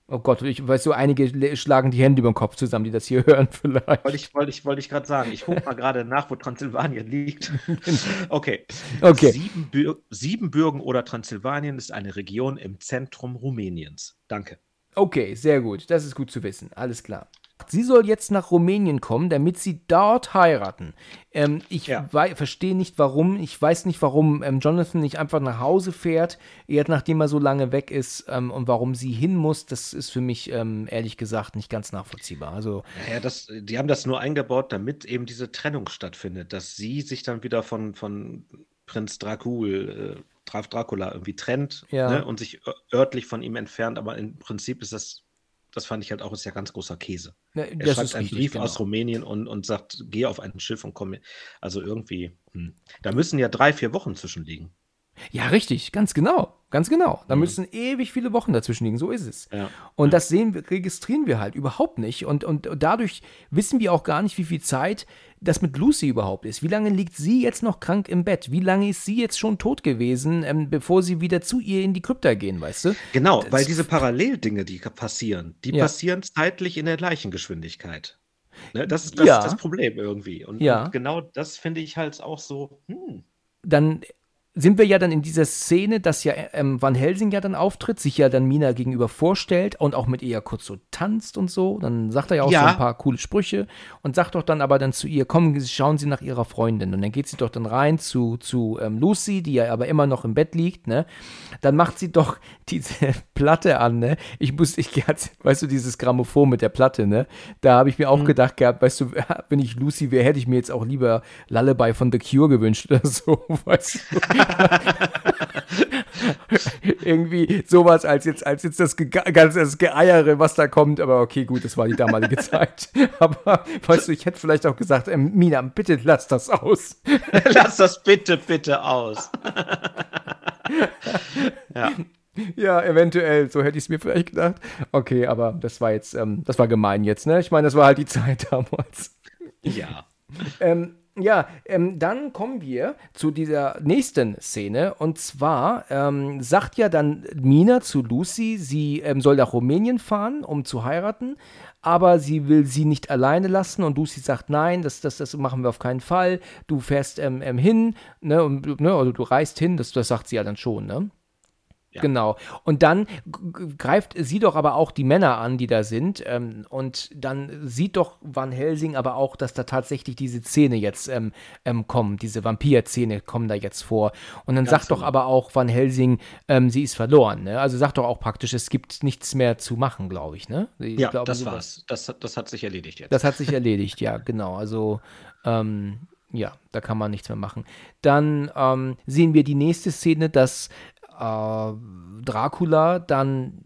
Oh Gott, ich weiß so, einige schlagen die Hände über den Kopf zusammen, die das hier hören vielleicht. Wollte ich, wollte ich, wollte ich gerade sagen. Ich gucke mal gerade nach, wo Transsilvanien liegt. Okay. okay. Siebenbür Siebenbürgen oder Transsilvanien ist eine Region im Zentrum Rumäniens. Danke. Okay, sehr gut. Das ist gut zu wissen. Alles klar. Sie soll jetzt nach Rumänien kommen, damit sie dort heiraten. Ähm, ich ja. verstehe nicht, warum. Ich weiß nicht, warum ähm, Jonathan nicht einfach nach Hause fährt, eher nachdem er so lange weg ist ähm, und warum sie hin muss. Das ist für mich ähm, ehrlich gesagt nicht ganz nachvollziehbar. Also, ja, das, die haben das nur eingebaut, damit eben diese Trennung stattfindet, dass sie sich dann wieder von, von Prinz Dracul, äh, Dracula irgendwie trennt ja. ne, und sich örtlich von ihm entfernt. Aber im Prinzip ist das das fand ich halt auch, ist ja ganz großer Käse. Ja, er schreibt einen richtig, Brief genau. aus Rumänien und, und sagt, geh auf ein Schiff und komm. Also irgendwie, hm. da müssen ja drei, vier Wochen zwischenliegen. Ja, richtig, ganz genau, ganz genau. Da mhm. müssen ewig viele Wochen dazwischen liegen, so ist es. Ja. Und das sehen wir, registrieren wir halt überhaupt nicht. Und, und dadurch wissen wir auch gar nicht, wie viel Zeit das mit Lucy überhaupt ist. Wie lange liegt sie jetzt noch krank im Bett? Wie lange ist sie jetzt schon tot gewesen, ähm, bevor sie wieder zu ihr in die Krypta gehen, weißt du? Genau, das weil diese Paralleldinge, die passieren, die ja. passieren zeitlich in der gleichen Geschwindigkeit. Ne, das, ist, das ja. ist das Problem irgendwie. Und, ja. und genau das finde ich halt auch so. Hm. Dann sind wir ja dann in dieser Szene, dass ja ähm, Van Helsing ja dann auftritt, sich ja dann Mina gegenüber vorstellt und auch mit ihr kurz so tanzt und so. Dann sagt er ja auch ja. so ein paar coole Sprüche und sagt doch dann aber dann zu ihr, kommen, schauen Sie nach Ihrer Freundin. Und dann geht sie doch dann rein zu, zu ähm, Lucy, die ja aber immer noch im Bett liegt, ne? Dann macht sie doch diese Platte an, ne? Ich muss, ich, weißt du, dieses Grammophon mit der Platte, ne? Da habe ich mir auch mhm. gedacht gehabt, weißt du, wenn ich Lucy wäre, hätte ich mir jetzt auch lieber Lullaby von The Cure gewünscht oder so, weißt du. Irgendwie sowas als jetzt, als jetzt das, Ge das Geeiere, was da kommt. Aber okay, gut, das war die damalige Zeit. Aber weißt du, ich hätte vielleicht auch gesagt, ähm, Mina, bitte lass das aus. lass das bitte, bitte aus. ja. Ja, eventuell, so hätte ich es mir vielleicht gedacht. Okay, aber das war jetzt, ähm, das war gemein jetzt, ne? Ich meine, das war halt die Zeit damals. Ja. Ähm, ja, ähm, dann kommen wir zu dieser nächsten Szene. Und zwar ähm, sagt ja dann Mina zu Lucy, sie ähm, soll nach Rumänien fahren, um zu heiraten. Aber sie will sie nicht alleine lassen und Lucy sagt, nein, das, das, das machen wir auf keinen Fall. Du fährst ähm, ähm, hin, ne, und, ne, oder du reist hin, das, das sagt sie ja dann schon, ne? Ja. Genau. Und dann greift sie doch aber auch die Männer an, die da sind. Ähm, und dann sieht doch Van Helsing aber auch, dass da tatsächlich diese Zähne jetzt ähm, ähm, kommen, diese Vampirzähne kommen da jetzt vor. Und dann Ganz sagt genau. doch aber auch Van Helsing, ähm, sie ist verloren. Ne? Also sagt doch auch praktisch, es gibt nichts mehr zu machen, glaube ich. Ne? Ich ja, glaube, das war's. Das, das hat sich erledigt jetzt. Das hat sich erledigt, ja, genau. Also ähm, ja, da kann man nichts mehr machen. Dann ähm, sehen wir die nächste Szene, dass äh, Dracula dann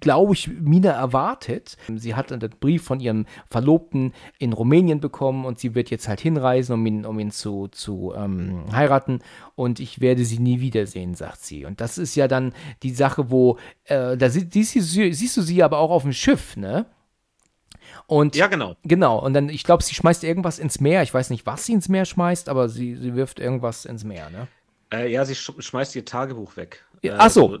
glaube ich, Mina erwartet. Sie hat einen Brief von ihrem Verlobten in Rumänien bekommen und sie wird jetzt halt hinreisen, um ihn, um ihn zu, zu ähm, heiraten. Und ich werde sie nie wiedersehen, sagt sie. Und das ist ja dann die Sache, wo, äh, da sie, siehst, siehst du sie aber auch auf dem Schiff, ne? Und, ja, genau. Genau. Und dann, ich glaube, sie schmeißt irgendwas ins Meer. Ich weiß nicht, was sie ins Meer schmeißt, aber sie, sie wirft irgendwas ins Meer, ne? Äh, ja, sie sch schmeißt ihr Tagebuch weg. Ach so. Also,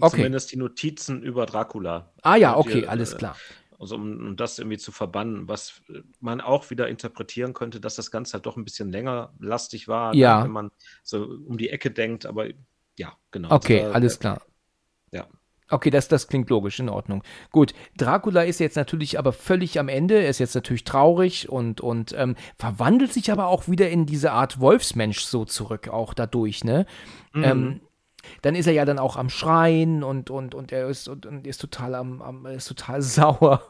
okay. Zumindest die Notizen über Dracula. Ah ja, okay, ihr, alles klar. Also um, um, das irgendwie zu verbannen, was man auch wieder interpretieren könnte, dass das Ganze halt doch ein bisschen länger lastig war, ja. wenn man so um die Ecke denkt, aber ja, genau. Okay, also, alles klar. Ja. Okay, das, das klingt logisch, in Ordnung. Gut, Dracula ist jetzt natürlich aber völlig am Ende, er ist jetzt natürlich traurig und, und ähm, verwandelt sich aber auch wieder in diese Art Wolfsmensch so zurück, auch dadurch, ne? Mhm. Ähm, dann ist er ja dann auch am Schreien und, und, und er ist, und, und ist total am, am ist total sauer.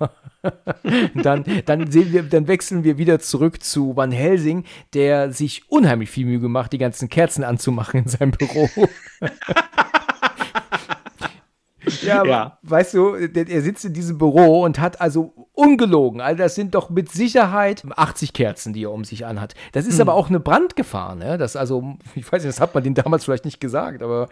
dann, dann sehen wir, dann wechseln wir wieder zurück zu Van Helsing, der sich unheimlich viel Mühe gemacht, die ganzen Kerzen anzumachen in seinem Büro. Ja, ja. weißt du, er sitzt in diesem Büro und hat also ungelogen, also das sind doch mit Sicherheit 80 Kerzen, die er um sich anhat. Das ist hm. aber auch eine Brandgefahr, ne? Das also, ich weiß nicht, das hat man denen damals vielleicht nicht gesagt, aber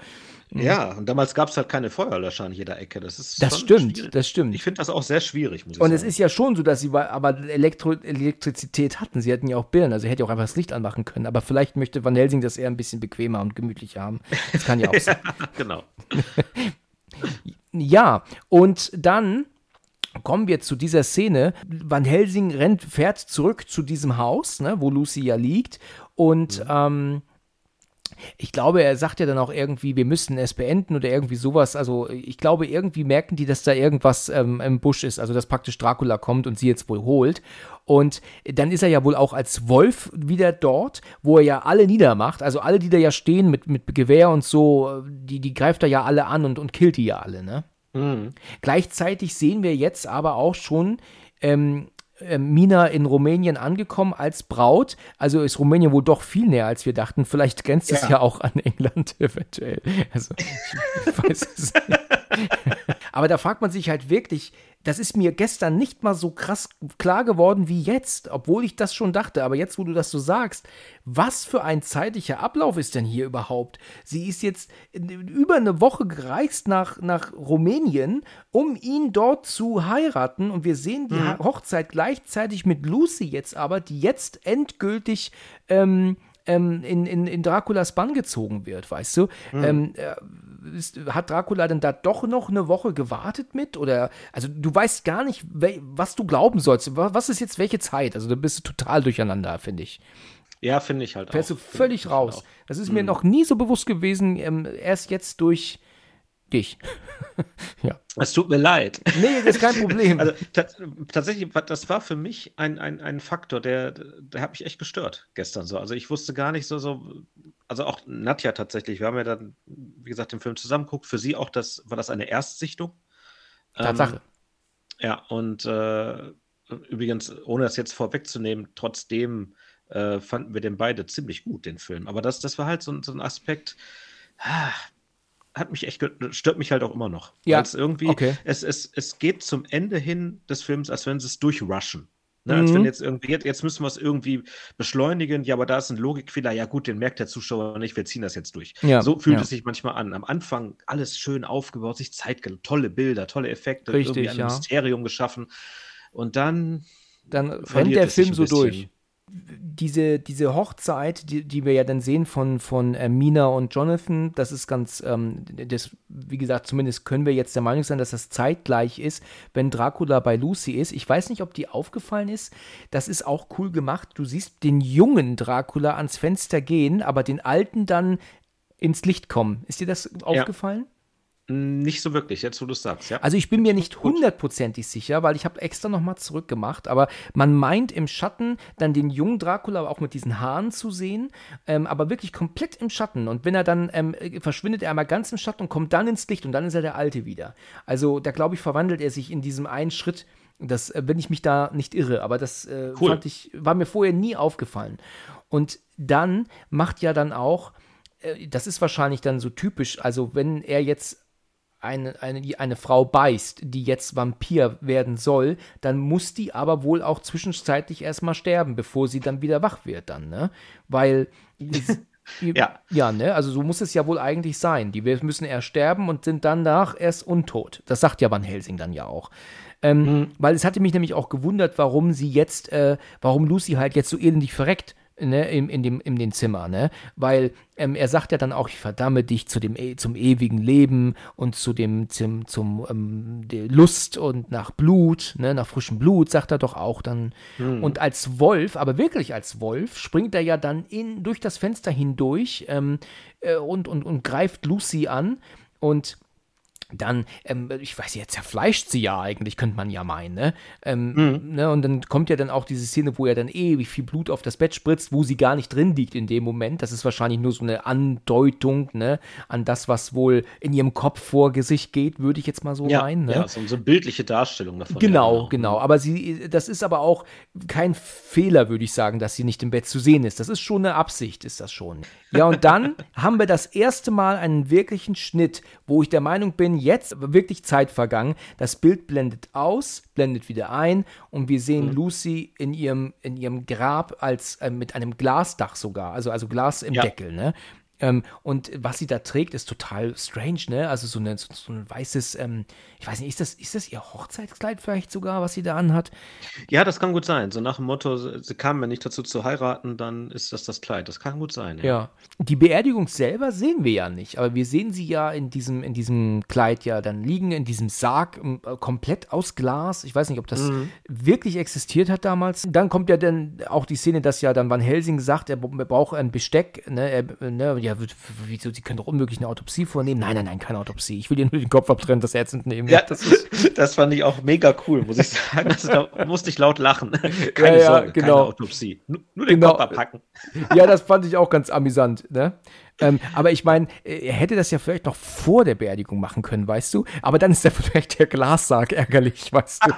hm. ja, und damals gab es halt keine Feuerlöscher an jeder Ecke. Das ist Das stimmt, schwierig. das stimmt. Ich finde das auch sehr schwierig, muss ich und sagen. Und es ist ja schon so, dass sie aber Elektro Elektrizität hatten. Sie hatten ja auch Birnen, also er hätte auch einfach das Licht anmachen können. Aber vielleicht möchte Van Helsing das eher ein bisschen bequemer und gemütlicher haben. Das kann ja auch sein. ja, genau. ja, und dann kommen wir zu dieser Szene. Van Helsing rennt, fährt zurück zu diesem Haus, ne, wo Lucy ja liegt. Und mhm. ähm, ich glaube, er sagt ja dann auch irgendwie, wir müssen es beenden oder irgendwie sowas. Also ich glaube, irgendwie merken die, dass da irgendwas ähm, im Busch ist, also dass praktisch Dracula kommt und sie jetzt wohl holt. Und dann ist er ja wohl auch als Wolf wieder dort, wo er ja alle niedermacht. Also alle, die da ja stehen mit, mit Gewehr und so, die, die greift er ja alle an und, und killt die ja alle, ne? Mhm. Gleichzeitig sehen wir jetzt aber auch schon ähm, äh, Mina in Rumänien angekommen als Braut. Also ist Rumänien wohl doch viel näher, als wir dachten. Vielleicht grenzt ja. es ja auch an England eventuell. Also, ich weiß es nicht. Aber da fragt man sich halt wirklich, das ist mir gestern nicht mal so krass klar geworden wie jetzt, obwohl ich das schon dachte. Aber jetzt, wo du das so sagst, was für ein zeitlicher Ablauf ist denn hier überhaupt? Sie ist jetzt über eine Woche gereist nach, nach Rumänien, um ihn dort zu heiraten. Und wir sehen die mhm. Hochzeit gleichzeitig mit Lucy jetzt aber, die jetzt endgültig ähm, ähm, in, in, in Draculas Bann gezogen wird, weißt du? Mhm. Ähm, äh, ist, hat Dracula denn da doch noch eine Woche gewartet mit? Oder, also du weißt gar nicht, was du glauben sollst. Was ist jetzt welche Zeit? Also da bist du total durcheinander, finde ich. Ja, finde ich halt auch. Fährst du völlig raus. Das ist mhm. mir noch nie so bewusst gewesen, ähm, erst jetzt durch dich. ja. Es tut mir leid. Nee, das ist kein Problem. Also tatsächlich, das war für mich ein, ein, ein Faktor, der, der hat mich echt gestört gestern so. Also ich wusste gar nicht so, so, also auch Nadja tatsächlich, wir haben ja dann, wie gesagt, den Film zusammen geguckt. Für sie auch das, war das eine Erstsichtung. Tatsache. Ähm, ja, und äh, übrigens, ohne das jetzt vorwegzunehmen, trotzdem äh, fanden wir den beide ziemlich gut, den Film. Aber das, das war halt so, so ein Aspekt, ah, hat mich echt, stört mich halt auch immer noch. Ja. Irgendwie, okay. es, es, es geht zum Ende hin des Films, als wenn sie es durchrushen. Ne, als mhm. wenn jetzt irgendwie, jetzt, jetzt müssen wir es irgendwie beschleunigen, ja, aber da ist ein Logikfehler, ja gut, den merkt der Zuschauer nicht, wir ziehen das jetzt durch. Ja, so fühlt ja. es sich manchmal an. Am Anfang alles schön aufgebaut, sich Zeit, tolle Bilder, tolle Effekte, Richtig, irgendwie ein ja. Mysterium geschaffen. Und dann. Dann rennt der Film so durch diese, diese Hochzeit, die, die wir ja dann sehen von, von äh, Mina und Jonathan, das ist ganz, ähm, das, wie gesagt, zumindest können wir jetzt der Meinung sein, dass das zeitgleich ist, wenn Dracula bei Lucy ist. Ich weiß nicht, ob die aufgefallen ist. Das ist auch cool gemacht. Du siehst den jungen Dracula ans Fenster gehen, aber den alten dann ins Licht kommen. Ist dir das aufgefallen? Nicht so wirklich, jetzt wo du es sagst, ja. Also ich bin mir nicht hundertprozentig sicher, weil ich habe extra nochmal zurückgemacht, aber man meint im Schatten dann den jungen Dracula auch mit diesen Haaren zu sehen, ähm, aber wirklich komplett im Schatten. Und wenn er dann ähm, verschwindet er einmal ganz im Schatten und kommt dann ins Licht und dann ist er der Alte wieder. Also da glaube ich, verwandelt er sich in diesem einen Schritt. Das, äh, wenn ich mich da nicht irre, aber das äh, cool. fand ich, war mir vorher nie aufgefallen. Und dann macht ja dann auch, äh, das ist wahrscheinlich dann so typisch, also wenn er jetzt eine, eine, eine Frau beißt, die jetzt Vampir werden soll, dann muss die aber wohl auch zwischenzeitlich erstmal sterben, bevor sie dann wieder wach wird dann, ne? Weil ja. ja, ne? Also so muss es ja wohl eigentlich sein. Die müssen erst sterben und sind danach erst untot. Das sagt ja Van Helsing dann ja auch. Ähm, mhm. Weil es hatte mich nämlich auch gewundert, warum sie jetzt, äh, warum Lucy halt jetzt so elendig verreckt ne, in, in, dem, in den Zimmer, ne? Weil ähm, er sagt ja dann auch, ich verdamme dich zu dem, e, zum ewigen Leben und zu dem, zum, zum ähm, Lust und nach Blut, ne, nach frischem Blut, sagt er doch auch dann. Mhm. Und als Wolf, aber wirklich als Wolf, springt er ja dann in, durch das Fenster hindurch ähm, äh, und, und, und greift Lucy an und dann, ähm, ich weiß ja, zerfleischt sie ja eigentlich, könnte man ja meinen, ne? Ähm, mhm. ne? Und dann kommt ja dann auch diese Szene, wo er dann ewig viel Blut auf das Bett spritzt, wo sie gar nicht drin liegt in dem Moment. Das ist wahrscheinlich nur so eine Andeutung, ne, an das, was wohl in ihrem Kopf vor Gesicht geht, würde ich jetzt mal so ja, meinen. Ne? Ja, so, so eine bildliche Darstellung davon. Genau, ja, genau, genau. Aber sie, das ist aber auch kein Fehler, würde ich sagen, dass sie nicht im Bett zu sehen ist. Das ist schon eine Absicht, ist das schon. Ja, und dann haben wir das erste Mal einen wirklichen Schnitt, wo ich der Meinung bin, jetzt wirklich Zeit vergangen. Das Bild blendet aus, blendet wieder ein und wir sehen mhm. Lucy in ihrem, in ihrem Grab als äh, mit einem Glasdach sogar, also, also Glas im ja. Deckel, ne? Ähm, und was sie da trägt, ist total strange, ne? Also so, eine, so, so ein weißes, ähm, ich weiß nicht, ist das, ist das ihr Hochzeitskleid vielleicht sogar, was sie da anhat? Ja, das kann gut sein. So nach dem Motto, sie kamen ja nicht dazu zu heiraten, dann ist das das Kleid. Das kann gut sein. Ja. ja. Die Beerdigung selber sehen wir ja nicht, aber wir sehen sie ja in diesem, in diesem Kleid ja dann liegen, in diesem Sarg, äh, komplett aus Glas. Ich weiß nicht, ob das mhm. wirklich existiert hat damals. Dann kommt ja dann auch die Szene, dass ja dann Van Helsing sagt, er braucht ein Besteck, ne? Er, ne? Ja, wieso, sie können doch unmöglich eine Autopsie vornehmen. Nein, nein, nein, keine Autopsie. Ich will dir nur den Kopf abtrennen, das Herz entnehmen. Ja, das, ist, das fand ich auch mega cool, muss ich sagen. Also, da musste ich laut lachen. Keine ja, ja, Sorge, genau. keine Autopsie. Nur, nur den genau. Kopf abpacken. Ja, das fand ich auch ganz amüsant. Ne? Ähm, aber ich meine, er hätte das ja vielleicht noch vor der Beerdigung machen können, weißt du? Aber dann ist ja vielleicht der Glassarg ärgerlich, weißt du?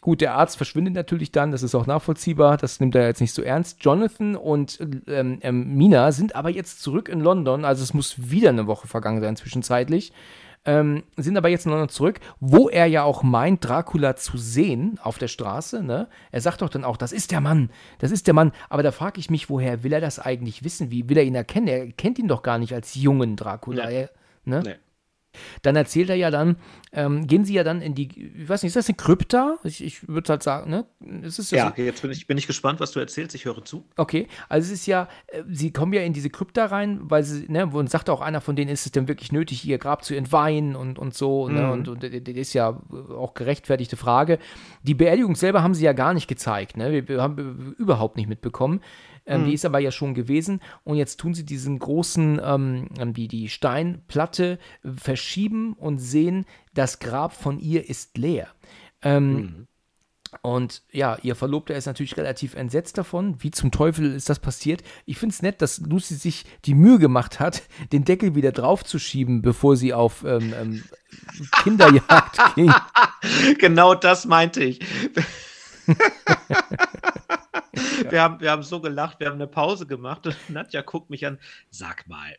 Gut, der Arzt verschwindet natürlich dann, das ist auch nachvollziehbar, das nimmt er jetzt nicht so ernst. Jonathan und ähm, ähm, Mina sind aber jetzt zurück in London, also es muss wieder eine Woche vergangen sein zwischenzeitlich. Ähm, sind aber jetzt in London zurück, wo er ja auch meint, Dracula zu sehen auf der Straße. Ne? Er sagt doch dann auch, das ist der Mann, das ist der Mann. Aber da frage ich mich, woher will er das eigentlich wissen? Wie will er ihn erkennen? Er kennt ihn doch gar nicht als jungen Dracula. Nee. Er, ne? nee. Dann erzählt er ja dann, ähm, gehen sie ja dann in die, ich weiß nicht, ist das eine Krypta? Ich, ich würde halt sagen, ne? Es ist ja, ja so, jetzt bin ich, bin ich gespannt, was du erzählst, ich höre zu. Okay, also es ist ja, äh, sie kommen ja in diese Krypta rein, weil sie, ne, und sagt auch einer von denen, ist es denn wirklich nötig, ihr Grab zu entweihen und, und so, ne? mhm. ne? Und, und das ist ja auch gerechtfertigte Frage. Die Beerdigung selber haben sie ja gar nicht gezeigt, ne? Wir, wir haben überhaupt nicht mitbekommen. Ähm, mhm. Die ist aber ja schon gewesen. Und jetzt tun sie diesen großen, ähm, ähm, die, die Steinplatte verschieben und sehen, das Grab von ihr ist leer. Ähm, mhm. Und ja, ihr Verlobter ist natürlich relativ entsetzt davon. Wie zum Teufel ist das passiert? Ich finde es nett, dass Lucy sich die Mühe gemacht hat, den Deckel wieder draufzuschieben, bevor sie auf ähm, ähm, Kinderjagd ging. Genau das meinte ich. wir, haben, wir haben so gelacht, wir haben eine Pause gemacht und Nadja guckt mich an, sag mal.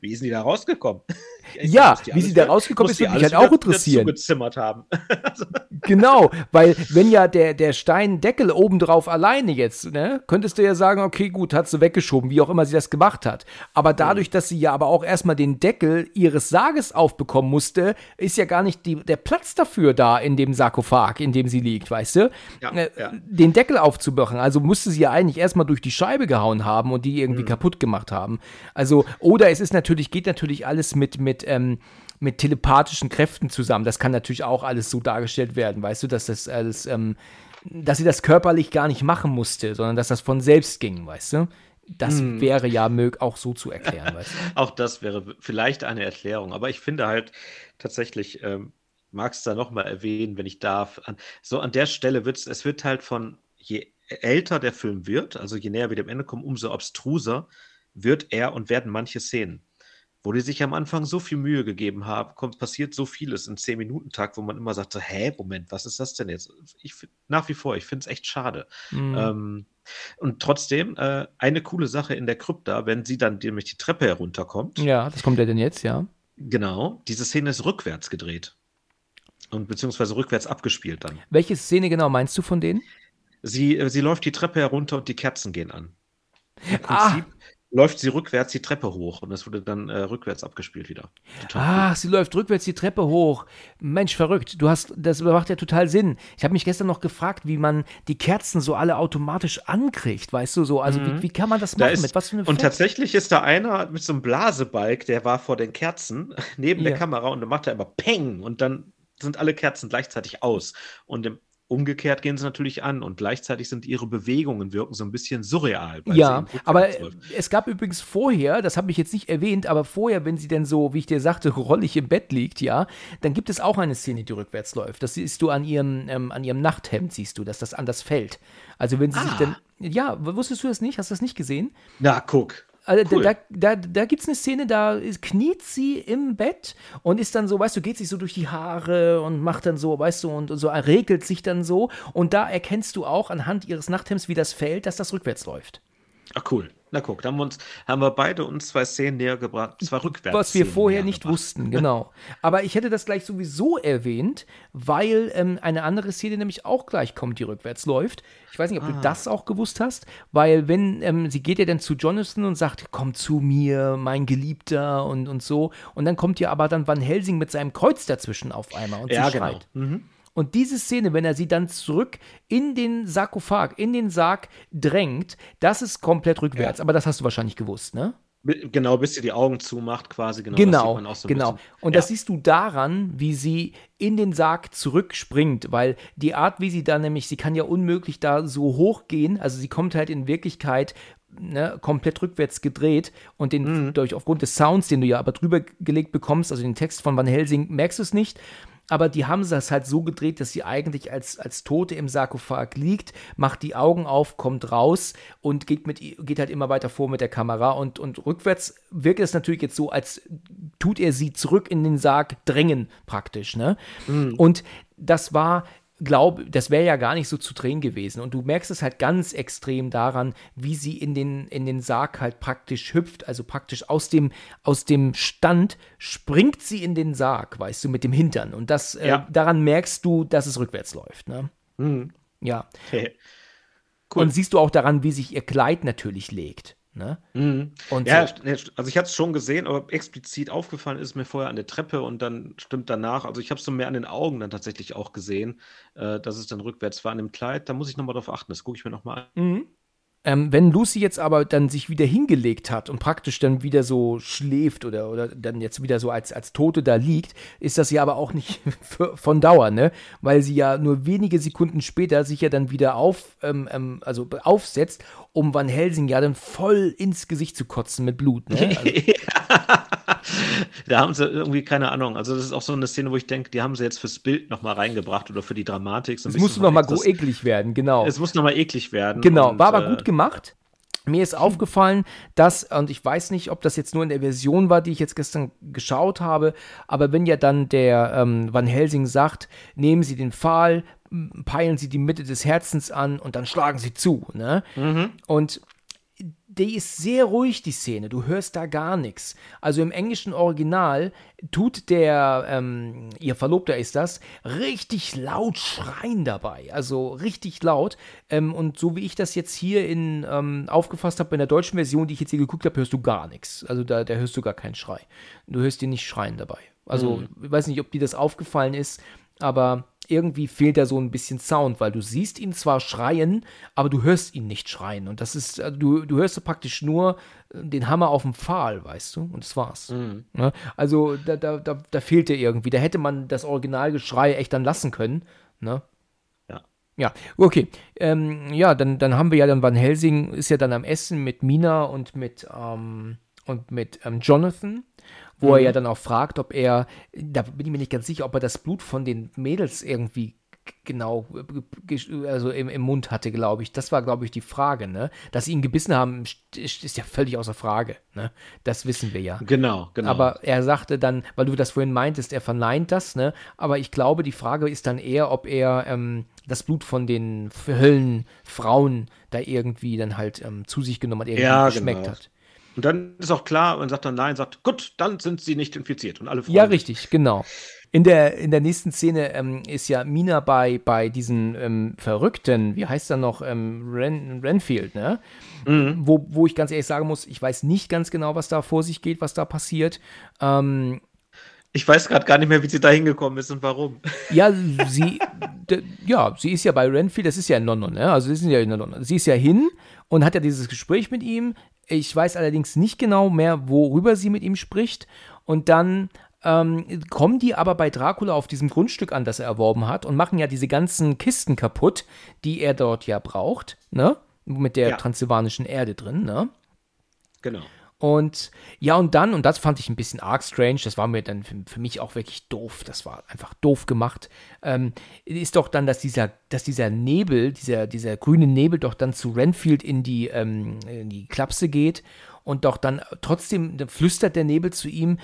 Wie sind die da rausgekommen? Ja, sag, wie sie da rausgekommen ist, würde mich halt auch interessieren. Zugezimmert haben. genau, weil wenn ja der, der Steindeckel obendrauf alleine jetzt, ne, könntest du ja sagen, okay, gut, hat sie weggeschoben, wie auch immer sie das gemacht hat. Aber dadurch, dass sie ja aber auch erstmal den Deckel ihres Sarges aufbekommen musste, ist ja gar nicht die, der Platz dafür da in dem Sarkophag, in dem sie liegt, weißt du? Ja, äh, ja. Den Deckel aufzumachen. Also musste sie ja eigentlich erstmal durch die Scheibe gehauen haben und die irgendwie mhm. kaputt gemacht haben. Also, oder es ist natürlich, geht natürlich alles mit, mit mit, ähm, mit telepathischen Kräften zusammen. Das kann natürlich auch alles so dargestellt werden, weißt du, dass das alles, ähm, dass sie das körperlich gar nicht machen musste, sondern dass das von selbst ging, weißt du? Das hm. wäre ja mög auch so zu erklären, weißt du? Auch das wäre vielleicht eine Erklärung, aber ich finde halt tatsächlich, ähm, magst du da nochmal erwähnen, wenn ich darf, an, so an der Stelle wird es wird halt von, je älter der Film wird, also je näher wir dem Ende kommen, umso abstruser wird er und werden manche Szenen wo die sich am Anfang so viel Mühe gegeben haben, kommt, passiert so vieles in 10-Minuten-Takt, wo man immer sagt, so, hä, Moment, was ist das denn jetzt? Ich, nach wie vor, ich finde es echt schade. Mhm. Ähm, und trotzdem, äh, eine coole Sache in der Krypta, wenn sie dann nämlich die Treppe herunterkommt. Ja, das kommt ja denn jetzt, ja. Genau, diese Szene ist rückwärts gedreht. Und beziehungsweise rückwärts abgespielt dann. Welche Szene genau meinst du von denen? Sie, äh, sie läuft die Treppe herunter und die Kerzen gehen an. Im ah. Prinzip, ah läuft sie rückwärts die Treppe hoch und das wurde dann äh, rückwärts abgespielt wieder. Total Ach, cool. sie läuft rückwärts die Treppe hoch. Mensch, verrückt. Du hast, das macht ja total Sinn. Ich habe mich gestern noch gefragt, wie man die Kerzen so alle automatisch ankriegt, weißt du so? Also mhm. wie, wie, kann man das machen? Da mit was für eine Und tatsächlich ist da einer mit so einem Blasebalg, der war vor den Kerzen neben ja. der Kamera und dann macht er immer Peng und dann sind alle Kerzen gleichzeitig aus. Und im umgekehrt gehen sie natürlich an und gleichzeitig sind ihre Bewegungen wirken so ein bisschen surreal. Ja, aber es gab übrigens vorher, das habe ich jetzt nicht erwähnt, aber vorher, wenn sie denn so, wie ich dir sagte, rollig im Bett liegt, ja, dann gibt es auch eine Szene, die rückwärts läuft. Das siehst du an ihrem, ähm, an ihrem Nachthemd, siehst du, dass das anders fällt. Also wenn sie ah. sich dann, ja, wusstest du das nicht? Hast du das nicht gesehen? Na, guck. Also cool. da, da, da gibt es eine Szene, da kniet sie im Bett und ist dann so, weißt du, geht sich so durch die Haare und macht dann so, weißt du, und, und so regelt sich dann so. Und da erkennst du auch anhand ihres Nachthemds, wie das fällt, dass das rückwärts läuft. Ach cool. Na guck, da haben wir, uns, haben wir beide uns zwei Szenen näher gebracht, zwei rückwärts. Was wir vorher nicht gebracht. wussten, genau. Aber ich hätte das gleich sowieso erwähnt, weil ähm, eine andere Szene nämlich auch gleich kommt, die rückwärts läuft. Ich weiß nicht, ob ah. du das auch gewusst hast, weil wenn, ähm, sie geht ja dann zu Jonathan und sagt, komm zu mir, mein Geliebter und, und so. Und dann kommt ja aber dann Van Helsing mit seinem Kreuz dazwischen auf einmal und ja, sie genau. schreit. Mhm. Und diese Szene, wenn er sie dann zurück in den Sarkophag, in den Sarg drängt, das ist komplett rückwärts. Ja. Aber das hast du wahrscheinlich gewusst, ne? Genau, bis sie die Augen zumacht, quasi. Genau, genau. So genau. Bisschen, und ja. das siehst du daran, wie sie in den Sarg zurückspringt, weil die Art, wie sie da nämlich, sie kann ja unmöglich da so hoch gehen, also sie kommt halt in Wirklichkeit Ne, komplett rückwärts gedreht und den mhm. durch aufgrund des Sounds, den du ja aber drüber gelegt bekommst, also den Text von Van Helsing, merkst du es nicht aber die haben das halt so gedreht, dass sie eigentlich als, als Tote im Sarkophag liegt, macht die Augen auf, kommt raus und geht, mit, geht halt immer weiter vor mit der Kamera. Und, und rückwärts wirkt es natürlich jetzt so, als tut er sie zurück in den Sarg drängen, praktisch. Ne? Mhm. Und das war glaube, das wäre ja gar nicht so zu drehen gewesen. Und du merkst es halt ganz extrem daran, wie sie in den, in den Sarg halt praktisch hüpft. Also praktisch aus dem, aus dem Stand springt sie in den Sarg, weißt du, mit dem Hintern. Und das, äh, ja. äh, daran merkst du, dass es rückwärts läuft. Ne? Mhm. Ja. Okay. Cool. Und siehst du auch daran, wie sich ihr Kleid natürlich legt. Ne? Mhm. ja, so. also ich hatte es schon gesehen, aber explizit aufgefallen ist mir vorher an der Treppe und dann stimmt danach, also ich habe es so mehr an den Augen dann tatsächlich auch gesehen, äh, dass es dann rückwärts war an dem Kleid. Da muss ich nochmal drauf achten, das gucke ich mir nochmal an. Mhm. Ähm, wenn Lucy jetzt aber dann sich wieder hingelegt hat und praktisch dann wieder so schläft oder, oder dann jetzt wieder so als, als Tote da liegt, ist das ja aber auch nicht für, von Dauer, ne? Weil sie ja nur wenige Sekunden später sich ja dann wieder auf, ähm, ähm, also aufsetzt, um Van Helsing ja dann voll ins Gesicht zu kotzen mit Blut, ne? Also, da haben sie irgendwie keine Ahnung. Also das ist auch so eine Szene, wo ich denke, die haben sie jetzt fürs Bild nochmal reingebracht oder für die Dramatik. So es muss nochmal eklig werden, genau. Es muss nochmal eklig werden. Genau, und, war aber äh, gut gemacht. Mir ist aufgefallen, dass, und ich weiß nicht, ob das jetzt nur in der Version war, die ich jetzt gestern geschaut habe, aber wenn ja dann der ähm, Van Helsing sagt, nehmen Sie den Pfahl, peilen Sie die Mitte des Herzens an und dann schlagen Sie zu. Ne? Mhm. Und die ist sehr ruhig, die Szene. Du hörst da gar nichts. Also im englischen Original tut der, ähm, ihr Verlobter ist das, richtig laut schreien dabei. Also richtig laut. Ähm, und so wie ich das jetzt hier in, ähm, aufgefasst habe, in der deutschen Version, die ich jetzt hier geguckt habe, hörst du gar nichts. Also da, da hörst du gar keinen Schrei. Du hörst ihn nicht schreien dabei. Also, mhm. ich weiß nicht, ob dir das aufgefallen ist, aber irgendwie fehlt da so ein bisschen Sound, weil du siehst ihn zwar schreien, aber du hörst ihn nicht schreien. Und das ist, äh, du, du hörst praktisch nur äh, den Hammer auf dem Pfahl, weißt du? Und das war's. Mhm. Ne? Also da, da, da, da fehlt er irgendwie. Da hätte man das Originalgeschrei echt dann lassen können. Ne? Ja. Ja, okay. Ähm, ja, dann, dann haben wir ja dann Van Helsing ist ja dann am Essen mit Mina und mit, ähm, und mit ähm, Jonathan wo mhm. er ja dann auch fragt, ob er, da bin ich mir nicht ganz sicher, ob er das Blut von den Mädels irgendwie genau also im, im Mund hatte, glaube ich. Das war, glaube ich, die Frage, ne? Dass sie ihn gebissen haben, ist ja völlig außer Frage, ne? Das wissen wir ja. Genau, genau. Aber er sagte dann, weil du das vorhin meintest, er verneint das, ne? Aber ich glaube, die Frage ist dann eher, ob er ähm, das Blut von den Höllenfrauen da irgendwie dann halt ähm, zu sich genommen hat, irgendwie ja, geschmeckt genau. hat. Und dann ist auch klar und sagt dann nein, sagt, gut, dann sind sie nicht infiziert. Und alle freuen Ja, richtig, genau. In der, in der nächsten Szene ähm, ist ja Mina bei, bei diesen ähm, Verrückten, wie heißt er noch, ähm, Ren, Renfield, ne? Mhm. Wo, wo ich ganz ehrlich sagen muss, ich weiß nicht ganz genau, was da vor sich geht, was da passiert. Ähm, ich weiß gerade gar nicht mehr, wie sie da hingekommen ist und warum. Ja, sie, ja, sie ist ja bei Renfield, das ist ja in London, ne? Also sie ist ja in London. Sie ist ja hin und hat ja dieses Gespräch mit ihm. Ich weiß allerdings nicht genau mehr, worüber sie mit ihm spricht. Und dann ähm, kommen die aber bei Dracula auf diesem Grundstück an, das er erworben hat und machen ja diese ganzen Kisten kaputt, die er dort ja braucht, ne? Mit der ja. transsilvanischen Erde drin, ne? Genau. Und ja, und dann, und das fand ich ein bisschen arg strange, das war mir dann für, für mich auch wirklich doof, das war einfach doof gemacht, ähm, ist doch dann, dass dieser, dass dieser Nebel, dieser, dieser grüne Nebel doch dann zu Renfield in die, ähm, in die Klapse geht und doch dann trotzdem flüstert der Nebel zu ihm,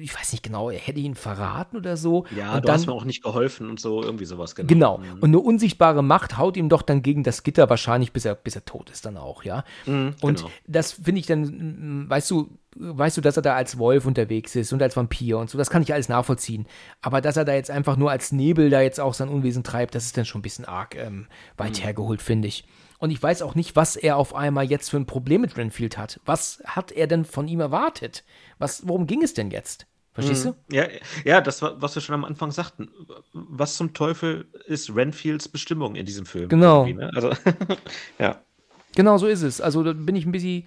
ich weiß nicht genau, er hätte ihn verraten oder so. Ja, und du dann, hast mir auch nicht geholfen und so, irgendwie sowas, genau. Genau. Mhm. Und eine unsichtbare Macht haut ihm doch dann gegen das Gitter wahrscheinlich, bis er, bis er tot ist dann auch, ja. Mhm, und genau. das finde ich dann, weißt du, weißt du, dass er da als Wolf unterwegs ist und als Vampir und so, das kann ich alles nachvollziehen. Aber dass er da jetzt einfach nur als Nebel da jetzt auch sein Unwesen treibt, das ist dann schon ein bisschen arg ähm, weit mhm. hergeholt, finde ich. Und ich weiß auch nicht, was er auf einmal jetzt für ein Problem mit Renfield hat. Was hat er denn von ihm erwartet? Was, worum ging es denn jetzt? Verstehst mhm. du? Ja, ja, das, was wir schon am Anfang sagten. Was zum Teufel ist Renfields Bestimmung in diesem Film? Genau. Ne? Also, ja. Genau so ist es. Also da bin ich ein bisschen,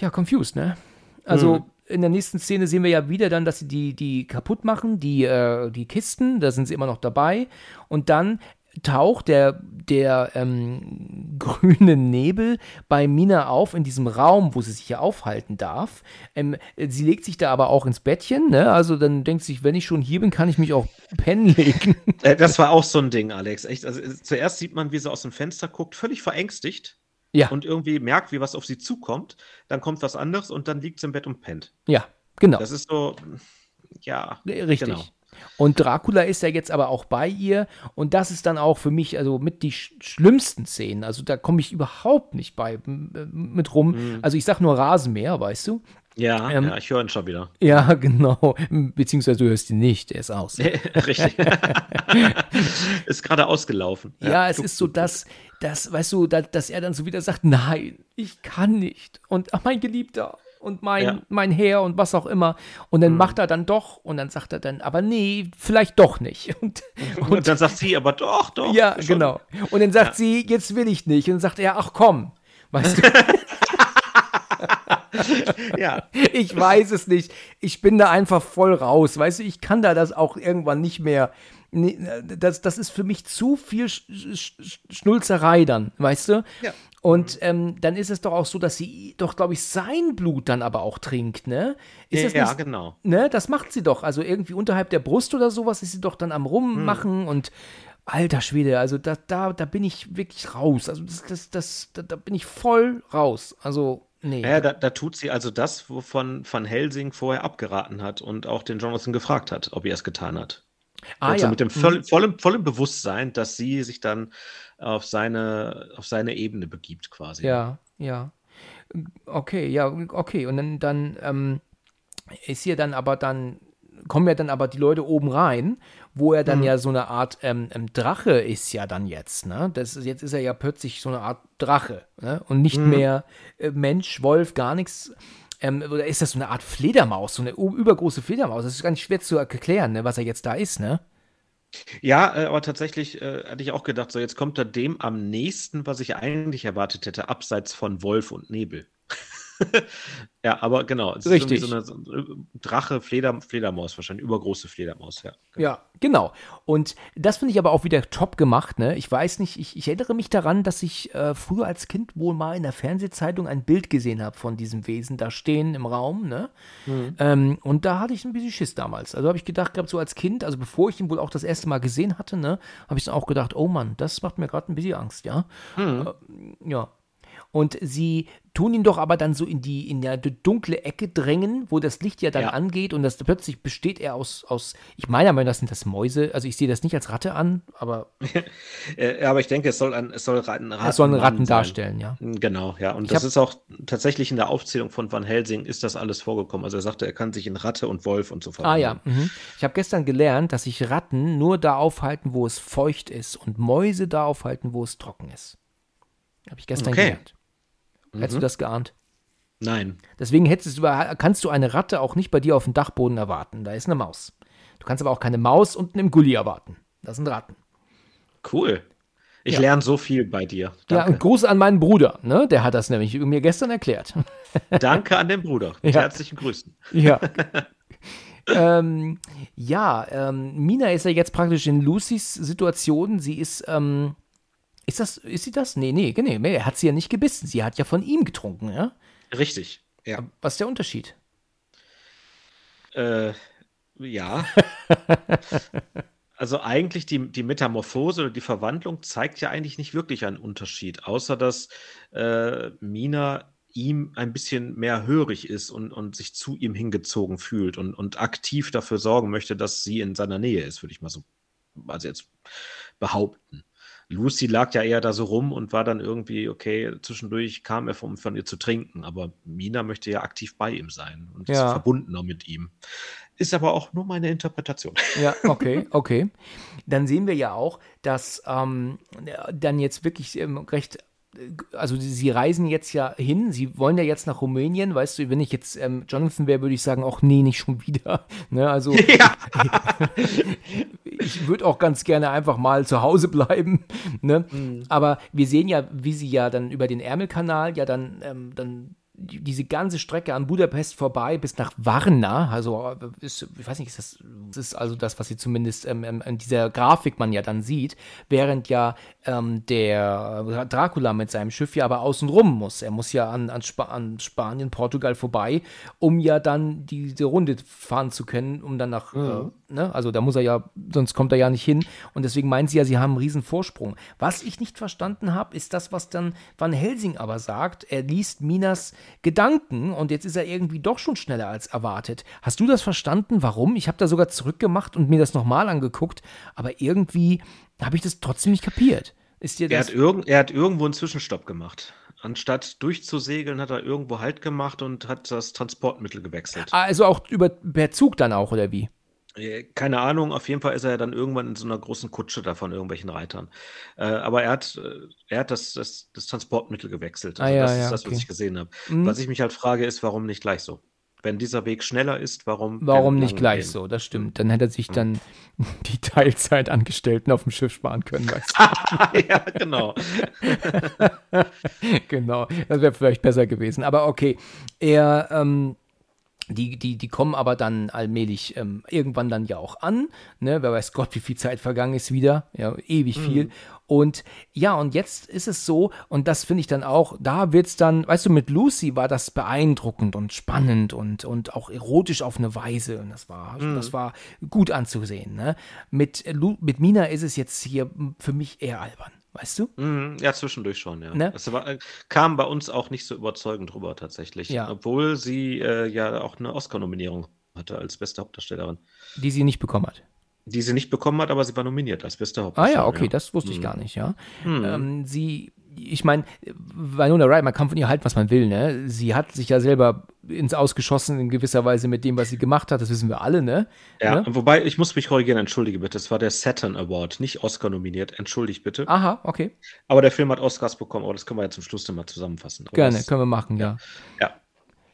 ja, confused, ne? Also, mhm in der nächsten Szene sehen wir ja wieder dann, dass sie die, die kaputt machen, die, äh, die Kisten, da sind sie immer noch dabei. Und dann taucht der, der ähm, grüne Nebel bei Mina auf in diesem Raum, wo sie sich ja aufhalten darf. Ähm, sie legt sich da aber auch ins Bettchen, ne? Also dann denkt sie sich, wenn ich schon hier bin, kann ich mich auch pennen legen. Äh, das war auch so ein Ding, Alex. Echt. Also, äh, zuerst sieht man, wie sie aus dem Fenster guckt, völlig verängstigt. Ja. Und irgendwie merkt, wie was auf sie zukommt. Dann kommt was anderes und dann liegt sie im Bett und pennt. Ja, genau. Das ist so, ja. Richtig. Genau. Und Dracula ist ja jetzt aber auch bei ihr und das ist dann auch für mich also mit die sch schlimmsten Szenen. Also da komme ich überhaupt nicht bei mit rum. Mhm. Also ich sag nur Rasenmäher, weißt du? Ja, ähm, ja ich höre ihn schon wieder. Ja, genau. Beziehungsweise du hörst ihn nicht, er ist aus. Richtig. ist gerade ausgelaufen. Ja, ja es ist so, dass, dass weißt du, dass, dass er dann so wieder sagt, nein, ich kann nicht. Und ach, mein Geliebter, und mein, ja. mein Herr und was auch immer. Und dann mhm. macht er dann doch und dann sagt er dann, aber nee, vielleicht doch nicht. Und, und, und dann sagt sie, aber doch, doch. Ja, schon. genau. Und dann sagt ja. sie, jetzt will ich nicht. Und dann sagt er, ach komm, weißt du. ja. Ich weiß es nicht. Ich bin da einfach voll raus. Weißt du, ich kann da das auch irgendwann nicht mehr. Das, das ist für mich zu viel Schnulzerei dann, weißt du? Ja. Und ähm, dann ist es doch auch so, dass sie doch, glaube ich, sein Blut dann aber auch trinkt, ne? Ist ja, ja, genau. Ne? Das macht sie doch. Also irgendwie unterhalb der Brust oder sowas ist sie doch dann am Rummachen hm. und alter Schwede, also da, da, da bin ich wirklich raus. Also das, das, das, da, da bin ich voll raus. Also Nee. Ja, da, da, tut sie also das, wovon Van Helsing vorher abgeraten hat und auch den Jonathan gefragt hat, ob er es getan hat. Ah, also ja. mit dem voll, mhm. vollen, vollen Bewusstsein, dass sie sich dann auf seine, auf seine Ebene begibt, quasi. Ja, ja. Okay, ja, okay. Und dann, dann ähm, ist hier dann aber dann, kommen ja dann aber die Leute oben rein, wo er dann mhm. ja so eine Art ähm, ähm, Drache ist ja dann jetzt, ne? Das ist, jetzt ist er ja plötzlich so eine Art Drache, ne? Und nicht mhm. mehr äh, Mensch, Wolf, gar nichts. Ähm, oder ist das so eine Art Fledermaus, so eine übergroße Fledermaus? Das ist nicht schwer zu erklären, ne, was er jetzt da ist, ne? Ja, äh, aber tatsächlich äh, hatte ich auch gedacht, so jetzt kommt er dem am nächsten, was ich eigentlich erwartet hätte, abseits von Wolf und Nebel. ja, aber genau. Richtig. Ist so eine, so eine Drache, Fleder, Fledermaus wahrscheinlich, übergroße Fledermaus, ja. Ja, genau. Und das finde ich aber auch wieder top gemacht, ne? Ich weiß nicht, ich, ich erinnere mich daran, dass ich äh, früher als Kind wohl mal in der Fernsehzeitung ein Bild gesehen habe von diesem Wesen da stehen im Raum, ne? Mhm. Ähm, und da hatte ich ein bisschen Schiss damals. Also habe ich gedacht, gehabt, so als Kind, also bevor ich ihn wohl auch das erste Mal gesehen hatte, ne, habe ich dann auch gedacht, oh Mann, das macht mir gerade ein bisschen Angst, ja. Mhm. Äh, ja. Und sie tun ihn doch aber dann so in die, in der dunkle Ecke drängen, wo das Licht ja dann ja. angeht und das plötzlich besteht er aus, aus ich meine aber, das sind das Mäuse, also ich sehe das nicht als Ratte an, aber. Äh, aber ich denke, es soll ein, es soll Ratten, Ratten es sollen Ratten darstellen, ja. Genau, ja. Und ich das ist auch tatsächlich in der Aufzählung von Van Helsing ist das alles vorgekommen. Also er sagte, er kann sich in Ratte und Wolf und so fort. Ah ja. Mhm. Ich habe gestern gelernt, dass sich Ratten nur da aufhalten, wo es feucht ist und Mäuse da aufhalten, wo es trocken ist. Habe ich gestern okay. gelernt. Mhm. Hättest du das geahnt? Nein. Deswegen hättest du, kannst du eine Ratte auch nicht bei dir auf dem Dachboden erwarten. Da ist eine Maus. Du kannst aber auch keine Maus unten im Gully erwarten. Das sind Ratten. Cool. Ich ja. lerne so viel bei dir. Danke. Ja, und Gruß an meinen Bruder. Ne? Der hat das nämlich mir gestern erklärt. Danke an den Bruder. Ja. Herzlichen Grüßen. Ja. ähm, ja, ähm, Mina ist ja jetzt praktisch in Lucys Situation. Sie ist, ähm, ist das, ist sie das? Nee, nee, nee, er hat sie ja nicht gebissen. Sie hat ja von ihm getrunken, ja? Richtig, ja. Was ist der Unterschied? Äh, ja. also eigentlich die, die Metamorphose oder die Verwandlung zeigt ja eigentlich nicht wirklich einen Unterschied, außer dass äh, Mina ihm ein bisschen mehr hörig ist und, und sich zu ihm hingezogen fühlt und, und aktiv dafür sorgen möchte, dass sie in seiner Nähe ist, würde ich mal so also jetzt behaupten. Lucy lag ja eher da so rum und war dann irgendwie, okay, zwischendurch kam er vom, von ihr zu trinken, aber Mina möchte ja aktiv bei ihm sein und ja. ist verbundener mit ihm. Ist aber auch nur meine Interpretation. Ja, okay, okay. Dann sehen wir ja auch, dass ähm, dann jetzt wirklich ähm, recht also sie reisen jetzt ja hin, sie wollen ja jetzt nach Rumänien, weißt du, wenn ich jetzt ähm, Jonathan wäre, würde ich sagen, auch nee, nicht schon wieder. Ne, also ja. ich würde auch ganz gerne einfach mal zu Hause bleiben. Ne? Mhm. Aber wir sehen ja, wie sie ja dann über den Ärmelkanal ja dann, ähm, dann diese ganze Strecke an Budapest vorbei bis nach Varna, also ist, ich weiß nicht, ist das, das ist also das, was sie zumindest ähm, ähm, in dieser Grafik man ja dann sieht, während ja ähm, der Dracula mit seinem Schiff ja aber außen rum muss. Er muss ja an, an, Sp an Spanien, Portugal vorbei, um ja dann diese Runde fahren zu können, um dann nach, mhm. äh, ne? also da muss er ja, sonst kommt er ja nicht hin und deswegen meinen sie ja, sie haben einen riesen Vorsprung. Was ich nicht verstanden habe, ist das, was dann Van Helsing aber sagt, er liest Minas Gedanken und jetzt ist er irgendwie doch schon schneller als erwartet. Hast du das verstanden? Warum? Ich habe da sogar zurückgemacht und mir das nochmal angeguckt, aber irgendwie habe ich das trotzdem nicht kapiert. Ist dir das er, hat er hat irgendwo einen Zwischenstopp gemacht. Anstatt durchzusegeln, hat er irgendwo Halt gemacht und hat das Transportmittel gewechselt. Also auch über per Zug dann auch, oder wie? Äh, keine Ahnung, auf jeden Fall ist er ja dann irgendwann in so einer großen Kutsche da von irgendwelchen Reitern. Äh, aber er hat, äh, er hat das, das, das Transportmittel gewechselt. Also ah, ja, das ist ja, das, was ich gesehen habe. Mhm. Was ich mich halt frage, ist, warum nicht gleich so? Wenn dieser Weg schneller ist, warum. Warum nicht gleich gehen? so? Das stimmt. Dann hätte er sich mhm. dann die Teilzeitangestellten auf dem Schiff sparen können, weißt du? ja, genau. genau. Das wäre vielleicht besser gewesen. Aber okay. Er, ähm, die, die, die kommen aber dann allmählich ähm, irgendwann dann ja auch an. Ne? Wer weiß Gott, wie viel Zeit vergangen ist wieder. Ja, ewig viel. Mhm. Und ja, und jetzt ist es so, und das finde ich dann auch, da wird es dann, weißt du, mit Lucy war das beeindruckend und spannend und, und auch erotisch auf eine Weise. Und das war, mhm. das war gut anzusehen. Ne? Mit, mit Mina ist es jetzt hier für mich eher albern. Weißt du? Mhm, ja, zwischendurch schon, ja. Ne? Das war, äh, kam bei uns auch nicht so überzeugend drüber tatsächlich. Ja. Obwohl sie äh, ja auch eine Oscar-Nominierung hatte als beste Hauptdarstellerin. Die sie nicht bekommen hat. Die sie nicht bekommen hat, aber sie war nominiert als beste Hauptdarstellerin. Ah ja, okay, ja. das wusste ich mhm. gar nicht, ja. Mhm. Ähm, sie ich meine, Winona Ryder, man kann von ihr halten, was man will, ne? Sie hat sich ja selber ins Ausgeschossen in gewisser Weise mit dem, was sie gemacht hat, das wissen wir alle, ne? Ja, ne? wobei, ich muss mich korrigieren, entschuldige bitte, es war der Saturn Award, nicht Oscar nominiert, entschuldige bitte. Aha, okay. Aber der Film hat Oscars bekommen, aber das können wir ja zum Schluss nochmal zusammenfassen. Aber Gerne, das, können wir machen, ja. Ja.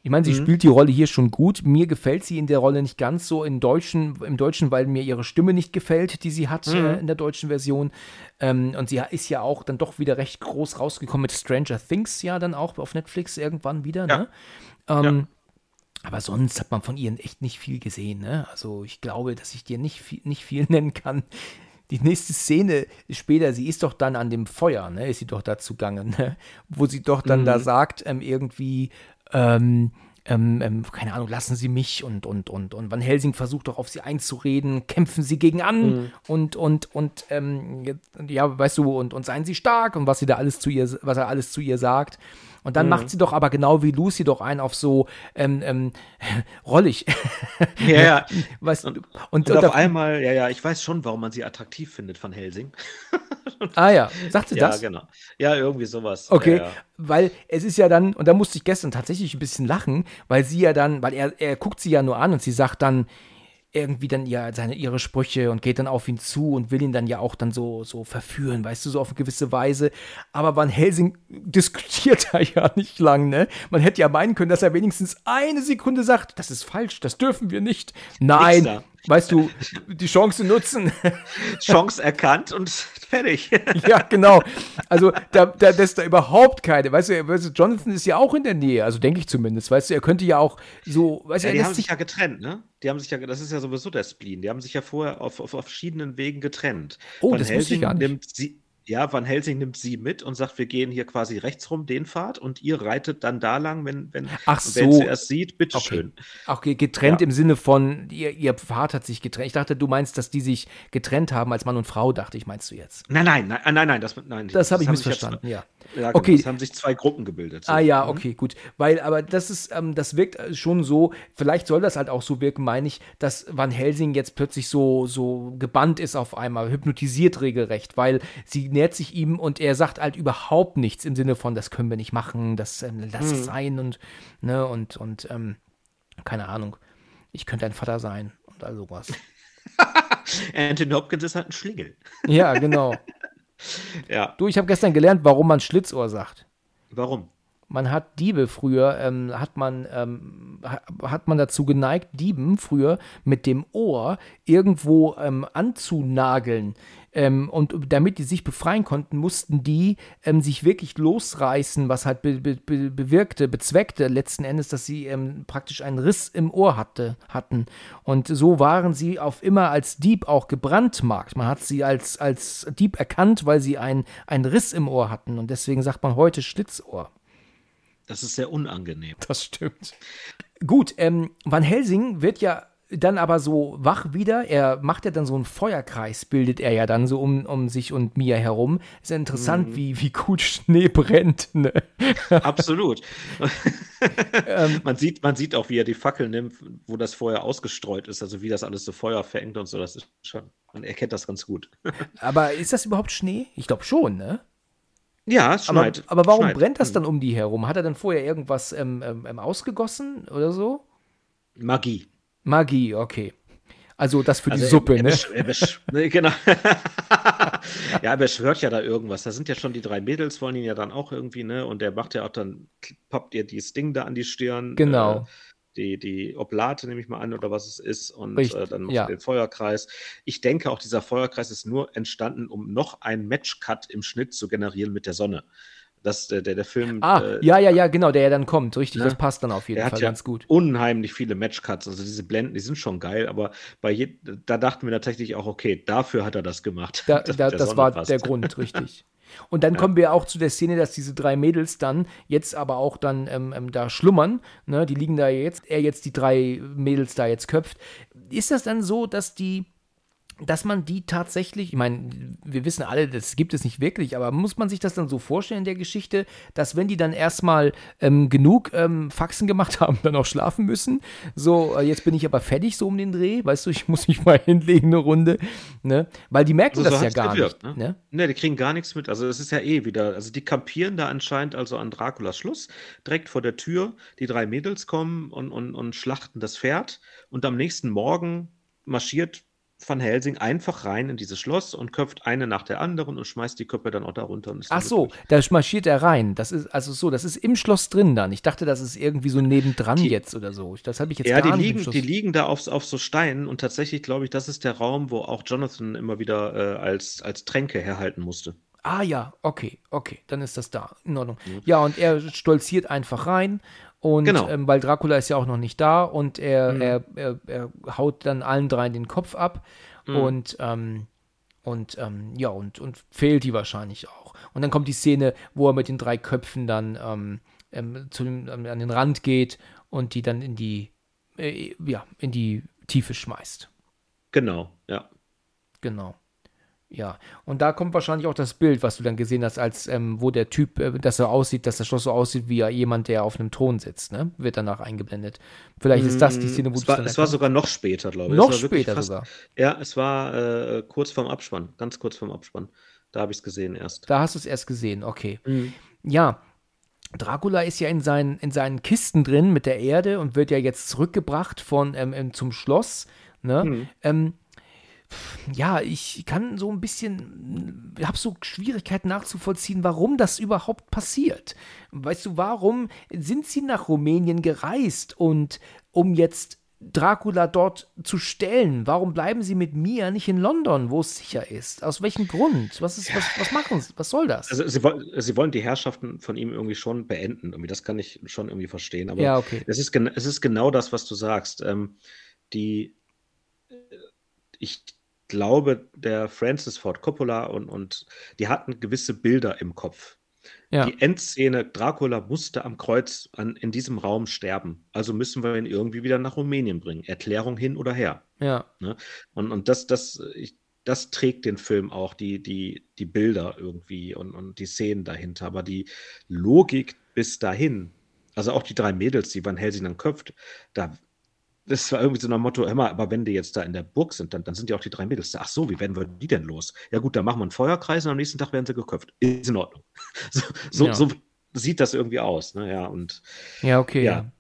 Ich meine, sie mhm. spielt die Rolle hier schon gut. Mir gefällt sie in der Rolle nicht ganz so im Deutschen, im Deutschen, weil mir ihre Stimme nicht gefällt, die sie hat mhm. äh, in der deutschen Version. Ähm, und sie ist ja auch dann doch wieder recht groß rausgekommen mit Stranger Things, ja, dann auch auf Netflix irgendwann wieder. Ja. Ne? Ähm, ja. Aber sonst hat man von ihr echt nicht viel gesehen. Ne? Also ich glaube, dass ich dir nicht viel, nicht viel nennen kann. Die nächste Szene später, sie ist doch dann an dem Feuer, ne? Ist sie doch da zugange, ne? Wo sie doch dann mhm. da sagt, ähm, irgendwie, ähm, ähm, ähm, keine Ahnung, lassen Sie mich und, und, und, und Van Helsing versucht doch auf sie einzureden, kämpfen Sie gegen an mhm. und, und, und, ähm, ja, weißt du, und, und seien Sie stark und was sie da alles zu ihr, was er alles zu ihr sagt. Und dann mhm. macht sie doch aber genau wie Lucy doch einen auf so ähm, ähm, rollig. Ja, ja. Weißt, und, und, und, auf einmal, ja, ja, ich weiß schon, warum man sie attraktiv findet von Helsing. ah ja, sagt sie das? Ja, genau. Ja, irgendwie sowas. Okay, ja, ja. weil es ist ja dann, und da musste ich gestern tatsächlich ein bisschen lachen, weil sie ja dann, weil er, er guckt sie ja nur an und sie sagt dann, irgendwie dann ja seine ihre Sprüche und geht dann auf ihn zu und will ihn dann ja auch dann so so verführen, weißt du, so auf eine gewisse Weise. Aber Van Helsing diskutiert da ja nicht lang, ne? Man hätte ja meinen können, dass er wenigstens eine Sekunde sagt, das ist falsch, das dürfen wir nicht. Nein, weißt du, die Chance nutzen. Chance erkannt und fertig. ja, genau. Also da, da ist da überhaupt keine. Weißt du, weißt du, Jonathan ist ja auch in der Nähe, also denke ich zumindest. Weißt du, er könnte ja auch so. Weißt ja, du, die haben sich ja getrennt, ne? Die haben sich ja, das ist ja sowieso der Spleen. Die haben sich ja vorher auf, auf, auf verschiedenen Wegen getrennt. Oh, Van das Helsing ich gar nicht. Nimmt sie, ja, Van Helsing nimmt sie mit und sagt, wir gehen hier quasi rechts rum, den Pfad, und ihr reitet dann da lang, wenn, wenn, Ach so. wenn sie es sieht, bitteschön. Okay. okay, getrennt ja. im Sinne von, ihr, ihr Pfad hat sich getrennt. Ich dachte, du meinst, dass die sich getrennt haben als Mann und Frau, dachte ich, meinst du jetzt? Nein, nein, nein, nein, nein, das, nein, das, das habe ich missverstanden, ja. Ja, genau, okay. Es haben sich zwei Gruppen gebildet. So. Ah ja, mhm. okay, gut. Weil, aber das ist, ähm, das wirkt schon so, vielleicht soll das halt auch so wirken, meine ich, dass Van Helsing jetzt plötzlich so, so gebannt ist auf einmal, hypnotisiert regelrecht, weil sie nähert sich ihm und er sagt halt überhaupt nichts im Sinne von, das können wir nicht machen, das ähm, lass mhm. es sein und, ne, und, und, ähm, keine Ahnung, ich könnte dein Vater sein und all sowas. Anthony Hopkins ist halt ein Schlingel. Ja, genau. Ja. Du, ich habe gestern gelernt, warum man Schlitzohr sagt. Warum? Man hat Diebe früher, ähm, hat, man, ähm, hat man dazu geneigt, Dieben früher mit dem Ohr irgendwo ähm, anzunageln. Ähm, und damit die sich befreien konnten, mussten die ähm, sich wirklich losreißen, was halt be be bewirkte, bezweckte letzten Endes, dass sie ähm, praktisch einen Riss im Ohr hatte, hatten. Und so waren sie auf immer als Dieb auch gebrandmarkt. Man hat sie als, als Dieb erkannt, weil sie einen Riss im Ohr hatten. Und deswegen sagt man heute Schlitzohr. Das ist sehr unangenehm. Das stimmt. Gut, ähm, Van Helsing wird ja dann aber so wach wieder. Er macht ja dann so einen Feuerkreis, bildet er ja dann so um, um sich und Mia herum. Ist ja interessant, mhm. wie, wie gut Schnee brennt. Ne? Absolut. ähm, man, sieht, man sieht auch, wie er die Fackel nimmt, wo das Feuer ausgestreut ist, also wie das alles so Feuer verengt und so. Das ist schon, man erkennt das ganz gut. aber ist das überhaupt Schnee? Ich glaube schon, ne? Ja, es schneit. Aber, aber warum schneit. brennt das mhm. dann um die herum? Hat er dann vorher irgendwas ähm, ähm, ähm ausgegossen oder so? Magie. Magie, okay. Also das für also die Suppe, er, er ne? Er genau. ja, er beschwört ja da irgendwas. Da sind ja schon die drei Mädels, wollen ihn ja dann auch irgendwie, ne? Und der macht ja auch dann, poppt ihr dieses Ding da an die Stirn. Genau. Äh, die, die Oblate, nehme ich mal an, oder was es ist, und äh, dann macht ja. den Feuerkreis. Ich denke auch, dieser Feuerkreis ist nur entstanden, um noch einen Matchcut im Schnitt zu generieren mit der Sonne. Das, der, der, der Film. Ah, äh, ja, ja, ja, genau, der ja dann kommt, richtig. Ne? Das passt dann auf jeden Fall ja ganz gut. Unheimlich viele Matchcuts. Also diese Blenden, die sind schon geil, aber bei je, da dachten wir tatsächlich auch, okay, dafür hat er das gemacht. Da, da, das war passt. der Grund, richtig. Und dann ja. kommen wir auch zu der Szene, dass diese drei Mädels dann jetzt aber auch dann ähm, ähm, da schlummern. Ne? Die liegen da jetzt, er jetzt die drei Mädels da jetzt köpft. Ist das dann so, dass die dass man die tatsächlich, ich meine, wir wissen alle, das gibt es nicht wirklich, aber muss man sich das dann so vorstellen in der Geschichte, dass wenn die dann erstmal ähm, genug ähm, Faxen gemacht haben, dann auch schlafen müssen? So, äh, jetzt bin ich aber fertig so um den Dreh, weißt du, ich muss mich mal hinlegen eine Runde, ne? Weil die merken also das ja gar gewirkt, nicht. Ne? ne? Die kriegen gar nichts mit. Also es ist ja eh wieder, also die kampieren da anscheinend also an Draculas Schluss, direkt vor der Tür. Die drei Mädels kommen und, und, und schlachten das Pferd und am nächsten Morgen marschiert Van Helsing einfach rein in dieses Schloss und köpft eine nach der anderen und schmeißt die Köpfe dann auch darunter. Ach so, da marschiert er rein. Das ist also so, das ist im Schloss drin dann. Ich dachte, das ist irgendwie so nebendran die, jetzt oder so. Das habe ich jetzt ja, gar die liegen, die liegen da auf, auf so Steinen und tatsächlich glaube ich, das ist der Raum, wo auch Jonathan immer wieder äh, als, als Tränke herhalten musste. Ah ja, okay, okay, dann ist das da. In Ordnung. Ja, und er stolziert einfach rein und genau. ähm, weil Dracula ist ja auch noch nicht da und er, mhm. er, er, er, haut dann allen dreien den Kopf ab mhm. und, ähm, und ähm, ja, und, und fehlt die wahrscheinlich auch. Und dann kommt die Szene, wo er mit den drei Köpfen dann ähm, ähm, zu dem, ähm, an den Rand geht und die dann in die, äh, ja, in die Tiefe schmeißt. Genau, ja. Genau. Ja, und da kommt wahrscheinlich auch das Bild, was du dann gesehen hast, als ähm, wo der Typ, äh, dass er aussieht, dass das Schloss so aussieht wie jemand, der auf einem Thron sitzt, ne? Wird danach eingeblendet. Vielleicht ist das die Szene, wo es war, Es war sogar noch später, glaube ich. Noch später fast, sogar. Ja, es war äh, kurz vorm Abspann, ganz kurz vorm Abspann. Da habe ich es gesehen erst. Da hast du es erst gesehen, okay. Mhm. Ja, Dracula ist ja in seinen, in seinen Kisten drin mit der Erde und wird ja jetzt zurückgebracht von ähm, zum Schloss. Ne? Mhm. Ähm, ja, ich kann so ein bisschen, habe so Schwierigkeiten nachzuvollziehen, warum das überhaupt passiert. Weißt du, warum sind sie nach Rumänien gereist und um jetzt Dracula dort zu stellen? Warum bleiben sie mit Mia nicht in London, wo es sicher ist? Aus welchem Grund? Was, ist, was, was machen sie? Was soll das? Also sie, sie, wollen die Herrschaften von ihm irgendwie schon beenden. Irgendwie. Das kann ich schon irgendwie verstehen. Aber ja, okay. es, ist es ist genau das, was du sagst. Ähm, die, ich glaube, der Francis Ford Coppola und, und die hatten gewisse Bilder im Kopf. Ja. Die Endszene, Dracula musste am Kreuz an, in diesem Raum sterben. Also müssen wir ihn irgendwie wieder nach Rumänien bringen. Erklärung hin oder her. Ja. Ne? Und, und das, das, ich, das trägt den Film auch, die, die, die Bilder irgendwie und, und die Szenen dahinter. Aber die Logik bis dahin, also auch die drei Mädels, die Van Helsing dann köpft, da das war irgendwie so ein Motto, hör mal, aber wenn die jetzt da in der Burg sind, dann, dann sind ja auch die drei Mädels da. Ach so, wie werden wir die denn los? Ja gut, dann machen wir einen Feuerkreis und am nächsten Tag werden sie geköpft. Ist in Ordnung. So, so, ja. so sieht das irgendwie aus. Ne? Ja, und, ja okay. Ja,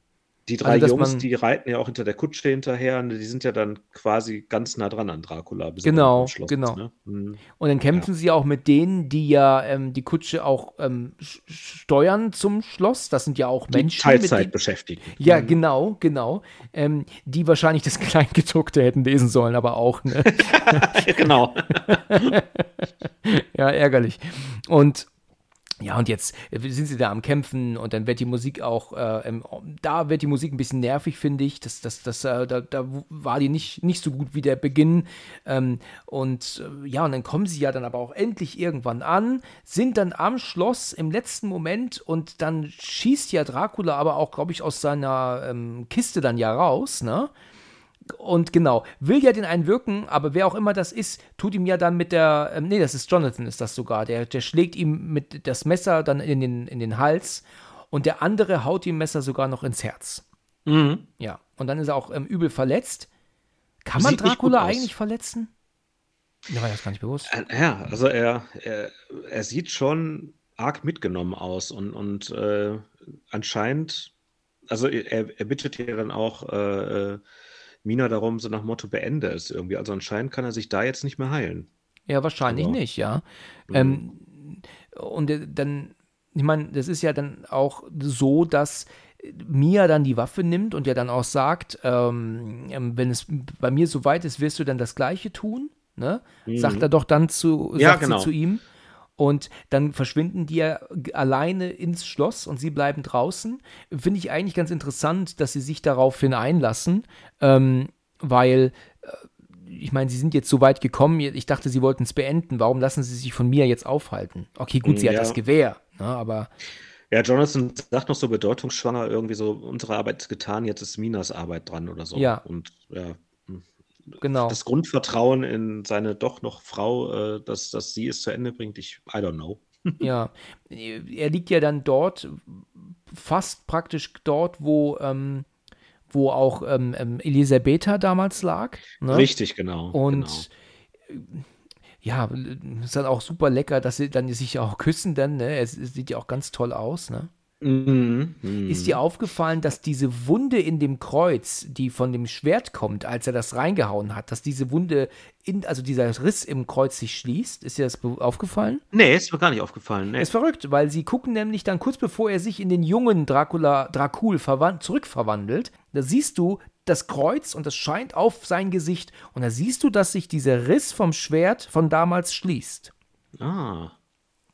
die drei also, Jungs, die reiten ja auch hinter der Kutsche hinterher, ne, die sind ja dann quasi ganz nah dran an Dracula. genau, genau. ne? mhm. Und dann kämpfen ja. sie auch mit denen, die ja ähm, die Kutsche auch ähm, steuern zum Schloss. Das sind ja auch die Menschen. Teilzeit beschäftigt. Ja, mhm. genau, genau. Ähm, die wahrscheinlich das Kleingedruckte hätten lesen sollen, aber auch. Ne? genau. ja, ärgerlich. Und ja, und jetzt sind sie da am Kämpfen und dann wird die Musik auch, äh, da wird die Musik ein bisschen nervig, finde ich. Das, das, das, äh, da, da war die nicht, nicht so gut wie der Beginn. Ähm, und äh, ja, und dann kommen sie ja dann aber auch endlich irgendwann an, sind dann am Schloss im letzten Moment und dann schießt ja Dracula aber auch, glaube ich, aus seiner ähm, Kiste dann ja raus, ne? Und genau, will ja den einen wirken, aber wer auch immer das ist, tut ihm ja dann mit der, ähm, nee, das ist Jonathan, ist das sogar, der, der schlägt ihm mit das Messer dann in den, in den Hals und der andere haut ihm Messer sogar noch ins Herz. Mhm. Ja, und dann ist er auch ähm, übel verletzt. Kann man Sieht Dracula eigentlich verletzen? Ja, war das gar nicht bewusst. Äh, ja, also er, er, er sieht schon arg mitgenommen aus und, und äh, anscheinend, also er, er bittet ja dann auch äh, äh Mina darum, so nach Motto, beende es irgendwie. Also anscheinend kann er sich da jetzt nicht mehr heilen. Ja, wahrscheinlich Aber, nicht, ja. Mhm. Ähm, und äh, dann, ich meine, das ist ja dann auch so, dass Mia dann die Waffe nimmt und ja dann auch sagt, ähm, ähm wenn es bei mir so weit ist, wirst du dann das Gleiche tun. Ne? Mhm. Sagt er doch dann zu, ja, genau. zu ihm. Und dann verschwinden die ja alleine ins Schloss und sie bleiben draußen. Finde ich eigentlich ganz interessant, dass sie sich daraufhin einlassen, ähm, weil äh, ich meine, sie sind jetzt so weit gekommen, ich dachte, sie wollten es beenden. Warum lassen sie sich von mir jetzt aufhalten? Okay, gut, sie ja. hat das Gewehr, ne, aber. Ja, Jonathan sagt noch so bedeutungsschwanger, irgendwie so, unsere Arbeit ist getan, jetzt ist Minas Arbeit dran oder so. Ja. Und ja, genau. das Grundvertrauen in seine doch noch Frau, äh, dass, dass sie es zu Ende bringt, ich, I don't know. ja, er liegt ja dann dort, fast praktisch dort, wo, ähm, wo auch ähm, ähm Elisabetha damals lag. Ne? Richtig, genau. Und genau. ja, ist dann auch super lecker, dass sie dann sich auch küssen dann, ne? Es, es sieht ja auch ganz toll aus, ne? Mhm. Ist dir aufgefallen, dass diese Wunde in dem Kreuz, die von dem Schwert kommt, als er das reingehauen hat, dass diese Wunde, in, also dieser Riss im Kreuz sich schließt? Ist dir das aufgefallen? Nee, ist mir gar nicht aufgefallen. Nee. Ist verrückt, weil sie gucken nämlich dann kurz bevor er sich in den jungen Dracula, Dracul zurückverwandelt, da siehst du das Kreuz und das scheint auf sein Gesicht und da siehst du, dass sich dieser Riss vom Schwert von damals schließt. Ah.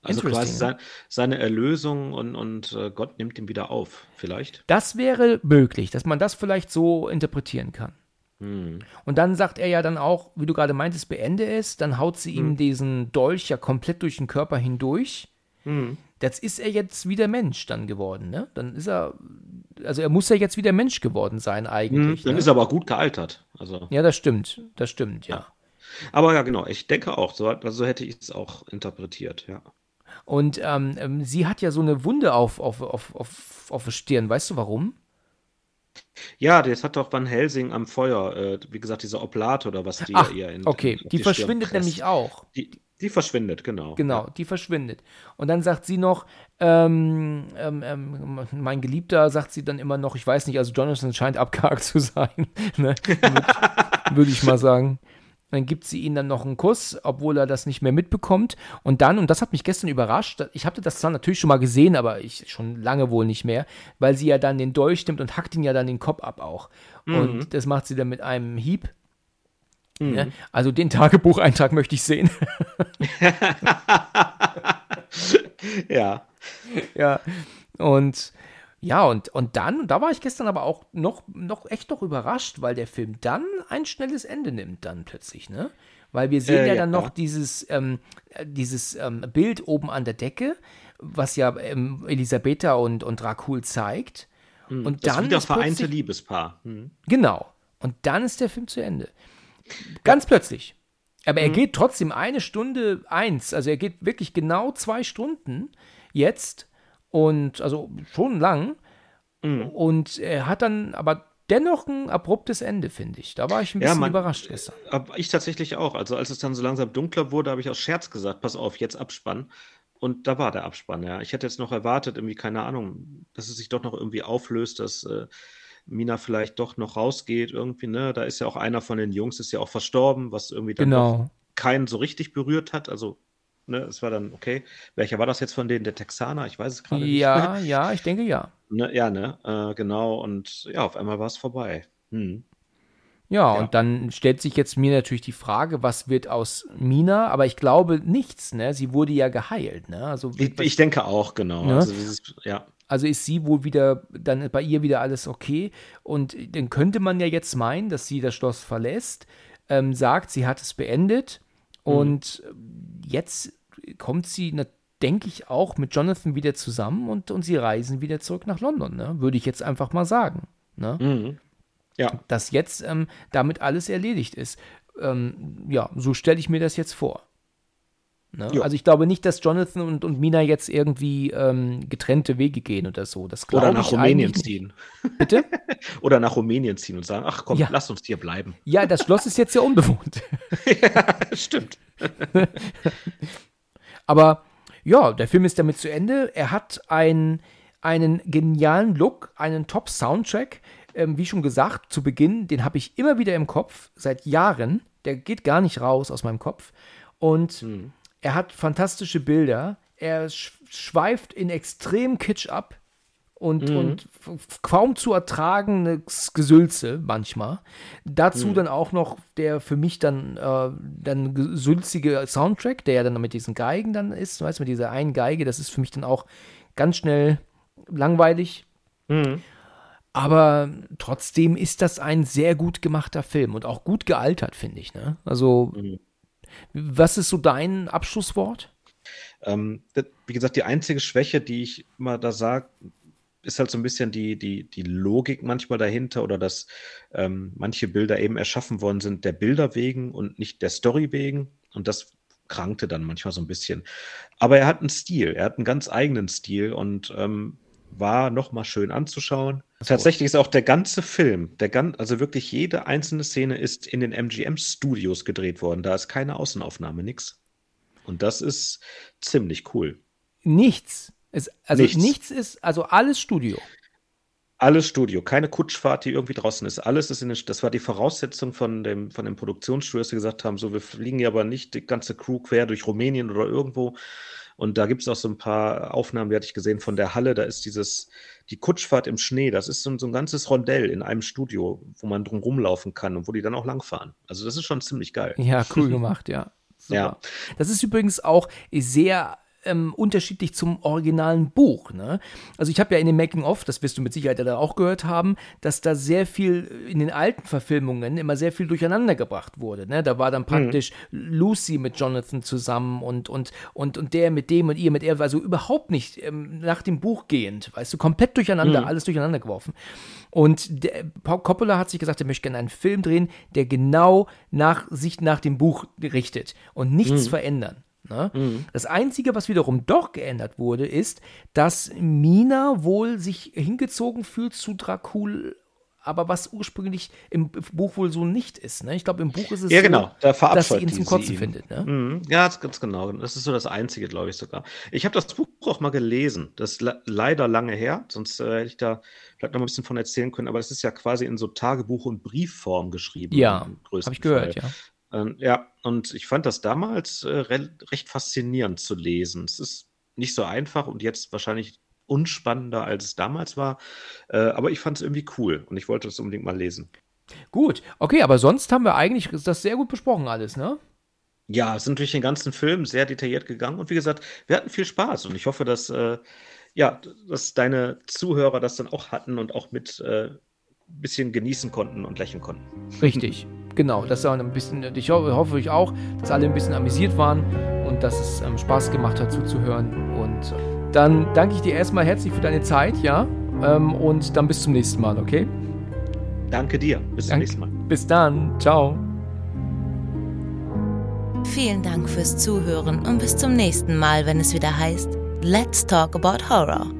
Also quasi sein, seine Erlösung und, und äh, Gott nimmt ihn wieder auf, vielleicht. Das wäre möglich, dass man das vielleicht so interpretieren kann. Hm. Und dann sagt er ja dann auch, wie du gerade meintest, beende es. Dann haut sie hm. ihm diesen Dolch ja komplett durch den Körper hindurch. Hm. Jetzt ist er jetzt wieder Mensch dann geworden, ne? Dann ist er, also er muss ja jetzt wieder Mensch geworden sein eigentlich. Hm, dann ne? ist er aber auch gut gealtert. Also. Ja, das stimmt, das stimmt, ja. ja. Aber ja, genau, ich denke auch, so, also hätte ich es auch interpretiert, ja. Und ähm, ähm, sie hat ja so eine Wunde auf, auf, auf, auf, auf der Stirn. Weißt du warum? Ja, das hat doch Van Helsing am Feuer, äh, wie gesagt, diese Oblat oder was die Ach, ihr in Okay, in, die, die verschwindet nämlich auch. Die, die verschwindet, genau. Genau, ja. die verschwindet. Und dann sagt sie noch, ähm, ähm, ähm, mein Geliebter sagt sie dann immer noch, ich weiß nicht, also Jonathan scheint abgehakt zu sein, ne? würde ich mal sagen. Dann gibt sie ihm dann noch einen Kuss, obwohl er das nicht mehr mitbekommt. Und dann, und das hat mich gestern überrascht, ich hatte das zwar natürlich schon mal gesehen, aber ich schon lange wohl nicht mehr, weil sie ja dann den Dolch nimmt und hackt ihn ja dann den Kopf ab auch. Mhm. Und das macht sie dann mit einem Hieb. Mhm. Ja, also den Tagebucheintrag möchte ich sehen. ja. Ja. Und ja, und, und dann, da war ich gestern aber auch noch, noch echt noch überrascht, weil der Film dann ein schnelles Ende nimmt, dann plötzlich, ne? Weil wir sehen äh, ja, ja, dann noch dieses, ähm, dieses ähm, Bild oben an der Decke, was ja ähm, Elisabetta und, und Dracul zeigt. Mhm, und das dann. Wieder vereinte Liebespaar. Mhm. Genau. Und dann ist der Film zu Ende. Ganz ja. plötzlich. Aber er mhm. geht trotzdem eine Stunde eins. Also er geht wirklich genau zwei Stunden jetzt. Und also schon lang. Mhm. Und er hat dann aber dennoch ein abruptes Ende, finde ich. Da war ich ein bisschen ja, man, überrascht gestern. Aber ich tatsächlich auch. Also als es dann so langsam dunkler wurde, habe ich aus Scherz gesagt, pass auf, jetzt Abspann. Und da war der Abspann, ja. Ich hätte jetzt noch erwartet, irgendwie, keine Ahnung, dass es sich doch noch irgendwie auflöst, dass äh, Mina vielleicht doch noch rausgeht, irgendwie, ne? Da ist ja auch einer von den Jungs, ist ja auch verstorben, was irgendwie dann genau. keinen so richtig berührt hat. Also Ne, es war dann, okay, welcher war das jetzt von denen? Der Texaner? Ich weiß es gerade nicht. Ja, ja, ich denke ja. Ne, ja, ne, äh, genau. Und ja, auf einmal war es vorbei. Hm. Ja, ja, und dann stellt sich jetzt mir natürlich die Frage, was wird aus Mina? Aber ich glaube nichts, ne? Sie wurde ja geheilt, ne? Also, ich, ich denke auch, genau. Ne? Also, dieses, ja. also ist sie wohl wieder, dann bei ihr wieder alles okay. Und dann könnte man ja jetzt meinen, dass sie das Schloss verlässt, ähm, sagt, sie hat es beendet. Mhm. Und jetzt kommt sie, denke ich, auch mit Jonathan wieder zusammen und, und sie reisen wieder zurück nach London, ne? würde ich jetzt einfach mal sagen. Ne? Mhm. Ja. Dass jetzt ähm, damit alles erledigt ist. Ähm, ja, so stelle ich mir das jetzt vor. Ne? Also ich glaube nicht, dass Jonathan und, und Mina jetzt irgendwie ähm, getrennte Wege gehen oder so. Das oder nach Rumänien ziehen. Bitte? oder nach Rumänien ziehen und sagen, ach komm, ja. lass uns hier bleiben. Ja, das Schloss ist jetzt ja unbewohnt. ja, stimmt. Aber ja, der Film ist damit zu Ende. Er hat ein, einen genialen Look, einen Top-Soundtrack. Ähm, wie schon gesagt, zu Beginn, den habe ich immer wieder im Kopf, seit Jahren. Der geht gar nicht raus aus meinem Kopf. Und hm. er hat fantastische Bilder. Er schweift in extrem Kitsch ab und, mhm. und kaum zu ertragendes Gesülze manchmal. Dazu mhm. dann auch noch der für mich dann, äh, dann gesülzige Soundtrack, der ja dann mit diesen Geigen dann ist, weißt du, mit dieser einen Geige, das ist für mich dann auch ganz schnell langweilig. Mhm. Aber trotzdem ist das ein sehr gut gemachter Film und auch gut gealtert, finde ich. Ne? Also, mhm. was ist so dein Abschlusswort? Ähm, wie gesagt, die einzige Schwäche, die ich immer da sage, ist halt so ein bisschen die, die, die Logik manchmal dahinter oder dass ähm, manche Bilder eben erschaffen worden sind der Bilder wegen und nicht der Story wegen. Und das krankte dann manchmal so ein bisschen. Aber er hat einen Stil, er hat einen ganz eigenen Stil und ähm, war nochmal schön anzuschauen. So. Tatsächlich ist auch der ganze Film, der gan also wirklich jede einzelne Szene ist in den MGM-Studios gedreht worden. Da ist keine Außenaufnahme, nix. Und das ist ziemlich cool. Nichts. Es, also nichts. nichts ist, also alles Studio. Alles Studio, keine Kutschfahrt, die irgendwie draußen ist. Alles ist in den, das war die Voraussetzung von dem, von dem Produktionsstudio, dass sie gesagt haben, so, wir fliegen ja aber nicht die ganze Crew quer durch Rumänien oder irgendwo. Und da gibt es auch so ein paar Aufnahmen, die hatte ich gesehen von der Halle. Da ist dieses, die Kutschfahrt im Schnee. Das ist so, so ein ganzes Rondell in einem Studio, wo man drum rumlaufen kann und wo die dann auch langfahren. Also das ist schon ziemlich geil. Ja, cool gemacht, ja. Super. Ja. Das ist übrigens auch sehr ähm, unterschiedlich zum originalen Buch. Ne? Also ich habe ja in dem Making-of, das wirst du mit Sicherheit ja auch gehört haben, dass da sehr viel in den alten Verfilmungen immer sehr viel durcheinander gebracht wurde. Ne? Da war dann mhm. praktisch mhm. Lucy mit Jonathan zusammen und, und, und, und der mit dem und ihr mit er, also überhaupt nicht ähm, nach dem Buch gehend, weißt du, komplett durcheinander, mhm. alles durcheinander geworfen. Und der, Coppola hat sich gesagt, er möchte gerne einen Film drehen, der genau nach sich nach dem Buch richtet und nichts mhm. verändern. Ne? Mhm. Das Einzige, was wiederum doch geändert wurde, ist, dass Mina wohl sich hingezogen fühlt zu Dracul, aber was ursprünglich im Buch wohl so nicht ist. Ne? Ich glaube, im Buch ist es ja, genau. so, dass sie ihn zum Kotzen ihn. findet. Ne? Mhm. Ja, ganz genau. Das ist so das Einzige, glaube ich sogar. Ich habe das Buch auch mal gelesen. Das ist leider lange her, sonst äh, hätte ich da vielleicht noch ein bisschen von erzählen können. Aber es ist ja quasi in so Tagebuch- und Briefform geschrieben. Ja, habe ich gehört, Fall. ja. Ähm, ja, und ich fand das damals äh, re recht faszinierend zu lesen. Es ist nicht so einfach und jetzt wahrscheinlich unspannender, als es damals war. Äh, aber ich fand es irgendwie cool und ich wollte es unbedingt mal lesen. Gut, okay, aber sonst haben wir eigentlich das sehr gut besprochen alles, ne? Ja, es sind durch den ganzen Film sehr detailliert gegangen und wie gesagt, wir hatten viel Spaß und ich hoffe, dass, äh, ja, dass deine Zuhörer das dann auch hatten und auch mit äh, bisschen genießen konnten und lächeln konnten. Richtig, genau. Das war ein bisschen, ich hoffe, hoffe ich auch, dass alle ein bisschen amüsiert waren und dass es ähm, Spaß gemacht hat zuzuhören. Und äh, dann danke ich dir erstmal herzlich für deine Zeit, ja. Ähm, und dann bis zum nächsten Mal, okay? Danke dir. Bis zum nächsten Mal. Bis dann. Ciao. Vielen Dank fürs Zuhören und bis zum nächsten Mal, wenn es wieder heißt Let's Talk About Horror.